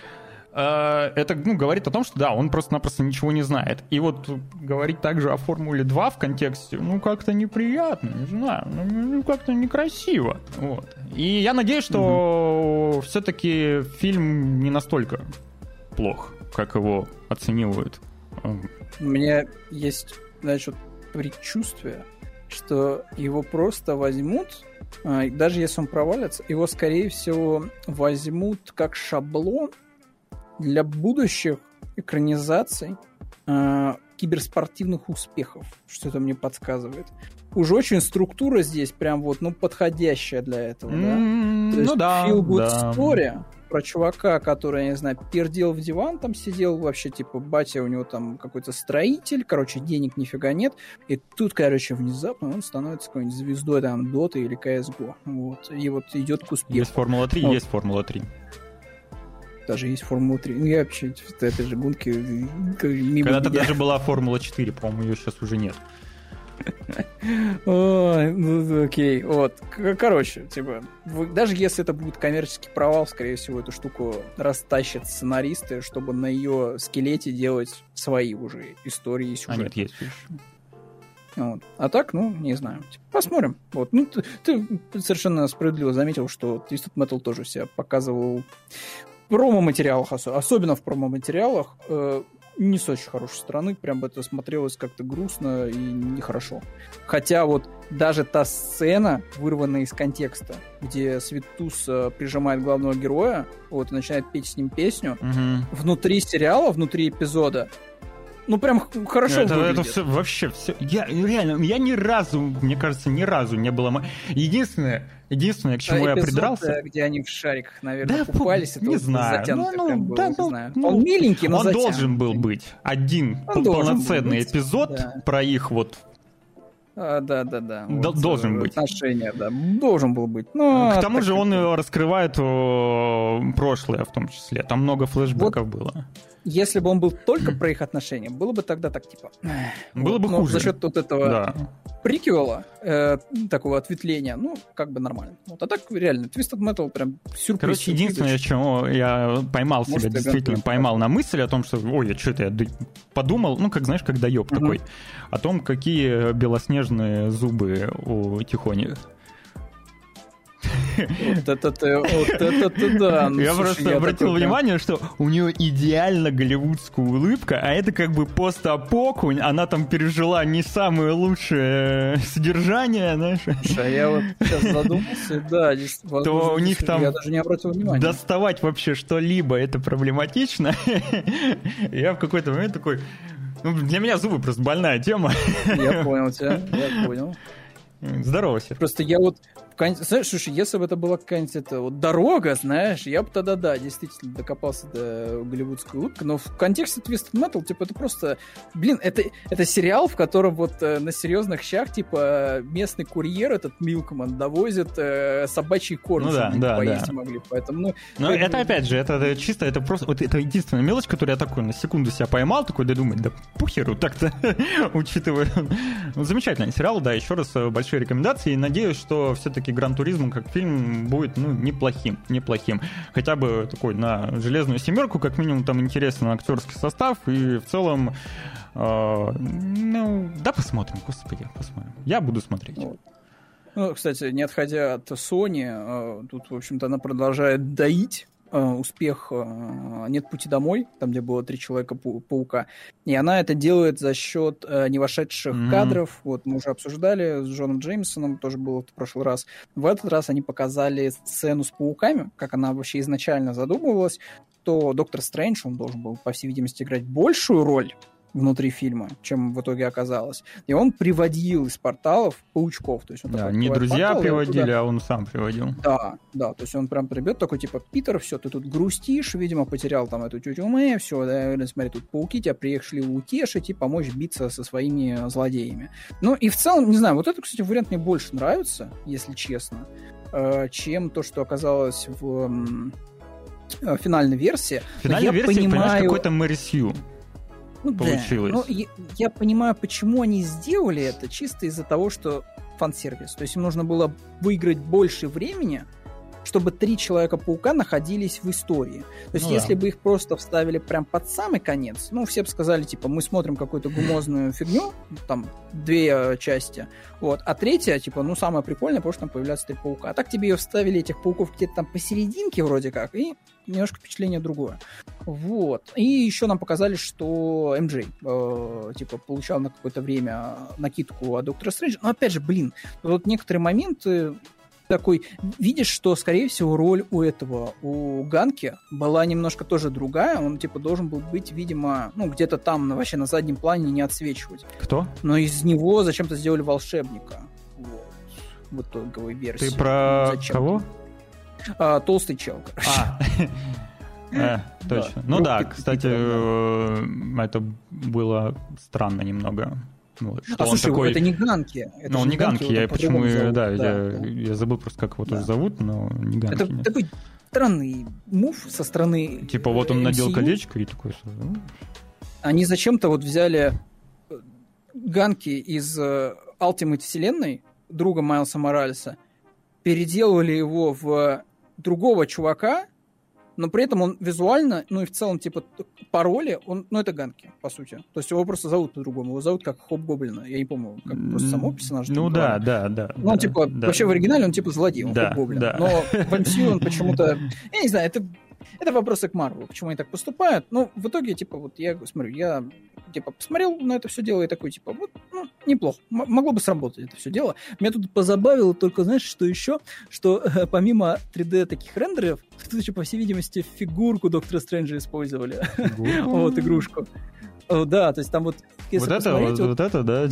это ну, говорит о том, что да, он просто-напросто ничего не знает. И вот говорить также о Формуле 2 в контексте, ну, как-то неприятно, не знаю, ну, ну как-то некрасиво. Вот. И я надеюсь, что угу. все-таки фильм не настолько плох, как его оценивают. У меня есть, значит, предчувствие, что его просто возьмут, а, даже если он провалится, его, скорее всего, возьмут как шаблон для будущих экранизаций э, киберспортивных успехов, что это мне подсказывает. Уже очень структура здесь прям вот, ну, подходящая для этого, mm, да? То ну есть, да, feel good да. story про чувака, который, я не знаю, пердел в диван там сидел, вообще, типа, батя у него там какой-то строитель, короче, денег нифига нет, и тут, короче, внезапно он становится какой-нибудь звездой там Доты или CSGO, вот, и вот идет к успеху. Есть Формула 3, вот. есть Формула 3 даже есть Формула 3. Ну, я вообще в этой же гонке мимо Когда-то даже была Формула 4, по-моему, ее сейчас уже нет. [LAUGHS] Ой, ну, окей, вот. Короче, типа, даже если это будет коммерческий провал, скорее всего, эту штуку растащат сценаристы, чтобы на ее скелете делать свои уже истории и сюжеты. А нет, есть. Вот. А так, ну, не знаю. Типа, посмотрим. Вот. Ну, ты, ты совершенно справедливо заметил, что Twisted Metal тоже себя показывал промо-материалах, особенно в промо-материалах, э, не с очень хорошей стороны, прям бы это смотрелось как-то грустно и нехорошо. Хотя вот даже та сцена, вырванная из контекста, где Светус э, прижимает главного героя, вот, и начинает петь с ним песню, угу. внутри сериала, внутри эпизода, ну прям хорошо это, выглядит. Это все, вообще все. Я реально, я ни разу, мне кажется, ни разу не было. Единственное, единственное, к чему а я придрался, где они в шариках, наверное, да, купались, это не вот знаю. Ну, ну, было, да, не ну, знаю. Ну, он миленький, но он затянутый. должен был быть один он полноценный быть, эпизод да. про их вот а, да, да, да. вот, должен э, быть. Отношения, да. Должен был быть. Но К тому же он раскрывает о, прошлое в том числе. Там много флешбеков вот, было если бы он был только про их отношения, было бы тогда так, типа... Было вот, бы хуже. За счет вот этого да. приквела, э, такого ответвления, ну, как бы нормально. Вот, а так, реально, Twisted Metal прям сюрприз. Короче, единственное, чему я поймал Может, себя, действительно поймал на мысль о том, что, ой, я что-то я подумал, ну, как, знаешь, как доеб угу. такой, о том, какие белоснежные зубы у Тихони. Вот это ты, вот это ты, да. Ну, я слушай, просто я обратил такой, внимание, что у нее идеально голливудская улыбка, а это как бы постапоку, она там пережила не самое лучшее содержание, знаешь. А я вот сейчас задумался, да, то у них там я даже не обратил внимания. доставать вообще что-либо, это проблематично. [LAUGHS] Я в какой-то момент такой, ну, для меня зубы просто больная тема. Я понял тебя, я понял. Здорово, Сер. Просто я вот знаешь, слушай, если бы это была какая-нибудь это, вот, дорога, знаешь, я бы тогда, да, действительно докопался до голливудской улыбки, но в контексте Twisted Metal, типа, это просто, блин, это, это сериал, в котором вот э, на серьезных щах, типа, местный курьер, этот Милкман, довозит э, собачий корм, ну, да, да, поесть да. могли, поэтому, ну... Но это, это, опять же, это, это чисто, это просто, вот это единственная мелочь, которую я такой на секунду себя поймал, такой, да думать, да пухеру так-то, [LAUGHS] учитывая. Ну, замечательный сериал, да, еще раз э, большие рекомендации, и надеюсь, что все-таки Гран Туризм как фильм будет, ну, неплохим, неплохим. Хотя бы такой на железную семерку, как минимум, там интересный актерский состав, и в целом, э, ну, да, посмотрим, господи, посмотрим. Я буду смотреть. Ну, кстати, не отходя от Sony, э, тут, в общем-то, она продолжает доить успех э, «Нет пути домой», там, где было три Человека-паука. И она это делает за счет не вошедших mm-hmm. кадров. Вот мы уже обсуждали с Джоном Джеймсоном, тоже было в прошлый раз. В этот раз они показали сцену с пауками, как она вообще изначально задумывалась, то Доктор Стрэндж, он должен был, по всей видимости, играть большую роль внутри фильма, чем в итоге оказалось. И он приводил из порталов паучков. То есть он да, такой, не друзья портал, приводили, туда... а он сам приводил. Да, да, то есть он прям прибьет такой, типа, Питер, все, ты тут грустишь, видимо, потерял там эту тетю Мэй, все, да, смотри, тут пауки тебя приехали утешить и помочь биться со своими злодеями. Ну и в целом, не знаю, вот это, кстати, вариант мне больше нравится, если честно, э, чем то, что оказалось в э, финальной версии. Финальная версия, понимаю... понимаешь, какой-то Мэри Сью ну, получилось. Да. Ну, я, я понимаю, почему они сделали это, чисто из-за того, что фан-сервис. То есть им нужно было выиграть больше времени, чтобы три Человека-паука находились в истории. То есть, ну, если да. бы их просто вставили прям под самый конец, ну, все бы сказали, типа, мы смотрим какую-то гумозную фигню, там, две части, вот, а третья, типа, ну, самая прикольная, потому что там появляются три паука. А так тебе ее вставили, этих пауков, где-то там посерединке вроде как, и немножко впечатление другое. Вот. И еще нам показали, что МД, э, типа, получал на какое-то время накидку от Доктора Стрэнджа. Но опять же, блин, вот некоторые моменты такой, видишь, что, скорее всего, роль у этого, у Ганки была немножко тоже другая. Он, типа, должен был быть, видимо, ну, где-то там, вообще на заднем плане не отсвечивать. Кто? Но из него зачем-то сделали волшебника. Вот. В итоговой версии. Ты про зачем кого? А, толстый чел, короче. А. [LAUGHS] Э, точно. Ну да, кстати, э, это было странно немного. Вот, что а он слушай, такой... это не Ганки. Это ну, он не Ганки, я почему... Зовут, да, да, я, да, я забыл просто, как его да. тоже зовут, но не Ганки. Это нет. такой странный мув со стороны Типа вот он надел колечко и такой... Ну. Они зачем-то вот взяли э, Ганки из э, Ultimate вселенной, друга Майлса Моралеса, переделывали его в другого чувака, но при этом он визуально, ну и в целом, типа, по роли, он, ну это Ганки, по сути. То есть его просто зовут по-другому. Его зовут как Hobgoblin а. Я не помню, как просто само персонажа. Ну да, да, да. Ну, он, да, типа, да. вообще в оригинале он, типа, злодей, он да, Hobgoblin. Да. Но в MCU он почему-то... Я не знаю, это это вопросы к Марвелу, почему они так поступают. Но в итоге, типа, вот я смотрю, я типа посмотрел на это все дело и такой, типа, вот, ну, неплохо, М- могло бы сработать это все дело. Меня тут позабавило только, знаешь, что еще, что э, помимо 3D таких рендеров, тут еще, по всей видимости, фигурку Доктора Стрэнджа использовали. [LAUGHS] Вот, игрушку. Да, то есть там вот... Вот это, вот, вот это, да?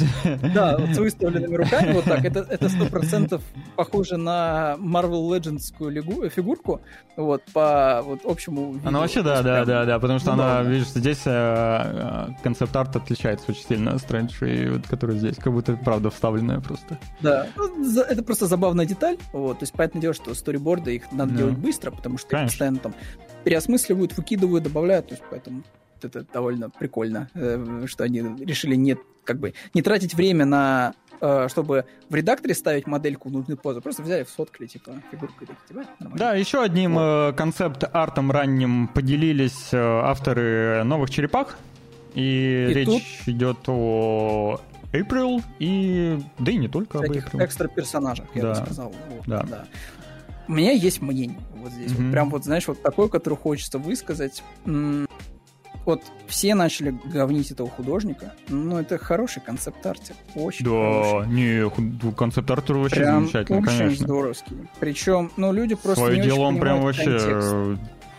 Да, вот с выставленными руками, вот так, это, это 100% похоже на Marvel Legends лигу, фигурку, вот, по вот общему виду. Она вообще, да, да, да, да, потому что ну, она, да. видишь, здесь э, э, концепт-арт отличается очень сильно от Strange, и вот, который здесь, как будто, правда, вставленная просто. Да, ну, это просто забавная деталь, вот, то есть, понятное дело, что сториборды, их надо да. делать быстро, потому что Конечно. их постоянно там переосмысливают, выкидывают, добавляют, то есть, поэтому это довольно прикольно, э, что они решили не, как бы, не тратить время на э, чтобы в редакторе ставить модельку в нужную позу, просто взяли, сфоткали, типа, фигурку и типа, Да, еще одним вот. Э, концепт-артом ранним поделились авторы новых черепах, и, и речь тут... идет о April и... Да и не только об April. экстра-персонажах, я да. бы сказал. Вот, да. да. У меня есть мнение вот здесь. Mm-hmm. Вот прям вот, знаешь, вот такое, которое хочется высказать вот все начали говнить этого художника, но это хороший концепт-артик, очень Да, хороший. не, концепт-арт вообще прям замечательный, очень конечно. здоровский. Причем, ну, люди просто Свое не дело он прям вообще контекст,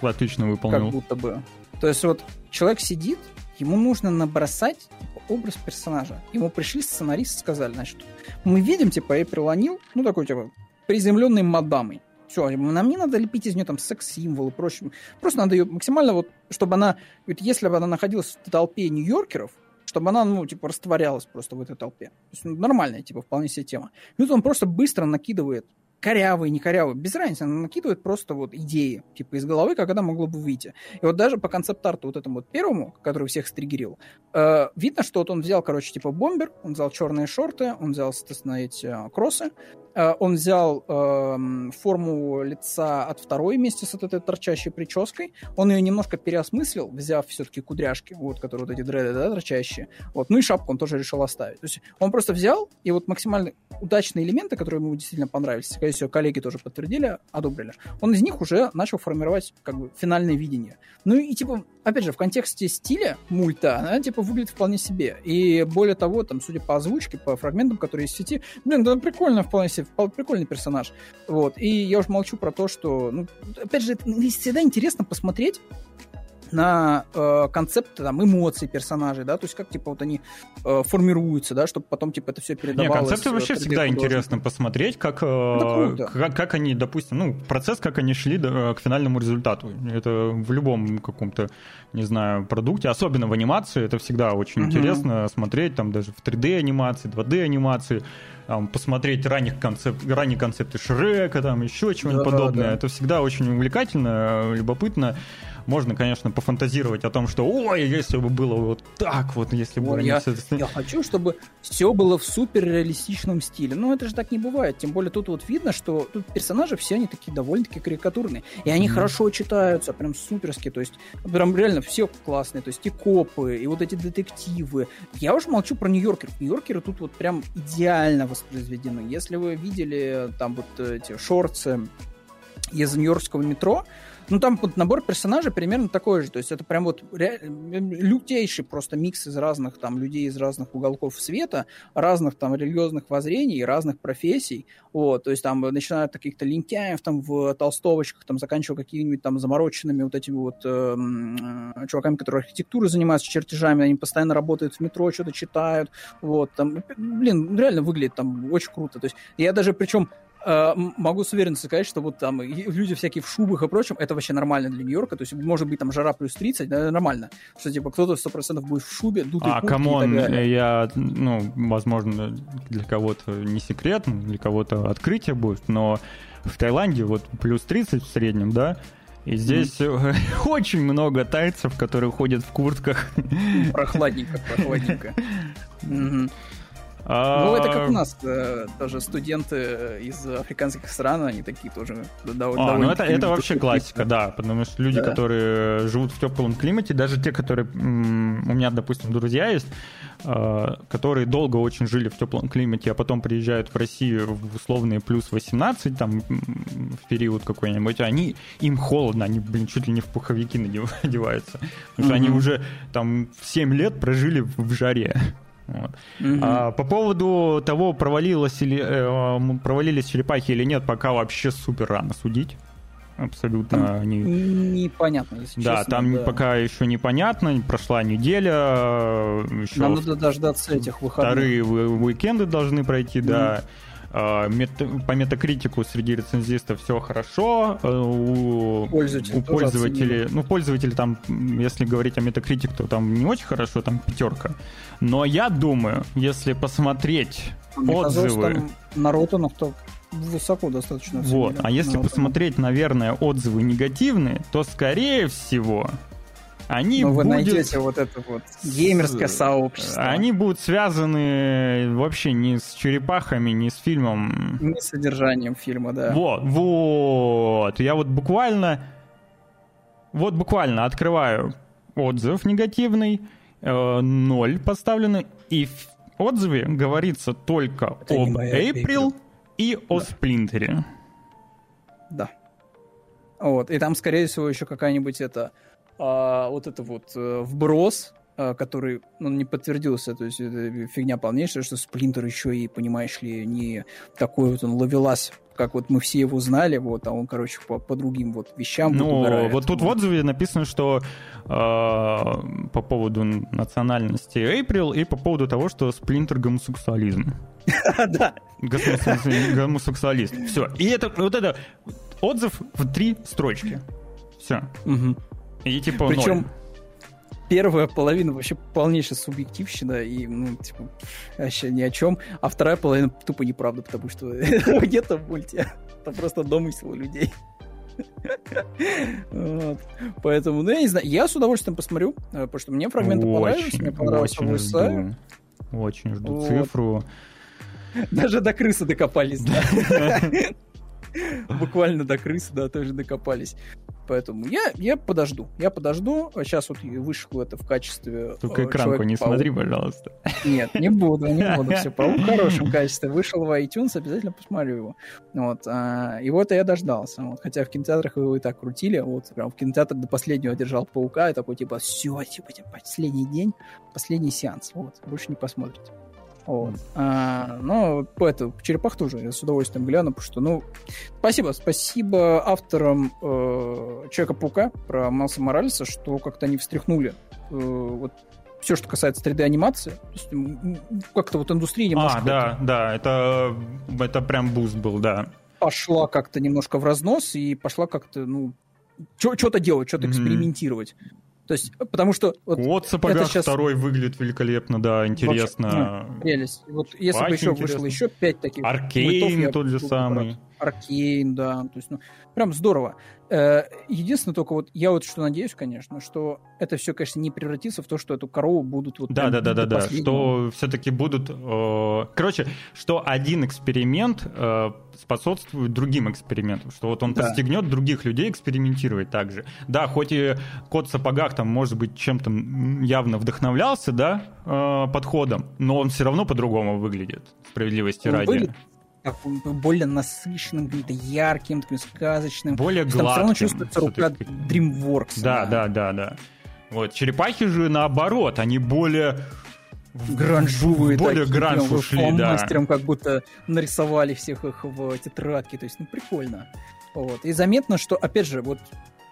отлично выполнил. Как будто бы. То есть вот человек сидит, ему нужно набросать типа, образ персонажа. Ему пришли сценаристы, сказали, значит, мы видим, типа, Эйприл Анил, ну, такой, типа, приземленной мадамой. Все, нам не надо лепить из нее там секс-символы и прочее. Просто надо ее максимально вот, чтобы она, вот если бы она находилась в толпе нью-йоркеров, чтобы она, ну, типа, растворялась просто в этой толпе. То есть, ну, нормальная, типа, вполне себе тема. И тут он просто быстро накидывает корявый, не корявый, без разницы, она накидывает просто вот идеи, типа, из головы, как она могла бы выйти. И вот даже по концепт-арту вот этому вот первому, который всех стригерил, э, видно, что вот он взял, короче, типа, бомбер, он взял черные шорты, он взял, соответственно, эти кроссы, он взял э, форму лица от второй вместе с вот этой торчащей прической. Он ее немножко переосмыслил, взяв все-таки кудряшки, вот, которые вот эти дреды, да, торчащие. Вот. Ну и шапку он тоже решил оставить. То есть он просто взял и вот максимально удачные элементы, которые ему действительно понравились, скорее всего, коллеги тоже подтвердили, одобрили, он из них уже начал формировать как бы финальное видение. Ну и типа, опять же, в контексте стиля мульта, она типа выглядит вполне себе. И более того, там, судя по озвучке, по фрагментам, которые есть в сети, блин, да прикольно вполне себе прикольный персонаж. Вот. И я уж молчу про то, что, ну, опять же, всегда интересно посмотреть на э, концепты там эмоций персонажей, да, то есть как типа вот они э, формируются, да, чтобы потом типа это все передавалось. Не, концепты вообще всегда интересно посмотреть, как, э, как как они, допустим, ну процесс, как они шли до, к финальному результату. Это в любом каком-то, не знаю, продукте, особенно в анимации, это всегда очень угу. интересно смотреть, там даже в 3D анимации, 2D анимации там, посмотреть ранних концепт, ранние концепты Шрека, там еще чего-нибудь да, подобное. Да. Это всегда очень увлекательно, любопытно. Можно, конечно, пофантазировать о том, что ой, если бы было вот так вот, если бы... Ой, я, я хочу, чтобы все было в супер реалистичном стиле. Но это же так не бывает. Тем более тут вот видно, что тут персонажи все они такие довольно-таки карикатурные. И они mm-hmm. хорошо читаются, прям суперски. То есть прям реально все классные. То есть и копы, и вот эти детективы. Я уже молчу про Нью-Йоркеров. Нью-Йоркеры тут вот прям идеально воспроизведены. Если вы видели там вот эти шорты из Нью-Йоркского метро, ну, там вот набор персонажей примерно такой же. То есть это прям вот ре... лютейший просто микс из разных там людей из разных уголков света, разных там религиозных воззрений, разных профессий. Вот, то есть там начиная от каких-то лентяев там в толстовочках, там заканчивая какими-нибудь там замороченными вот этими вот э, чуваками, которые архитектурой занимаются, чертежами, они постоянно работают в метро, что-то читают. Вот, там, блин, реально выглядит там очень круто. То есть я даже причем Э, могу с уверенностью сказать, что вот там люди всякие в шубах и прочем, это вообще нормально для Нью-Йорка, то есть может быть там жара плюс 30, да, нормально, что типа кто-то 100% будет в шубе, дутый А, come on, я, ну, возможно, для кого-то не секрет, для кого-то открытие будет, но в Таиланде вот плюс 30 в среднем, да, и здесь mm-hmm. [LAUGHS] очень много тайцев, которые ходят в куртках. Прохладненько, прохладненько. [LAUGHS] Mm-hmm. Ну, это как у нас э, тоже студенты из африканских стран, они такие тоже довольно... А, ну это, это вообще классика, да, потому что люди, которые живут в теплом климате, даже те, которые... У меня, допустим, друзья есть, э, которые долго очень жили в теплом климате, а потом приезжают в Россию в условные плюс 18, там, в период какой-нибудь, они, им холодно, они, блин, чуть ли не в пуховики надеваются. [LAUGHS] Потому что они уже там 7 лет прожили в жаре. Вот. Угу. А, по поводу того, провалилось или, э, провалились черепахи или нет, пока вообще супер рано судить. Абсолютно там не... непонятно, если да, честно. Там да. пока еще непонятно, прошла неделя. Еще Нам надо дождаться этих выходных. Вторые уикенды должны пройти, mm. да. А, по метакритику среди рецензистов все хорошо. Э, у, Пользователи у пользователей, ну, пользователи там, если говорить о метакритик, то там не очень хорошо, там пятерка. Но я думаю, если посмотреть Мне отзывы... Казалось, народ, ну, кто высоко достаточно. Вот, а если посмотреть, наверное, отзывы негативные, то, скорее всего, они Но вы будет... найдете вот это вот геймерское сообщество. Они будут связаны вообще не с черепахами, не с фильмом. Не с содержанием фильма, да. Вот, вот. Я вот буквально... Вот буквально открываю отзыв негативный, э, ноль поставлены, и в отзыве говорится только это об April и о да. Сплинтере. Да. Вот, и там, скорее всего, еще какая-нибудь это а, вот это вот э, вброс, а, который ну, не подтвердился, то есть это фигня полнейшая, что Сплинтер еще и, понимаешь ли, не такой вот он ловелас, как вот мы все его знали, вот, а он, короче, по, по другим вот вещам Ну, вот, вот тут в отзыве написано, что э, по поводу национальности Эйприл и по поводу того, что Сплинтер гомосексуализм. [LAUGHS] Да, Гомосексуалист. Все. И это вот это отзыв в три строчки. Все. Мгм. И типа Причем первая половина вообще полнейшая субъективщина и, ну, типа, вообще ни о чем. А вторая половина тупо неправда, потому что [LAUGHS] этого нет в мульте. Это просто домысел людей. Вот. Поэтому, ну, я не знаю, я с удовольствием посмотрю, э, потому что мне фрагменты понравились, мне понравился очень жду. Очень жду Вот. цифру. Даже до крысы докопались, да. [LAUGHS] Буквально до крысы, да, тоже докопались. Поэтому я, я подожду. Я подожду. Сейчас вот вышло это в качестве... Только э, экранку не смотри, пожалуйста. Нет, не буду, не [LAUGHS] буду. Все, паук в хорошем качестве. Вышел в iTunes, обязательно посмотрю его. Вот. а, и вот я дождался. Вот. Хотя в кинотеатрах его и так крутили. Вот прям в кинотеатр до последнего держал паука. И такой, типа, все, типа, типа, последний день, последний сеанс. Вот. Больше не посмотрите. Вот. А, но по это, черепах тоже я с удовольствием гляну, потому что, ну, спасибо, спасибо авторам э, Человека-паука про Майлса Моралеса, что как-то они встряхнули э, вот все, что касается 3D-анимации. То есть, м, м, как-то вот индустрия немножко А, да, да, это, это прям буст был, да. пошла как-то немножко в разнос и пошла как-то, ну, что-то делать, что-то Мгм. экспериментировать. То есть, потому что вот Кот в сапогах щас- второй выглядит великолепно, да, интересно. прелесть. Вот если бы еще вышло интересно. еще пять таких Аркейн тот же самый. Аркейн, да. То есть, ну, прям здорово. Э, Единственное только вот, я вот что надеюсь, конечно, что это все, конечно, не превратится в то, что эту корову будут вот Да, да, да, да, да. Что все-таки будут. э, короче, что один эксперимент э, способствует другим экспериментам. Что вот он Да. подстегнет других людей экспериментировать также. Да, хоть и кот в сапогах там, может быть, чем-то явно вдохновлялся, да, э, подходом, но он все равно по-другому выглядит. Справедливости Он ради. выглядит более насыщенным, каким-то ярким, таким сказочным. Более есть Там все равно гладким. чувствуется рука. DreamWorks. Да, да, да, да. Вот черепахи же наоборот, они более Гранжовые более такие, гранж прям ушли, да. фломастером как будто нарисовали всех их в тетрадке. То есть, ну, прикольно. Вот. И заметно, что, опять же, вот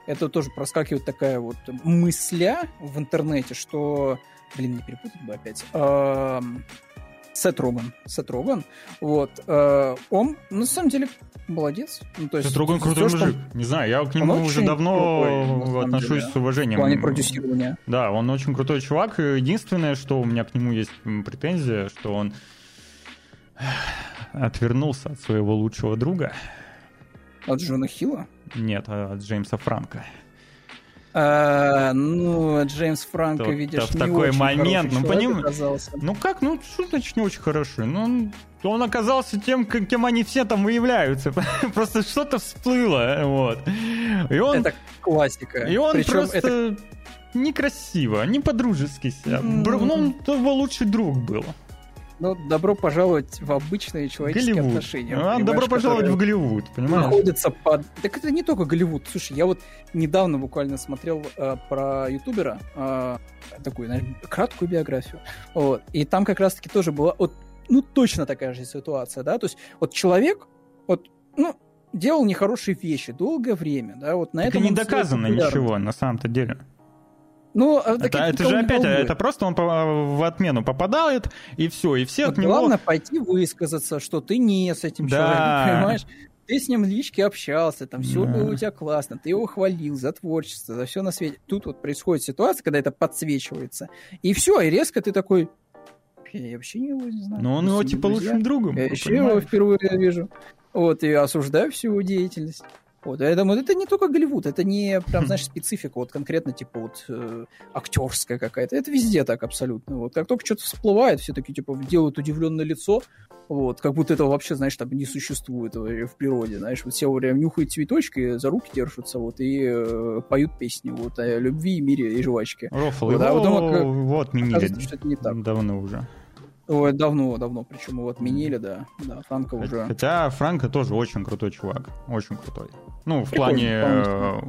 это тоже проскакивает такая вот мысля в интернете, что... Блин, не перепутать бы опять. Сет Роган. Сет Роган. Вот. э, он, на самом деле, молодец. Ну, то есть, Это Роган крутой мужик. Не знаю, я к Он нему уже давно крутой, отношусь деле, с уважением. В плане продюсирования. Да, он очень крутой чувак. Единственное, что у меня к нему есть претензия, что он отвернулся от своего лучшего друга. От Джона Хилла. Нет, а от Джеймса Франка. А, ну, Джеймс Франко, То- видишь, то в не такой очень момент, ну, поним- оказался. Ну как, ну что значит не очень хороший? Ну он, он оказался тем, кем они все там выявляются. [LAUGHS] Просто что-то всплыло, вот. И он, Это классика. и он Причем просто это некрасиво, не по-дружески себя. Бр- Ну, он его лучший друг был. Ну, добро пожаловать в обычные человеческие Голливуд. отношения. А, добро пожаловать в Голливуд, понимаешь? находятся под... Так это не только Голливуд. Слушай, я вот недавно буквально смотрел э, про ютубера, э, такую, знаешь, краткую биографию. Вот. И там как раз-таки тоже была вот, ну, точно такая же ситуация, да, то есть вот человек, вот, ну, делал нехорошие вещи долгое время, да, вот на Так этом не доказано ничего на самом-то деле. Ну, так Это, это же не опять, это просто он по- в отмену попадает, и все, и все Вот от него... главное пойти высказаться, что ты не с этим Да. человеком, понимаешь? Ты с ним в личке общался, там все Да. было у тебя классно, ты его хвалил за творчество, за все на свете. Тут вот происходит ситуация, когда это подсвечивается, и все, и резко ты такой, я вообще его не знаю. Но он мы с его типа друзья. лучшим другом. Я ну, еще его впервые вижу. Вот, и осуждаю всю его деятельность. Вот, я думаю, это не только Голливуд, это не прям, знаешь, специфика, вот конкретно, типа, вот э, актерская какая-то. Это везде так абсолютно. Вот, как только что-то всплывает, все такие, типа, делают удивленное лицо, вот, как будто этого вообще, знаешь, там не существует в природе, знаешь, вот все время нюхают цветочки, за руки держатся, вот, и э, поют песни, вот, о любви, мире и жвачке. Рофл, Вот, его, а вот он как- его отменили Оказывается, что это не так. давно уже. Ой, давно, давно, причем его отменили, да, да, Франко уже... Хотя Франко тоже очень крутой чувак, очень крутой. Ну, в плане э,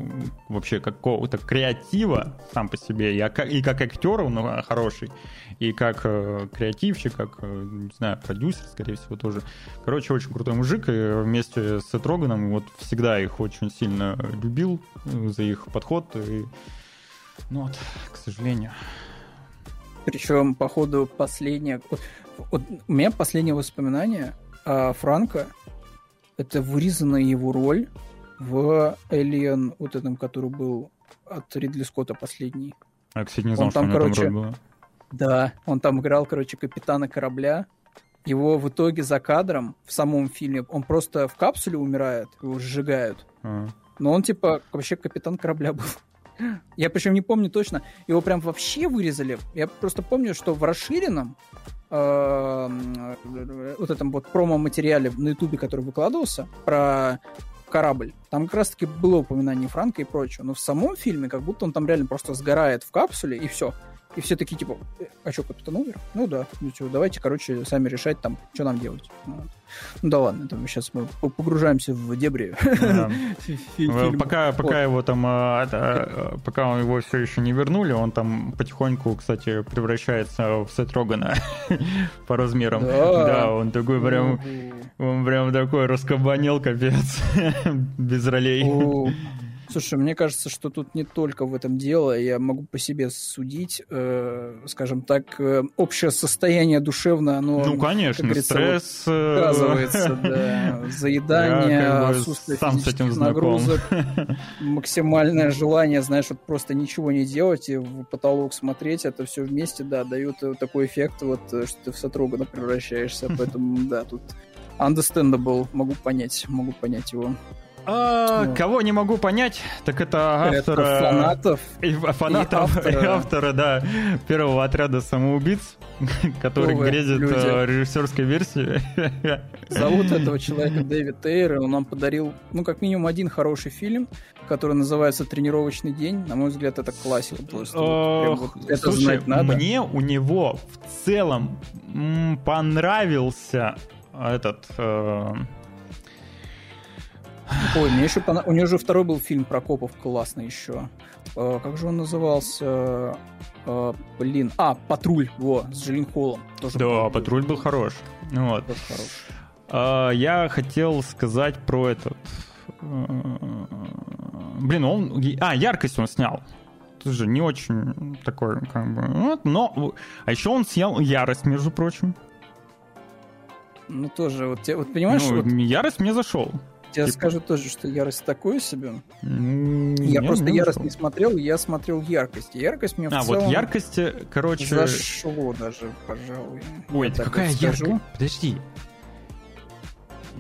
вообще какого-то креатива сам по себе, и, и как актер он э, хороший, и как э, креативщик, как, э, не знаю, продюсер, скорее всего, тоже. Короче, очень крутой мужик, и вместе с Этроганом вот всегда их очень сильно любил э, за их подход, и ну вот, к сожалению. Причем, по ходу последнее... Вот, вот у меня последнее воспоминание А Франко — это вырезанная его роль в Alien, вот этом, который был от Ридли Скотта последний. А, кстати, не знал, Он что там, там короче, роль была. Да, он там играл, короче, капитана корабля. Его в итоге за кадром в самом фильме, он просто в капсуле умирает, его сжигают. А. Но он, типа, вообще капитан корабля был. [GASPS] Я причем не помню точно, его прям вообще вырезали. Я просто помню, что в расширенном э, вот этом вот промо-материале на ютубе, который выкладывался, про корабль, там как раз-таки было упоминание Франка и прочего. Но в самом фильме как будто он там реально просто сгорает в капсуле, и все. И все такие, типа, «Э, а что, капитан умер? Ну да, ну чё, давайте, короче, сами решать там, что нам делать. Вот. Ну да ладно, там сейчас мы по- погружаемся в дебри [LAUGHS] Э. Пока, пока его там, а, это, а, пока его все еще не вернули, он там потихоньку, кстати, превращается в Сет Рогана [LAUGHS] по размерам. Да. Он такой прям, он прям такой раскабанел, капец, [LAUGHS] без ролей. Слушай, мне кажется, что тут не только в этом дело. Я могу по себе судить, э, скажем так, э, общее состояние душевное, оно Ну, конечно, стресс. э, сказывается, да. [LAUGHS] Заедание, Я как бы отсутствие сам с этим нагрузок, [LAUGHS] максимальное желание, знаешь, вот просто ничего не делать и в потолок смотреть, это все вместе, да, дают э, такой эффект, вот, э, что ты в Сатрогана превращаешься, поэтому, да, тут understandable, могу понять, могу понять его. А, Ну. Кого не могу понять, так это Это автора... фанатов И фанатов, И и автора. автора, да, первого отряда самоубийц, [LAUGHS] который грезит люди? э, режиссерской версией. [LAUGHS] Зовут этого человека Дэвид Тейр, и он нам подарил, ну, как минимум, один хороший фильм, который называется «Тренировочный день». На мой взгляд, это классика просто. Ох, вот это Слушай, знать надо. мне у него в целом м, понравился этот... э, Ой, мне еще пона- У него же второй был фильм про копов классный еще. Э, как же он назывался? Э, блин. А, «Патруль», во, с Джилин Холлом. Тоже Да, был- патруль был хорош. Ну Вот. тоже хороший. А, Я хотел сказать про этот... э, Блин, он... А, яркость он снял. Тоже не очень такой, как бы... вот, Но... А еще он снял ярость, между прочим. Ну, тоже, вот, вот понимаешь, Ну, вот ярость мне зашел. Я типа- скажу тоже, что «Ярость» такое себе. Ну, Я мне просто не «Ярость» не смотрел, я смотрел «Яркость». «Яркость» мне в А, целом... вот яркость, э, короче... Зашло даже, пожалуй. Ой, Я какая яркость? Подожди.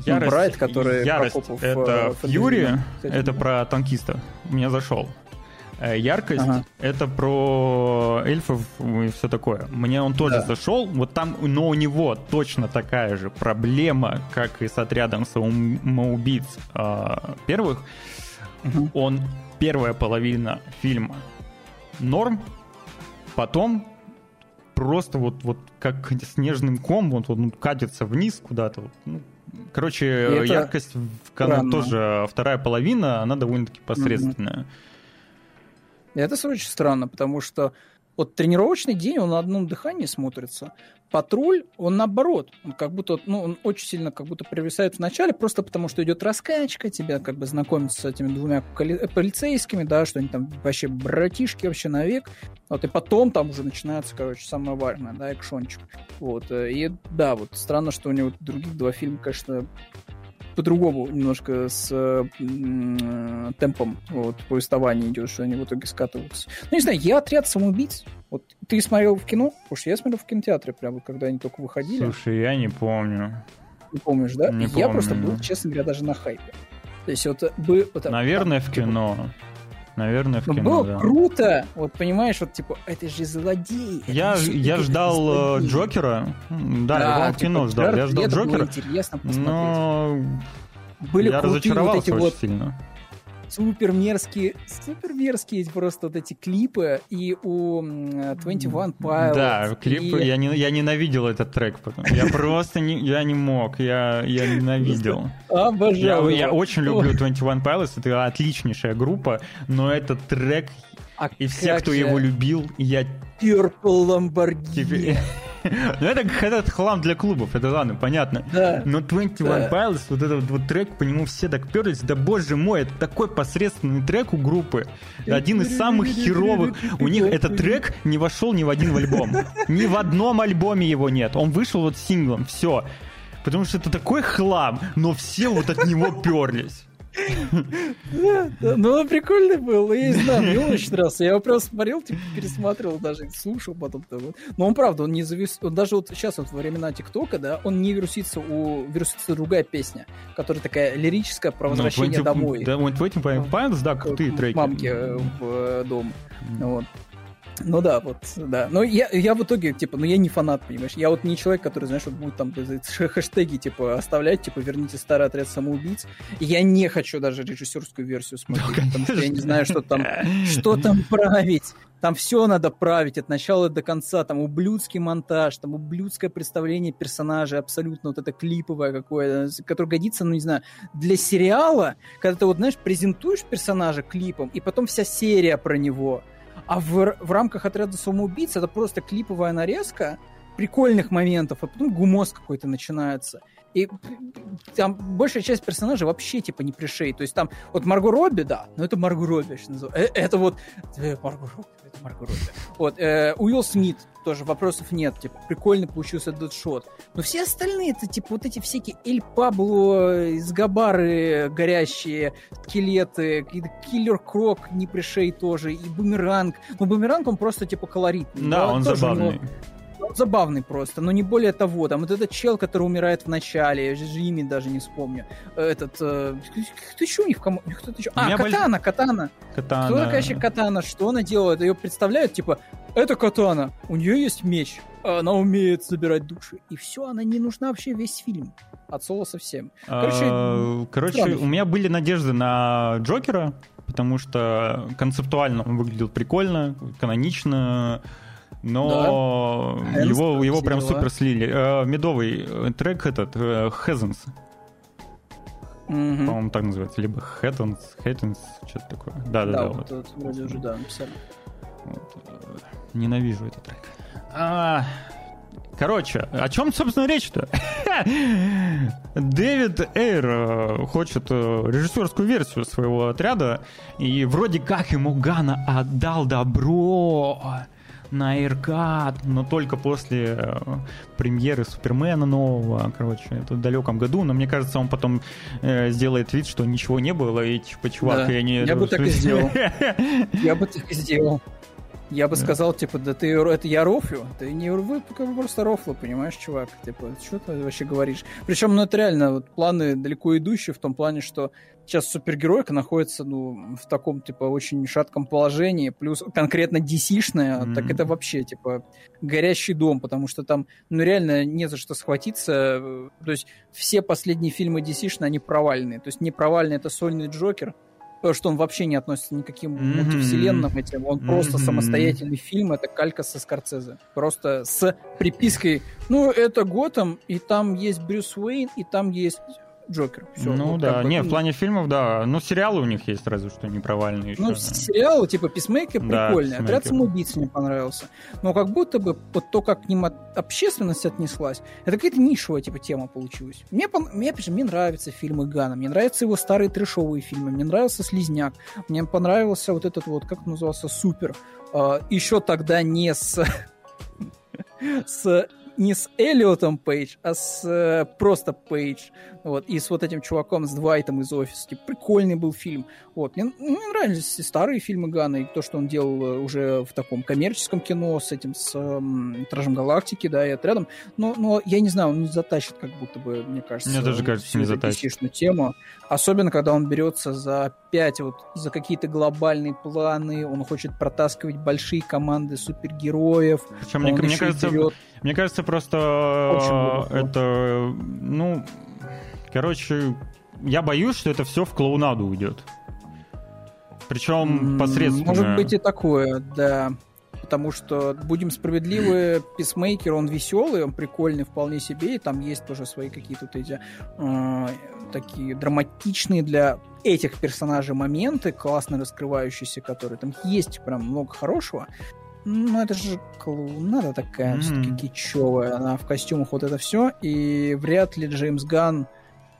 Ну, Брайт, который ярость про копов, это э, Фьюри, это про танкиста. Мне зашел. Э, Яркость Ага. это про эльфов и все такое. Мне он тоже Да. зашел. Вот там, но у него точно такая же проблема, как и с отрядом самоубийц а, первых. Мгм. Он первая половина фильма норм, потом просто вот, вот как снежным ком, вот он катится вниз куда-то. ну, короче, яркость, в- странно. тоже вторая половина, она довольно-таки посредственная. И Это очень странно, потому что вот тренировочный день, он на одном дыхании смотрится. Патруль, он наоборот, он как будто, ну, он очень сильно как будто привисает в начале, просто потому что идет раскачка, тебя как бы знакомят с этими двумя э, полицейскими, да, что они там вообще братишки вообще навек. Вот, и потом там уже начинается, короче, самое важное, да, экшончик. Вот, э, и да, вот странно, что у него других два фильма, конечно, по-другому немножко с э, темпом вот, повествования идет, что они в итоге скатываются. Ну, не знаю, я отряд самоубийц. Вот ты смотрел в кино? Потому что я смотрел в кинотеатре, прям вот когда они только выходили. Слушай, я не помню. Не помнишь, да? Не я помню. просто был, честно говоря, даже на хайпе. То есть вот бы... вот, Наверное, в типа, кино. Наверное, в кино, было да. круто, вот понимаешь, вот типа, это же злодей. Я, же- я ждал э, злодей. Джокера. М, Да, я в кино типа, ждал. Я ждал Джокера, интересно посмотреть. но Были я крутые вот разочаровался эти очень вот сильно. Супер мерзкие, супер мерзкие просто вот эти клипы и у м, 21 Pilots. Да, клип, и- я, не, я ненавидел этот трек. потом. Я просто не, я не мог, я, я ненавидел. Я, Обожаю. я его. очень люблю 21 Pilots, это отличнейшая группа, но этот трек А и все, кто же его любил, я Purple Lamborghini. тебе... Ну это этот хлам для клубов, это ладно, понятно. Да. Но 21 Да. Pilots, вот этот вот трек, по нему все так перлись, да боже мой, это такой посредственный трек у группы. Один из самых херовых. У них этот трек не вошел ни в один альбом. Ни в одном альбоме его нет. Он вышел вот синглом, все. потому что это такой хлам, но все вот от него перлись. [LAUGHS] Ну он прикольный был, я не знаю, мне он очень нравился. Я его просто смотрел, типа, пересматривал даже, слушал потом. -то. Но он правда, он не завис... Он даже вот сейчас вот во времена ТикТока, да, он не вирусится, у вирусится другая песня, которая такая лирическая про ну, возвращение домой. Да, вот в этим Pines, да, крутые треки. Мамки э, в э, дом. Вот. Ну да, вот, да. Но я, я в итоге, типа, ну я не фанат, понимаешь? Я вот не человек, который, знаешь, вот будет там хэштеги, типа, оставлять, типа, верните старый отряд самоубийц. Я не хочу даже режиссерскую версию смотреть, да, потому что я не знаю, что там, что там править. Там все надо править от начала до конца. Там ублюдский монтаж, там ублюдское представление персонажа, абсолютно вот это клиповое какое-то, которое годится, ну не знаю, для сериала, когда ты вот, знаешь, презентуешь персонажа клипом, и потом вся серия про него – а в, в рамках отряда самоубийц это просто клиповая нарезка прикольных моментов, а потом гумоз какой-то начинается. И там большая часть персонажей вообще типа не пришей. То есть там вот Марго Робби, да, но это Марго Робби, что называется. Э, это вот э, Марго Робби, это Марго Робби. Вот, э, Уилл Смит тоже вопросов нет, типа прикольно получился этот шот. Но все остальные это типа вот эти всякие Эль Пабло, из Габары горящие, скелеты, Киллер Крок не пришей тоже, и Бумеранг. Ну Бумеранг он просто типа колоритный. Да, он забавный. Него забавный просто, но не более того. Там вот этот чел, который умирает в начале, я же имя даже не вспомню. Этот... Э, кто еще у них в команде? Кто-то еще... А, Катана, Катана. Катана. Кто такая вообще Катана? Что она делает? Ее представляют, типа, это Катана, у нее есть меч, она умеет собирать души. И все, она не нужна вообще весь фильм. От слова совсем. Короче, а, короче у меня были надежды на Джокера, потому что концептуально он выглядел прикольно, канонично, но да. его, его прям супер слили. Э, медовый э, трек этот, э, Heavens. Угу. По-моему, так называется. Либо Heavens, Heavens, что-то такое. Да-да-да. Да, вот, вот. вроде уже, да, написали. Вот. Ненавижу этот трек. А, Короче, о чем, собственно, речь-то? [LAUGHS] Дэвид Эйр хочет режиссерскую версию своего отряда, и вроде как ему Гана отдал добро на Aircut, но только после э, премьеры Супермена нового, короче, это в далеком году, но мне кажется, он потом э, сделает вид, что ничего не было, и типа, чувак, да. я не... Я бы так и сделал. [LAUGHS] Я бы так и сделал. Я бы да. сказал, типа, да ты это я рофлю. Ты не вы просто рофлы, понимаешь, чувак. Типа, что ты вообще говоришь? Причем, ну, это реально вот, планы далеко идущие в том плане, что сейчас супергеройка находится, ну, в таком, типа, очень шатком положении, плюс конкретно DC-шная, mm-hmm. так это вообще, типа, горящий дом, потому что там, ну, реально не за что схватиться. То есть все последние фильмы DC-шные, они провальные. То есть не провальный это сольный Джокер, что он вообще не относится ни к никаким mm-hmm. мультивселенным этим. Он mm-hmm. просто самостоятельный фильм, это калька со Скорцезе. Просто с припиской, ну, это Готэм, и там есть Брюс Уэйн, и там есть Джокер. Все, ну вот, да, бы, не, в плане фильмов, да. Ну, сериалы у них есть разве что не провальные. Ну, сериалы, типа Писмейкер, да, прикольный. Отряд самоубийц мне понравился. Но как будто бы вот то, как к ним от... общественность отнеслась, это какая-то нишевая типа тема получилась. Мне, мне, опять же, мне нравятся фильмы Гана, мне нравятся его старые трешовые фильмы, мне нравился Слизняк, мне понравился вот этот вот, как назывался, Супер. Uh, еще тогда не с [LAUGHS] с не с Эллиотом Пейдж, а с э, просто Пейдж. Вот, и с вот этим чуваком, с Двайтом из офиса. Типа, прикольный был фильм. Вот, мне, мне нравились старые фильмы Гана, и то, что он делал э, уже в таком коммерческом кино с этим, с э, Тражем Галактики, да, и отрядом. Но, но я не знаю, он не затащит, как будто бы, мне кажется. Мне тоже кажется, не затащит. тему. Особенно, когда он берется за опять вот за какие-то глобальные планы, он хочет протаскивать большие команды супергероев. Причем, мне, мне кажется, вперед. мне кажется, просто это, ну, Короче, я боюсь, что это все в клоунаду уйдет. Причем посредственно. Может быть и такое, да. Потому что, будем справедливы, Писмейкер, он веселый, он прикольный вполне себе, и там есть тоже свои какие-то вот эти э, такие драматичные для этих персонажей моменты, классно раскрывающиеся, которые там есть прям много хорошего. Ну, это же клоунада такая, mm-hmm. все-таки кичевая, она в костюмах вот это все, и вряд ли Джеймс Ганн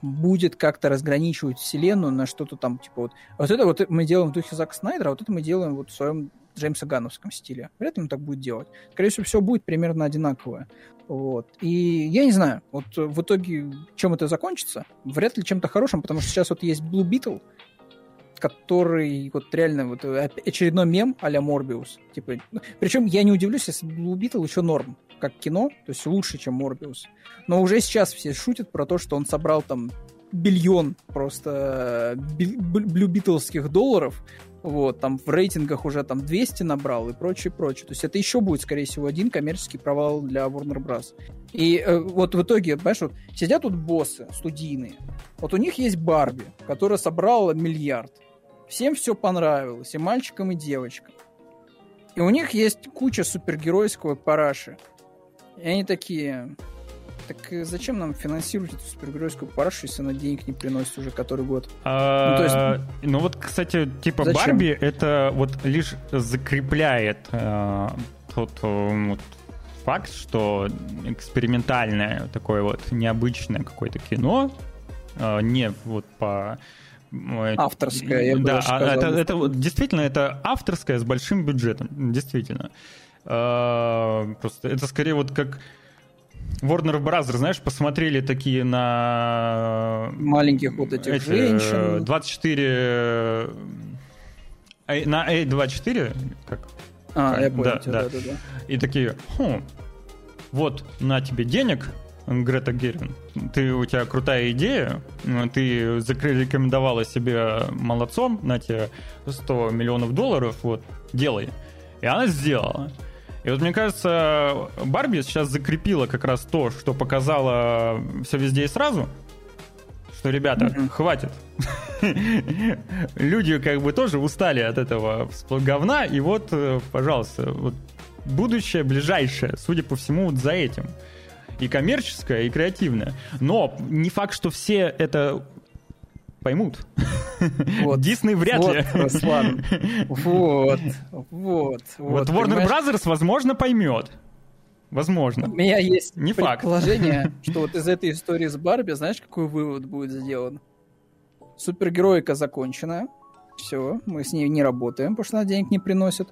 будет как-то разграничивать вселенную на что-то там, типа вот, вот это вот мы делаем в духе Зака Снайдера, а вот это мы делаем вот в своем Джеймса Гановском стиле. Вряд ли он так будет делать. Скорее всего, все будет примерно одинаковое. Вот. И я не знаю, вот в итоге чем это закончится, вряд ли чем-то хорошим, потому что сейчас вот есть Blue Beetle, который вот реально вот очередной мем а-ля Морбиус. Типа, ну, причем я не удивлюсь, если Blue Beetle еще норм, как кино, то есть лучше, чем Морбиус. Но уже сейчас все шутят про то, что он собрал там бильон просто блюбитлских долларов, вот, там в рейтингах уже там 200 набрал и прочее, прочее. То есть это еще будет, скорее всего, один коммерческий провал для Warner Bros. И э, вот в итоге, понимаешь, вот сидят тут боссы студийные, вот у них есть Барби, которая собрала миллиард. Всем все понравилось, и мальчикам, и девочкам. И у них есть куча супергеройского параши. И они такие, так зачем нам финансировать эту супергеройскую парашу, если она денег не приносит уже который год? А, ну, то есть... ну вот, кстати, типа зачем? Барби это вот лишь закрепляет э, тот вот, факт, что экспериментальное такое вот необычное какое-то кино, э, не вот по авторское, я бы да, даже сказал. Это, это действительно это авторское с большим бюджетом, действительно. Э, просто это скорее вот как Warner Bros., знаешь, посмотрели такие на... Маленьких вот этих эти, женщин. 24... Э, на A24, как? А, я понял, да, да. да, да, да. И такие, хм, вот, на тебе денег, Грета Гервин, ты, у тебя крутая идея, ты зарекомендовала себя молодцом, на тебе 100 миллионов долларов, вот, делай. И она сделала. И вот мне кажется, Барби сейчас закрепила как раз то, что показала все везде и сразу, что, ребята, mm-hmm. хватит. Люди как бы тоже устали от этого говна, и вот, э, пожалуйста, вот будущее ближайшее, судя по всему, вот за этим. И коммерческое, и креативное. Но не факт, что все это поймут. Вот, Дисней вряд вот, ли. Руслан. Вот, вот. Вот Warner Brothers, возможно, поймет. Возможно. У меня есть Не предположение, факт. что вот из этой истории с Барби, знаешь, какой вывод будет сделан? Супергероика закончена. Все, мы с ней не работаем, потому что она денег не приносит.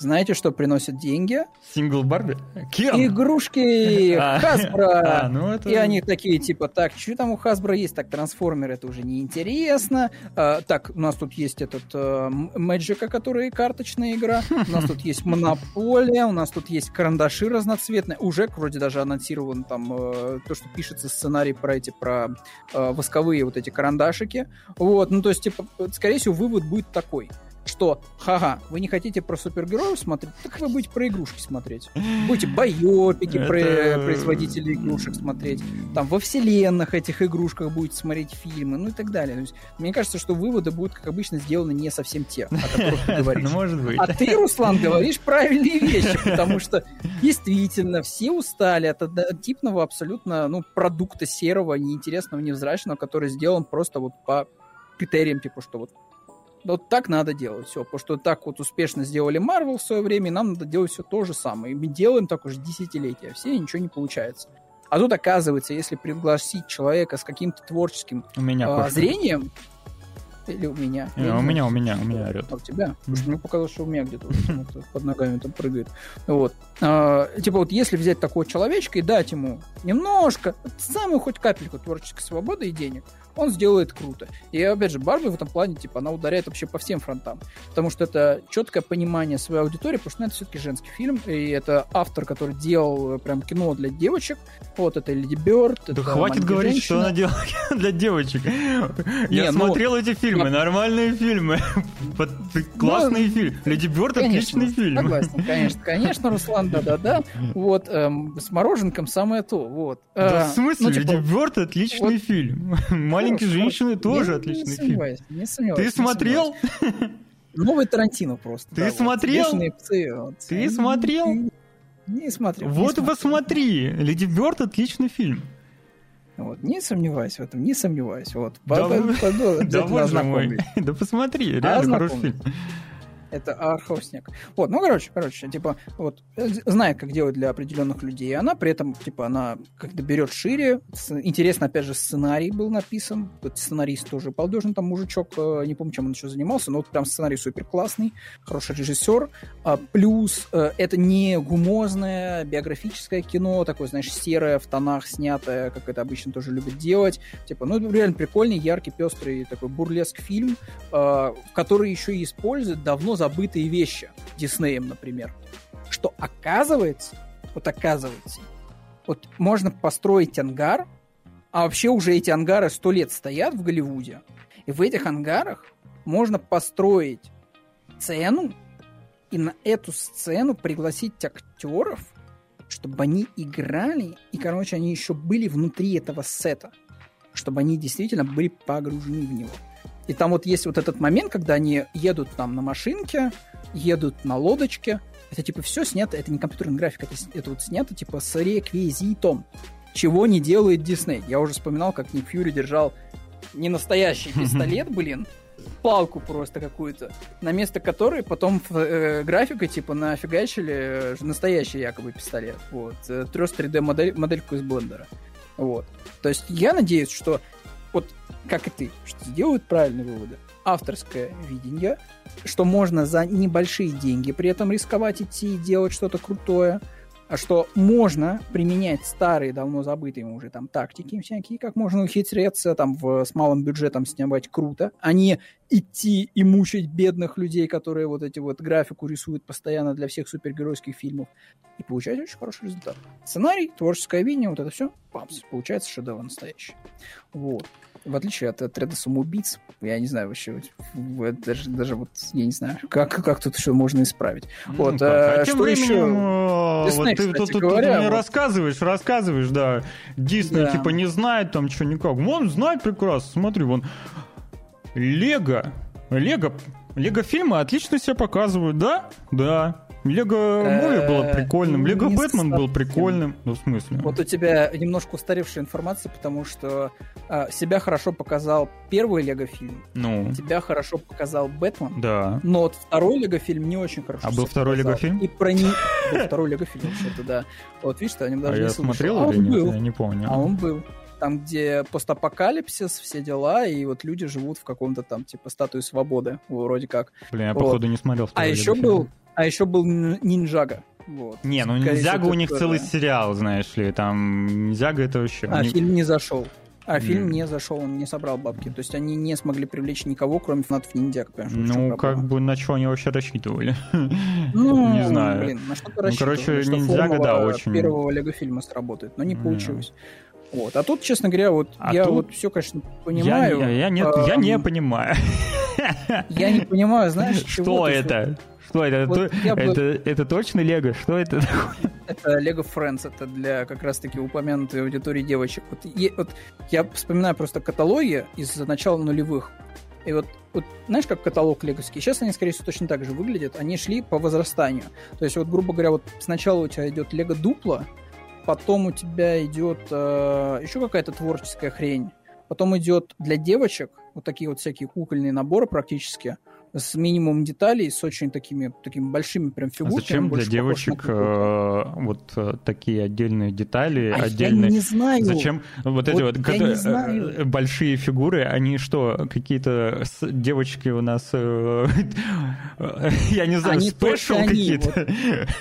Знаете, что приносит деньги? Сингл Барби? Кен? Игрушки [LAUGHS] Хасбро. А, ну это... И они такие, типа, так, что там у Хасбро есть? Так, трансформер, это уже неинтересно. А, так, у нас тут есть этот а, Мэджика, который карточная игра. У нас тут есть Монополия, у нас тут есть карандаши разноцветные. Уже вроде даже анонсирован там а, то, что пишется сценарий про эти, про а, восковые вот эти карандашики. Вот, ну то есть, типа, скорее всего, вывод будет такой – что, ха-ха, вы не хотите про супергероев смотреть, так вы будете про игрушки смотреть. Будете байопики Это... про производителей игрушек смотреть, там во вселенных этих игрушках будете смотреть фильмы, ну и так далее. То есть, мне кажется, что выводы будут, как обычно, сделаны не совсем те, о которых ты [LAUGHS] говоришь. Ну, может быть. А ты, Руслан, говоришь правильные вещи, потому что действительно все устали от однотипного абсолютно ну, продукта серого, неинтересного, невзрачного, который сделан просто вот по критериям, типа, что вот вот так надо делать все, потому что так вот успешно сделали Marvel в свое время, и нам надо делать все то же самое. И мы делаем так уже десятилетия, все, ничего не получается. А тут оказывается, если пригласить человека с каким-то творческим у меня э, зрением, или у меня? Не, у меня, у меня, у меня орет. А у тебя? Потому что мне показалось, что у меня где-то под ногами там прыгает. Вот. А, типа вот если взять такого человечка и дать ему немножко, самую хоть капельку творческой свободы и денег, он сделает круто. И опять же, Барби в этом плане, типа, она ударяет вообще по всем фронтам. Потому что это четкое понимание своей аудитории, потому что ну, это все-таки женский фильм, и это автор, который делал э, прям кино для девочек. Вот это Леди Бёрд. Да хватит говорить, женщина. что она делала [LAUGHS] для девочек. Я ну, смотрел эти фильмы, нормальные фильмы. [LAUGHS] Классные ну, фильмы. Леди Бёрд отличный фильм. Согласен, конечно, конечно, Руслан, да-да-да. Вот, эм, с мороженком самое то, вот. Да в смысле? Ну, типа, Леди Бёрд [LAUGHS] отличный фильм. «Маленькие женщины» тоже отличный фильм. Не сомневаюсь. Ты смотрел? Новый Тарантино просто. Ты смотрел? Ты смотрел? Не смотрел. Вот посмотри. «Леди Бёрд» отличный фильм. Вот, не сомневаюсь в этом, не сомневаюсь. Вот, да, да, да, да посмотри, реально хороший фильм. Это арховснек. Вот, ну, короче, короче, типа, вот, э, знает, как делать для определенных людей. Она при этом, типа, она как-то берет шире. Интересно, опять же, сценарий был написан. Вот сценарист тоже балдежный, там мужичок, э, не помню, чем он еще занимался, но вот прям сценарий супер классный, хороший режиссер. А, плюс э, это не гумозное биографическое кино, такое, знаешь, серое, в тонах снятое, как это обычно тоже любят делать. Типа, ну, реально прикольный, яркий, пестрый такой бурлеск фильм, который еще и использует давно забытые вещи Диснеем, например. Что оказывается, вот оказывается, вот можно построить ангар, а вообще уже эти ангары сто лет стоят в Голливуде, и в этих ангарах можно построить сцену, и на эту сцену пригласить актеров, чтобы они играли, и, короче, они еще были внутри этого сета, чтобы они действительно были погружены в него. И там вот есть вот этот момент, когда они едут там на машинке, едут на лодочке. Это типа все снято, это не компьютерная графика, это, это вот снято типа с реквизитом. Чего не делает Дисней. Я уже вспоминал, как Ник Фьюри держал не настоящий [LAUGHS] пистолет, блин, палку просто какую-то, на место которой потом э, графикой типа нафигачили э, настоящий якобы пистолет. Вот. Э, трес 3D модель, модельку из блендера. Вот. То есть я надеюсь, что вот как и ты, что сделают правильные выводы. Авторское видение, что можно за небольшие деньги при этом рисковать идти и делать что-то крутое, а что можно применять старые, давно забытые уже там тактики всякие, как можно ухитриться там в, с малым бюджетом снимать круто, а не идти и мучить бедных людей, которые вот эти вот графику рисуют постоянно для всех супергеройских фильмов, и получать очень хороший результат. Сценарий, творческое видение, вот это все, памс, получается шедевр настоящий. Вот в отличие от отряда самоубийц, я не знаю вообще, даже, даже вот, я не знаю, как, как тут еще можно исправить. Ну, вот, а, а что временем, еще? Дисней, вот ты тут, тут, говоря, тут мне вот... рассказываешь, рассказываешь, да, Дисней да. типа не знает там что никак. Вон знает прекрасно, смотри, вон Лего, Лего, Лего фильмы отлично себя показывают, да? Да. Лего Муви было э, прикольным, Лего Бэтмен был прикольным. Ну, в смысле? Вот у тебя немножко устаревшая информация, потому что а, себя хорошо показал первый Лего фильм. Ну. Тебя хорошо показал Бэтмен. Да. Но вот второй Лего фильм не очень хорошо. А был второй Лего фильм? И про не... Второй Лего фильм, вообще-то, да. Вот видишь, что о нем даже а не я смотрел а или нет? Я не помню. А он был там, где постапокалипсис, все дела, и вот люди живут в каком-то там, типа, статуе свободы, вроде как. Блин, я, вот. походу, не смотрел. А еще был, а еще был Ниндзяга. Вот. Не, ну Ниндзяга у них целый сериал, знаешь ли, там Ниндзяга это вообще... А, фильм не зашел. А mm. фильм не зашел, он не собрал бабки. То есть они не смогли привлечь никого, кроме фанатов ниндзяг. Ну, как бы на что они вообще рассчитывали? [LAUGHS] Ну, не знаю. Блин, на что-то ну, короче, ниндзяга, да, очень... первого Лего фильма сработает, но не получилось. Вот. А тут, честно говоря, вот а я тут... вот все, конечно, понимаю. Я, я, я, нет, а, я не понимаю. Я не понимаю, знаешь, [LAUGHS] что это? Что это? Вот это, бы... это, это точно Лего? Что это такое? Это Lego Friends, это для как раз-таки упомянутой аудитории девочек. Вот, и, вот я вспоминаю просто каталоги из начала нулевых. И вот, вот знаешь, как каталог леговский? Сейчас они, скорее всего, точно так же выглядят. Они шли по возрастанию. То есть, вот, грубо говоря, вот сначала у тебя идет Лего Дупло, потом у тебя идет э, еще какая-то творческая хрень, потом идет для девочек вот такие вот всякие кукольные наборы практически, с минимумом деталей, с очень такими, такими большими прям фигурками. А зачем для девочек э, вот э, такие отдельные детали, а отдельные... Я не знаю. Зачем вот, вот эти вот когда, э, большие фигуры, они что, какие-то девочки у нас, э, [LAUGHS] я не знаю, спешл какие-то?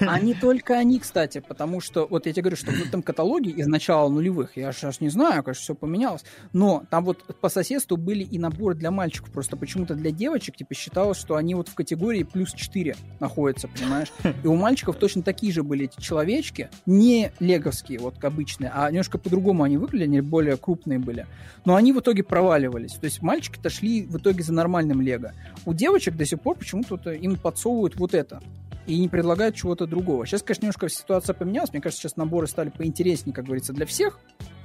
они только они, кстати, потому что, вот я тебе говорю, что в этом каталоге из начала нулевых, я аж не знаю, конечно, все поменялось, но там вот по соседству были и наборы для мальчиков, просто почему-то для девочек, типа, считал считалось, что они вот в категории плюс 4 находятся, понимаешь? И у мальчиков точно такие же были эти человечки, не леговские, вот обычные, а немножко по-другому они выглядели, более крупные были. Но они в итоге проваливались. То есть мальчики-то шли в итоге за нормальным лего. У девочек до сих пор почему-то им подсовывают вот это и не предлагают чего-то другого. Сейчас, конечно, немножко ситуация поменялась. Мне кажется, сейчас наборы стали поинтереснее, как говорится, для всех.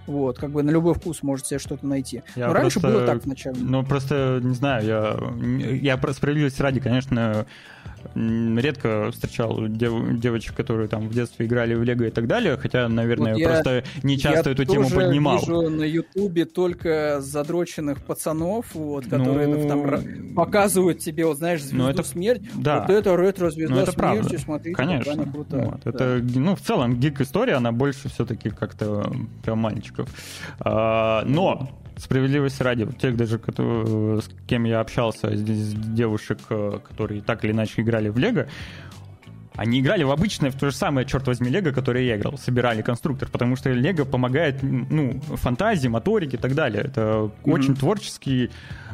Вот, как бы на любой вкус можете себе что-то найти. Я Но раньше было так вначале. Ну, просто, не знаю, я, я справедливости ради, конечно, редко встречал дев, девочек, которые там в детстве играли в Лего и так далее, хотя, наверное, вот я, просто не часто эту тему поднимал. Я вижу на Ютубе только задроченных пацанов, вот, которые ну... там показывают тебе, вот знаешь, звезду ну, это... смерть. Да. Вот это ретро-звезда ну, это смерти, правда. смотрите, Конечно. крутая. Вот. Да. Это, ну, в целом, гик-история, она больше все-таки как-то про мальчиков. А, но справедливости ради, тех даже, с кем я общался, с девушек, э, которые так или иначе играли в Лего, они играли в обычное, в то же самое, черт возьми, Лего, которое я играл. Собирали конструктор, потому что Лего помогает, ну, фантазии, моторике и так далее. Это mm-hmm. очень творческий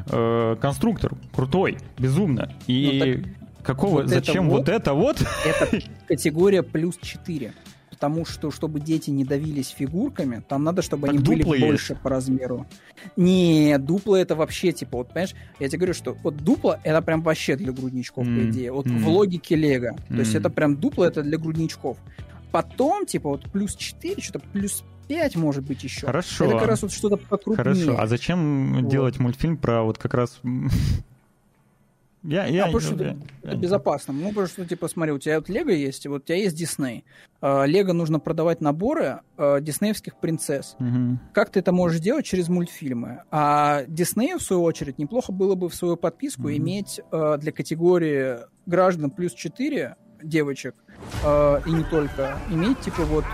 э, конструктор, крутой, безумно. И ну, какого, вот зачем вот, вот это вот? Это [LAUGHS] категория плюс 4 тому, что чтобы дети не давились фигурками, там надо, чтобы так они были есть. больше по размеру. Не, дупло это вообще, типа, вот, понимаешь, я тебе говорю, что вот дупло это прям вообще для грудничков, mm. по идее. Вот mm. в логике Лего. Mm. То есть это прям дупло это для грудничков. Потом, типа, вот плюс 4, что-то плюс 5, может быть, еще. Хорошо. Это как раз вот что-то покрупнее. Хорошо. А зачем вот. делать мультфильм про вот как раз [LAUGHS] я, я, а потому что я, это я, безопасно. Ну, потому что, типа, смотри, у тебя вот Лего есть, и вот у тебя есть Дисней. А, Лего нужно продавать наборы э, диснеевских принцесс. Угу. Как ты это можешь делать через мультфильмы? А Диснею, в свою очередь, неплохо было бы в свою подписку угу. иметь э, для категории граждан плюс 4 девочек, и не только, иметь, типа, вот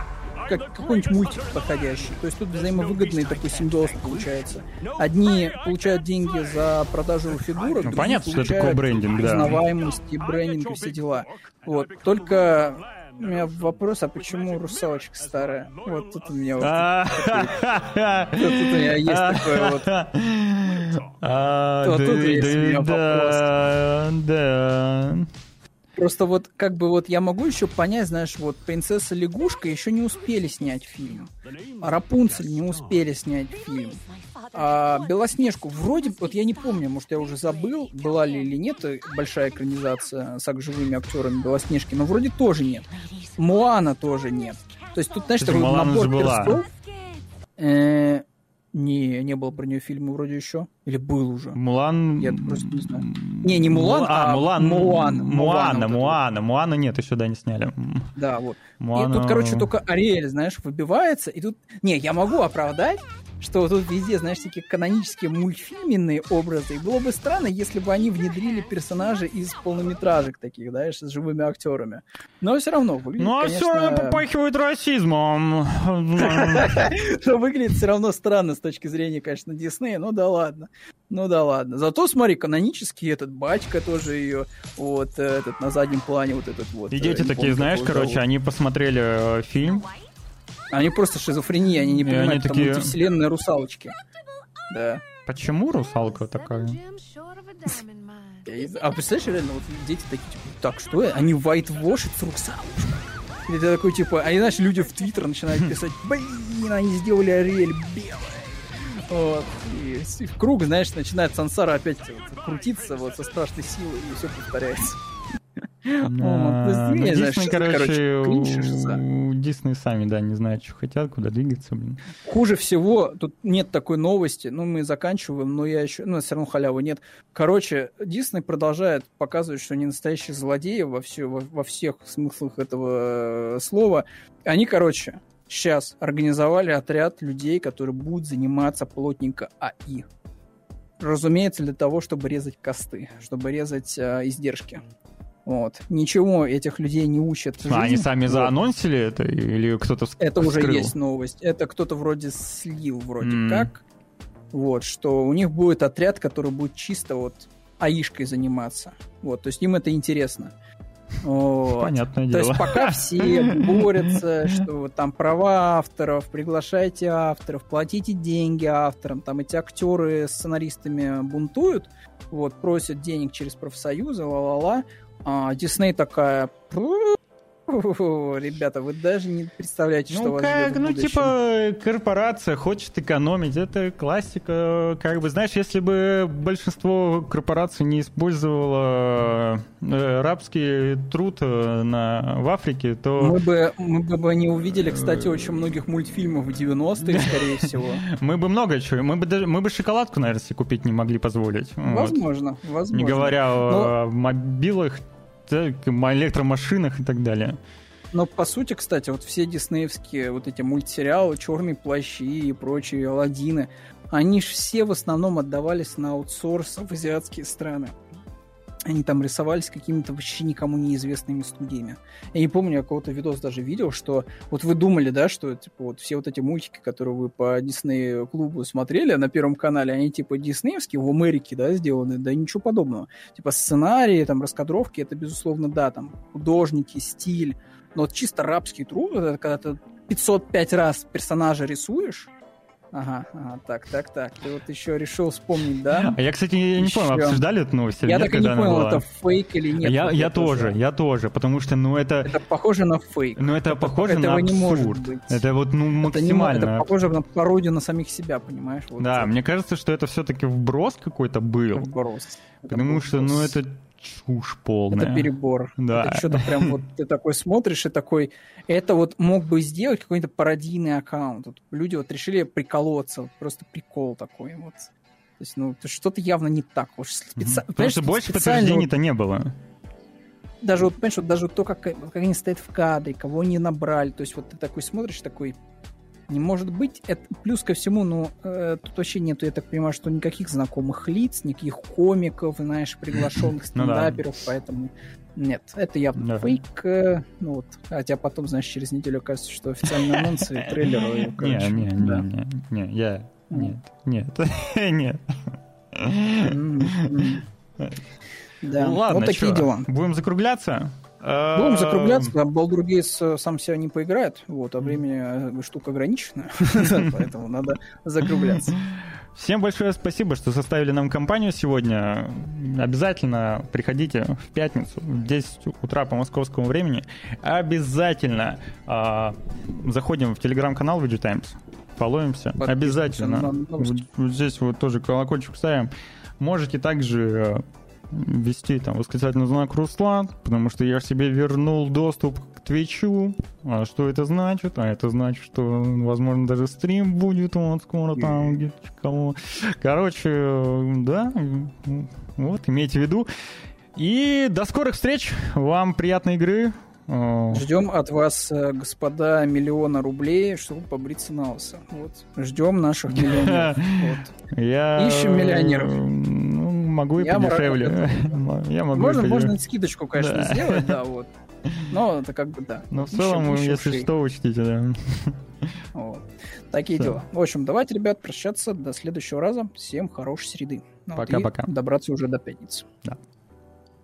как какой-нибудь мультик подходящий. То есть тут взаимовыгодный такой симбиоз получается. Одни получают деньги за продажу фигурок, ну, понятно, что это такой брендинг, да. узнаваемость и брендинг и все дела. Вот. Только у меня вопрос, а почему русалочка старая? Вот тут у меня вот... Тут у меня есть такой вот... Вот тут есть у меня вопрос. Просто вот как бы вот я могу еще понять, знаешь, вот принцесса лягушка еще не успели снять фильм. А Рапунцель не успели снять фильм. А Белоснежку вроде, вот я не помню, может я уже забыл, была ли или нет большая экранизация с живыми актерами Белоснежки, но вроде тоже нет. Муана тоже нет. То есть тут, знаешь, такой набор перстов. Не, не было про нее фильма вроде еще. Или был уже? Мулан... Я просто не знаю. Не, не Мулан, а, а Мулан. Муан. Муана, Муана. Муана нет, еще да не сняли. Да, вот. Муана... И тут, короче, только Ариэль, знаешь, выбивается, и тут... Не, я могу оправдать, что тут везде, знаешь, такие канонические мультфильменные образы. И было бы странно, если бы они внедрили персонажей из полнометражек таких, знаешь, с живыми актерами. Но все равно выглядит, Ну, а конечно... все попахивает расизмом. [LAUGHS] Но выглядит все равно странно с точки зрения, конечно, Диснея. Ну да ладно. Ну да ладно. Зато, смотри, канонический этот батька тоже ее, вот, этот на заднем плане вот этот вот. И дети такие, знаешь, короче, они посмотрели э, фильм, они просто шизофрения, они не понимают, они такие... мультивселенная русалочки. Да. Почему русалка такая? [LAUGHS] А представляешь, реально, вот дети такие, типа, так, что это? Они whitewashат с русалочкой. И ты такой, типа, а знаешь, люди в Твиттер начинают [LAUGHS] писать, блин, они сделали Ариэль белой. Вот. И в круг, знаешь, начинает сансара опять вот, крутиться вот со страшной силой, и все повторяется. Ну, Дисней, короче, у Дисней сами, да, не знают, что хотят, куда двигаться, блин. Хуже всего, тут нет такой новости, ну, мы заканчиваем, но я еще, ну, все равно халявы нет. Короче, Дисней продолжает показывать, что они настоящие злодеи во, все, во, во всех смыслах этого э, слова. Они, короче, сейчас организовали отряд людей, которые будут заниматься плотненько АИ. Разумеется, для того, чтобы резать косты, чтобы резать э, издержки. Вот. Ничего этих людей не учат. А они сами заанонсили это или кто-то Это уже есть новость. Это кто-то вроде слил вроде mm. как. Вот, что у них будет отряд, который будет чисто вот аишкой заниматься. Вот, то есть им это интересно. Вот. Понятное дело. То есть пока [LAUGHS] все борются, что там права авторов, приглашайте авторов, платите деньги авторам, там эти актеры с сценаристами бунтуют, вот, просят денег через профсоюзы, ла-ла-ла, а, Дисней такая... Ребята, вы даже не представляете, ну, что вас как, ждет Ну, типа, корпорация хочет экономить. Это классика. Как бы, знаешь, если бы большинство корпораций не использовало э, рабский труд э, на, в Африке, то... Мы бы, мы бы не увидели, кстати, очень многих мультфильмов в 90-е, скорее всего. [LAUGHS] Мы бы много чего. Мы бы, даже, мы бы шоколадку, наверное, себе купить не могли позволить. Возможно, возможно. Не говоря о мобилах, о электромашинах и так далее. Но по сути, кстати, вот все диснеевские вот эти мультсериалы, черные плащи и прочие Алладины, они же все в основном отдавались на аутсорс в азиатские страны. Они там рисовались какими-то вообще никому неизвестными студиями. Я не помню, я кого-то видос даже видел, что вот вы думали, да, что типа вот все вот эти мультики, которые вы по Дисней клубу смотрели на Первом канале, они типа диснеевские в Америке, да, сделаны, да ничего подобного. Типа сценарии, там, раскадровки, это безусловно, да, там, художники, стиль, но вот чисто рабский труд, это когда ты 505 раз персонажа рисуешь, Ага, ага, так, так, так. Ты вот еще решил вспомнить, да? А я, кстати, я не понял, обсуждали эту новость Я так и не понял, это фейк или нет. Я, я тоже, я тоже, потому что, ну, это... Это похоже на фейк. Ну, это, это похоже на абсурд. Это вот, ну, максимально... Это, не, это похоже на пародию на самих себя, понимаешь? Вот да, это. мне кажется, что это все-таки вброс какой-то был. Вброс. Потому что, ну, это чушь полная. Это перебор. Да. Это что-то прям вот ты такой смотришь и такой, это вот мог бы сделать какой-то пародийный аккаунт. Вот люди вот решили приколоться, просто прикол такой вот. То есть, ну, что-то явно не так. Уж специ... Потому что больше подтверждений-то не было. Даже вот, понимаешь, вот даже то, как, как они стоят в кадре, кого они набрали. То есть вот ты такой смотришь, такой, не может быть. Это, плюс ко всему, ну, э, тут вообще нету, я так понимаю, что никаких знакомых лиц, никаких комиков, знаешь, приглашенных стендаперов, ну, да. поэтому нет, это явно да. фейк. Э, ну вот, хотя потом, знаешь, через неделю кажется, что официальные анонсы и трейлеры. [LAUGHS] Не, не, не, не, я... Нет, нет, [LAUGHS] нет. [LAUGHS] Да, Ладно, вот такие дела. Будем закругляться? Будем ну, закругляться, Балдургейс сам себя не поиграет, вот, а времени э, штука ограничена, [LAUGHS] поэтому надо закругляться. Всем большое спасибо, что составили нам компанию сегодня. Обязательно приходите в пятницу в 10 утра по московскому времени. Обязательно э, заходим в телеграм-канал VG Times, фолловимся. Обязательно. Вот, вот здесь вот тоже колокольчик ставим. Можете также ввести там восклицательный знак Руслан, потому что я себе вернул доступ к Твичу. А что это значит? А это значит, что, возможно, даже стрим будет вот скоро там где кого. Короче, да, вот, имейте в виду. И до скорых встреч. Вам приятной игры. Ждем от вас, э, господа, миллиона рублей, чтобы побриться на лысо. Вот. Ждем наших [LAUGHS] миллионеров. [LAUGHS] Вот. Я... Ищем миллионеров могу и я подешевле. [LAUGHS] Я могу можно, можно скидочку, конечно, да. сделать, да, [LAUGHS] вот. Но это как бы да. Но в целом, ищем, если шей. что, учтите, да. [LAUGHS] Вот. Такие Все. дела. В общем, давайте, ребят, прощаться. До следующего раза. Всем хорошей среды. Пока-пока. Ну, вот, добраться уже до пятницы. Да.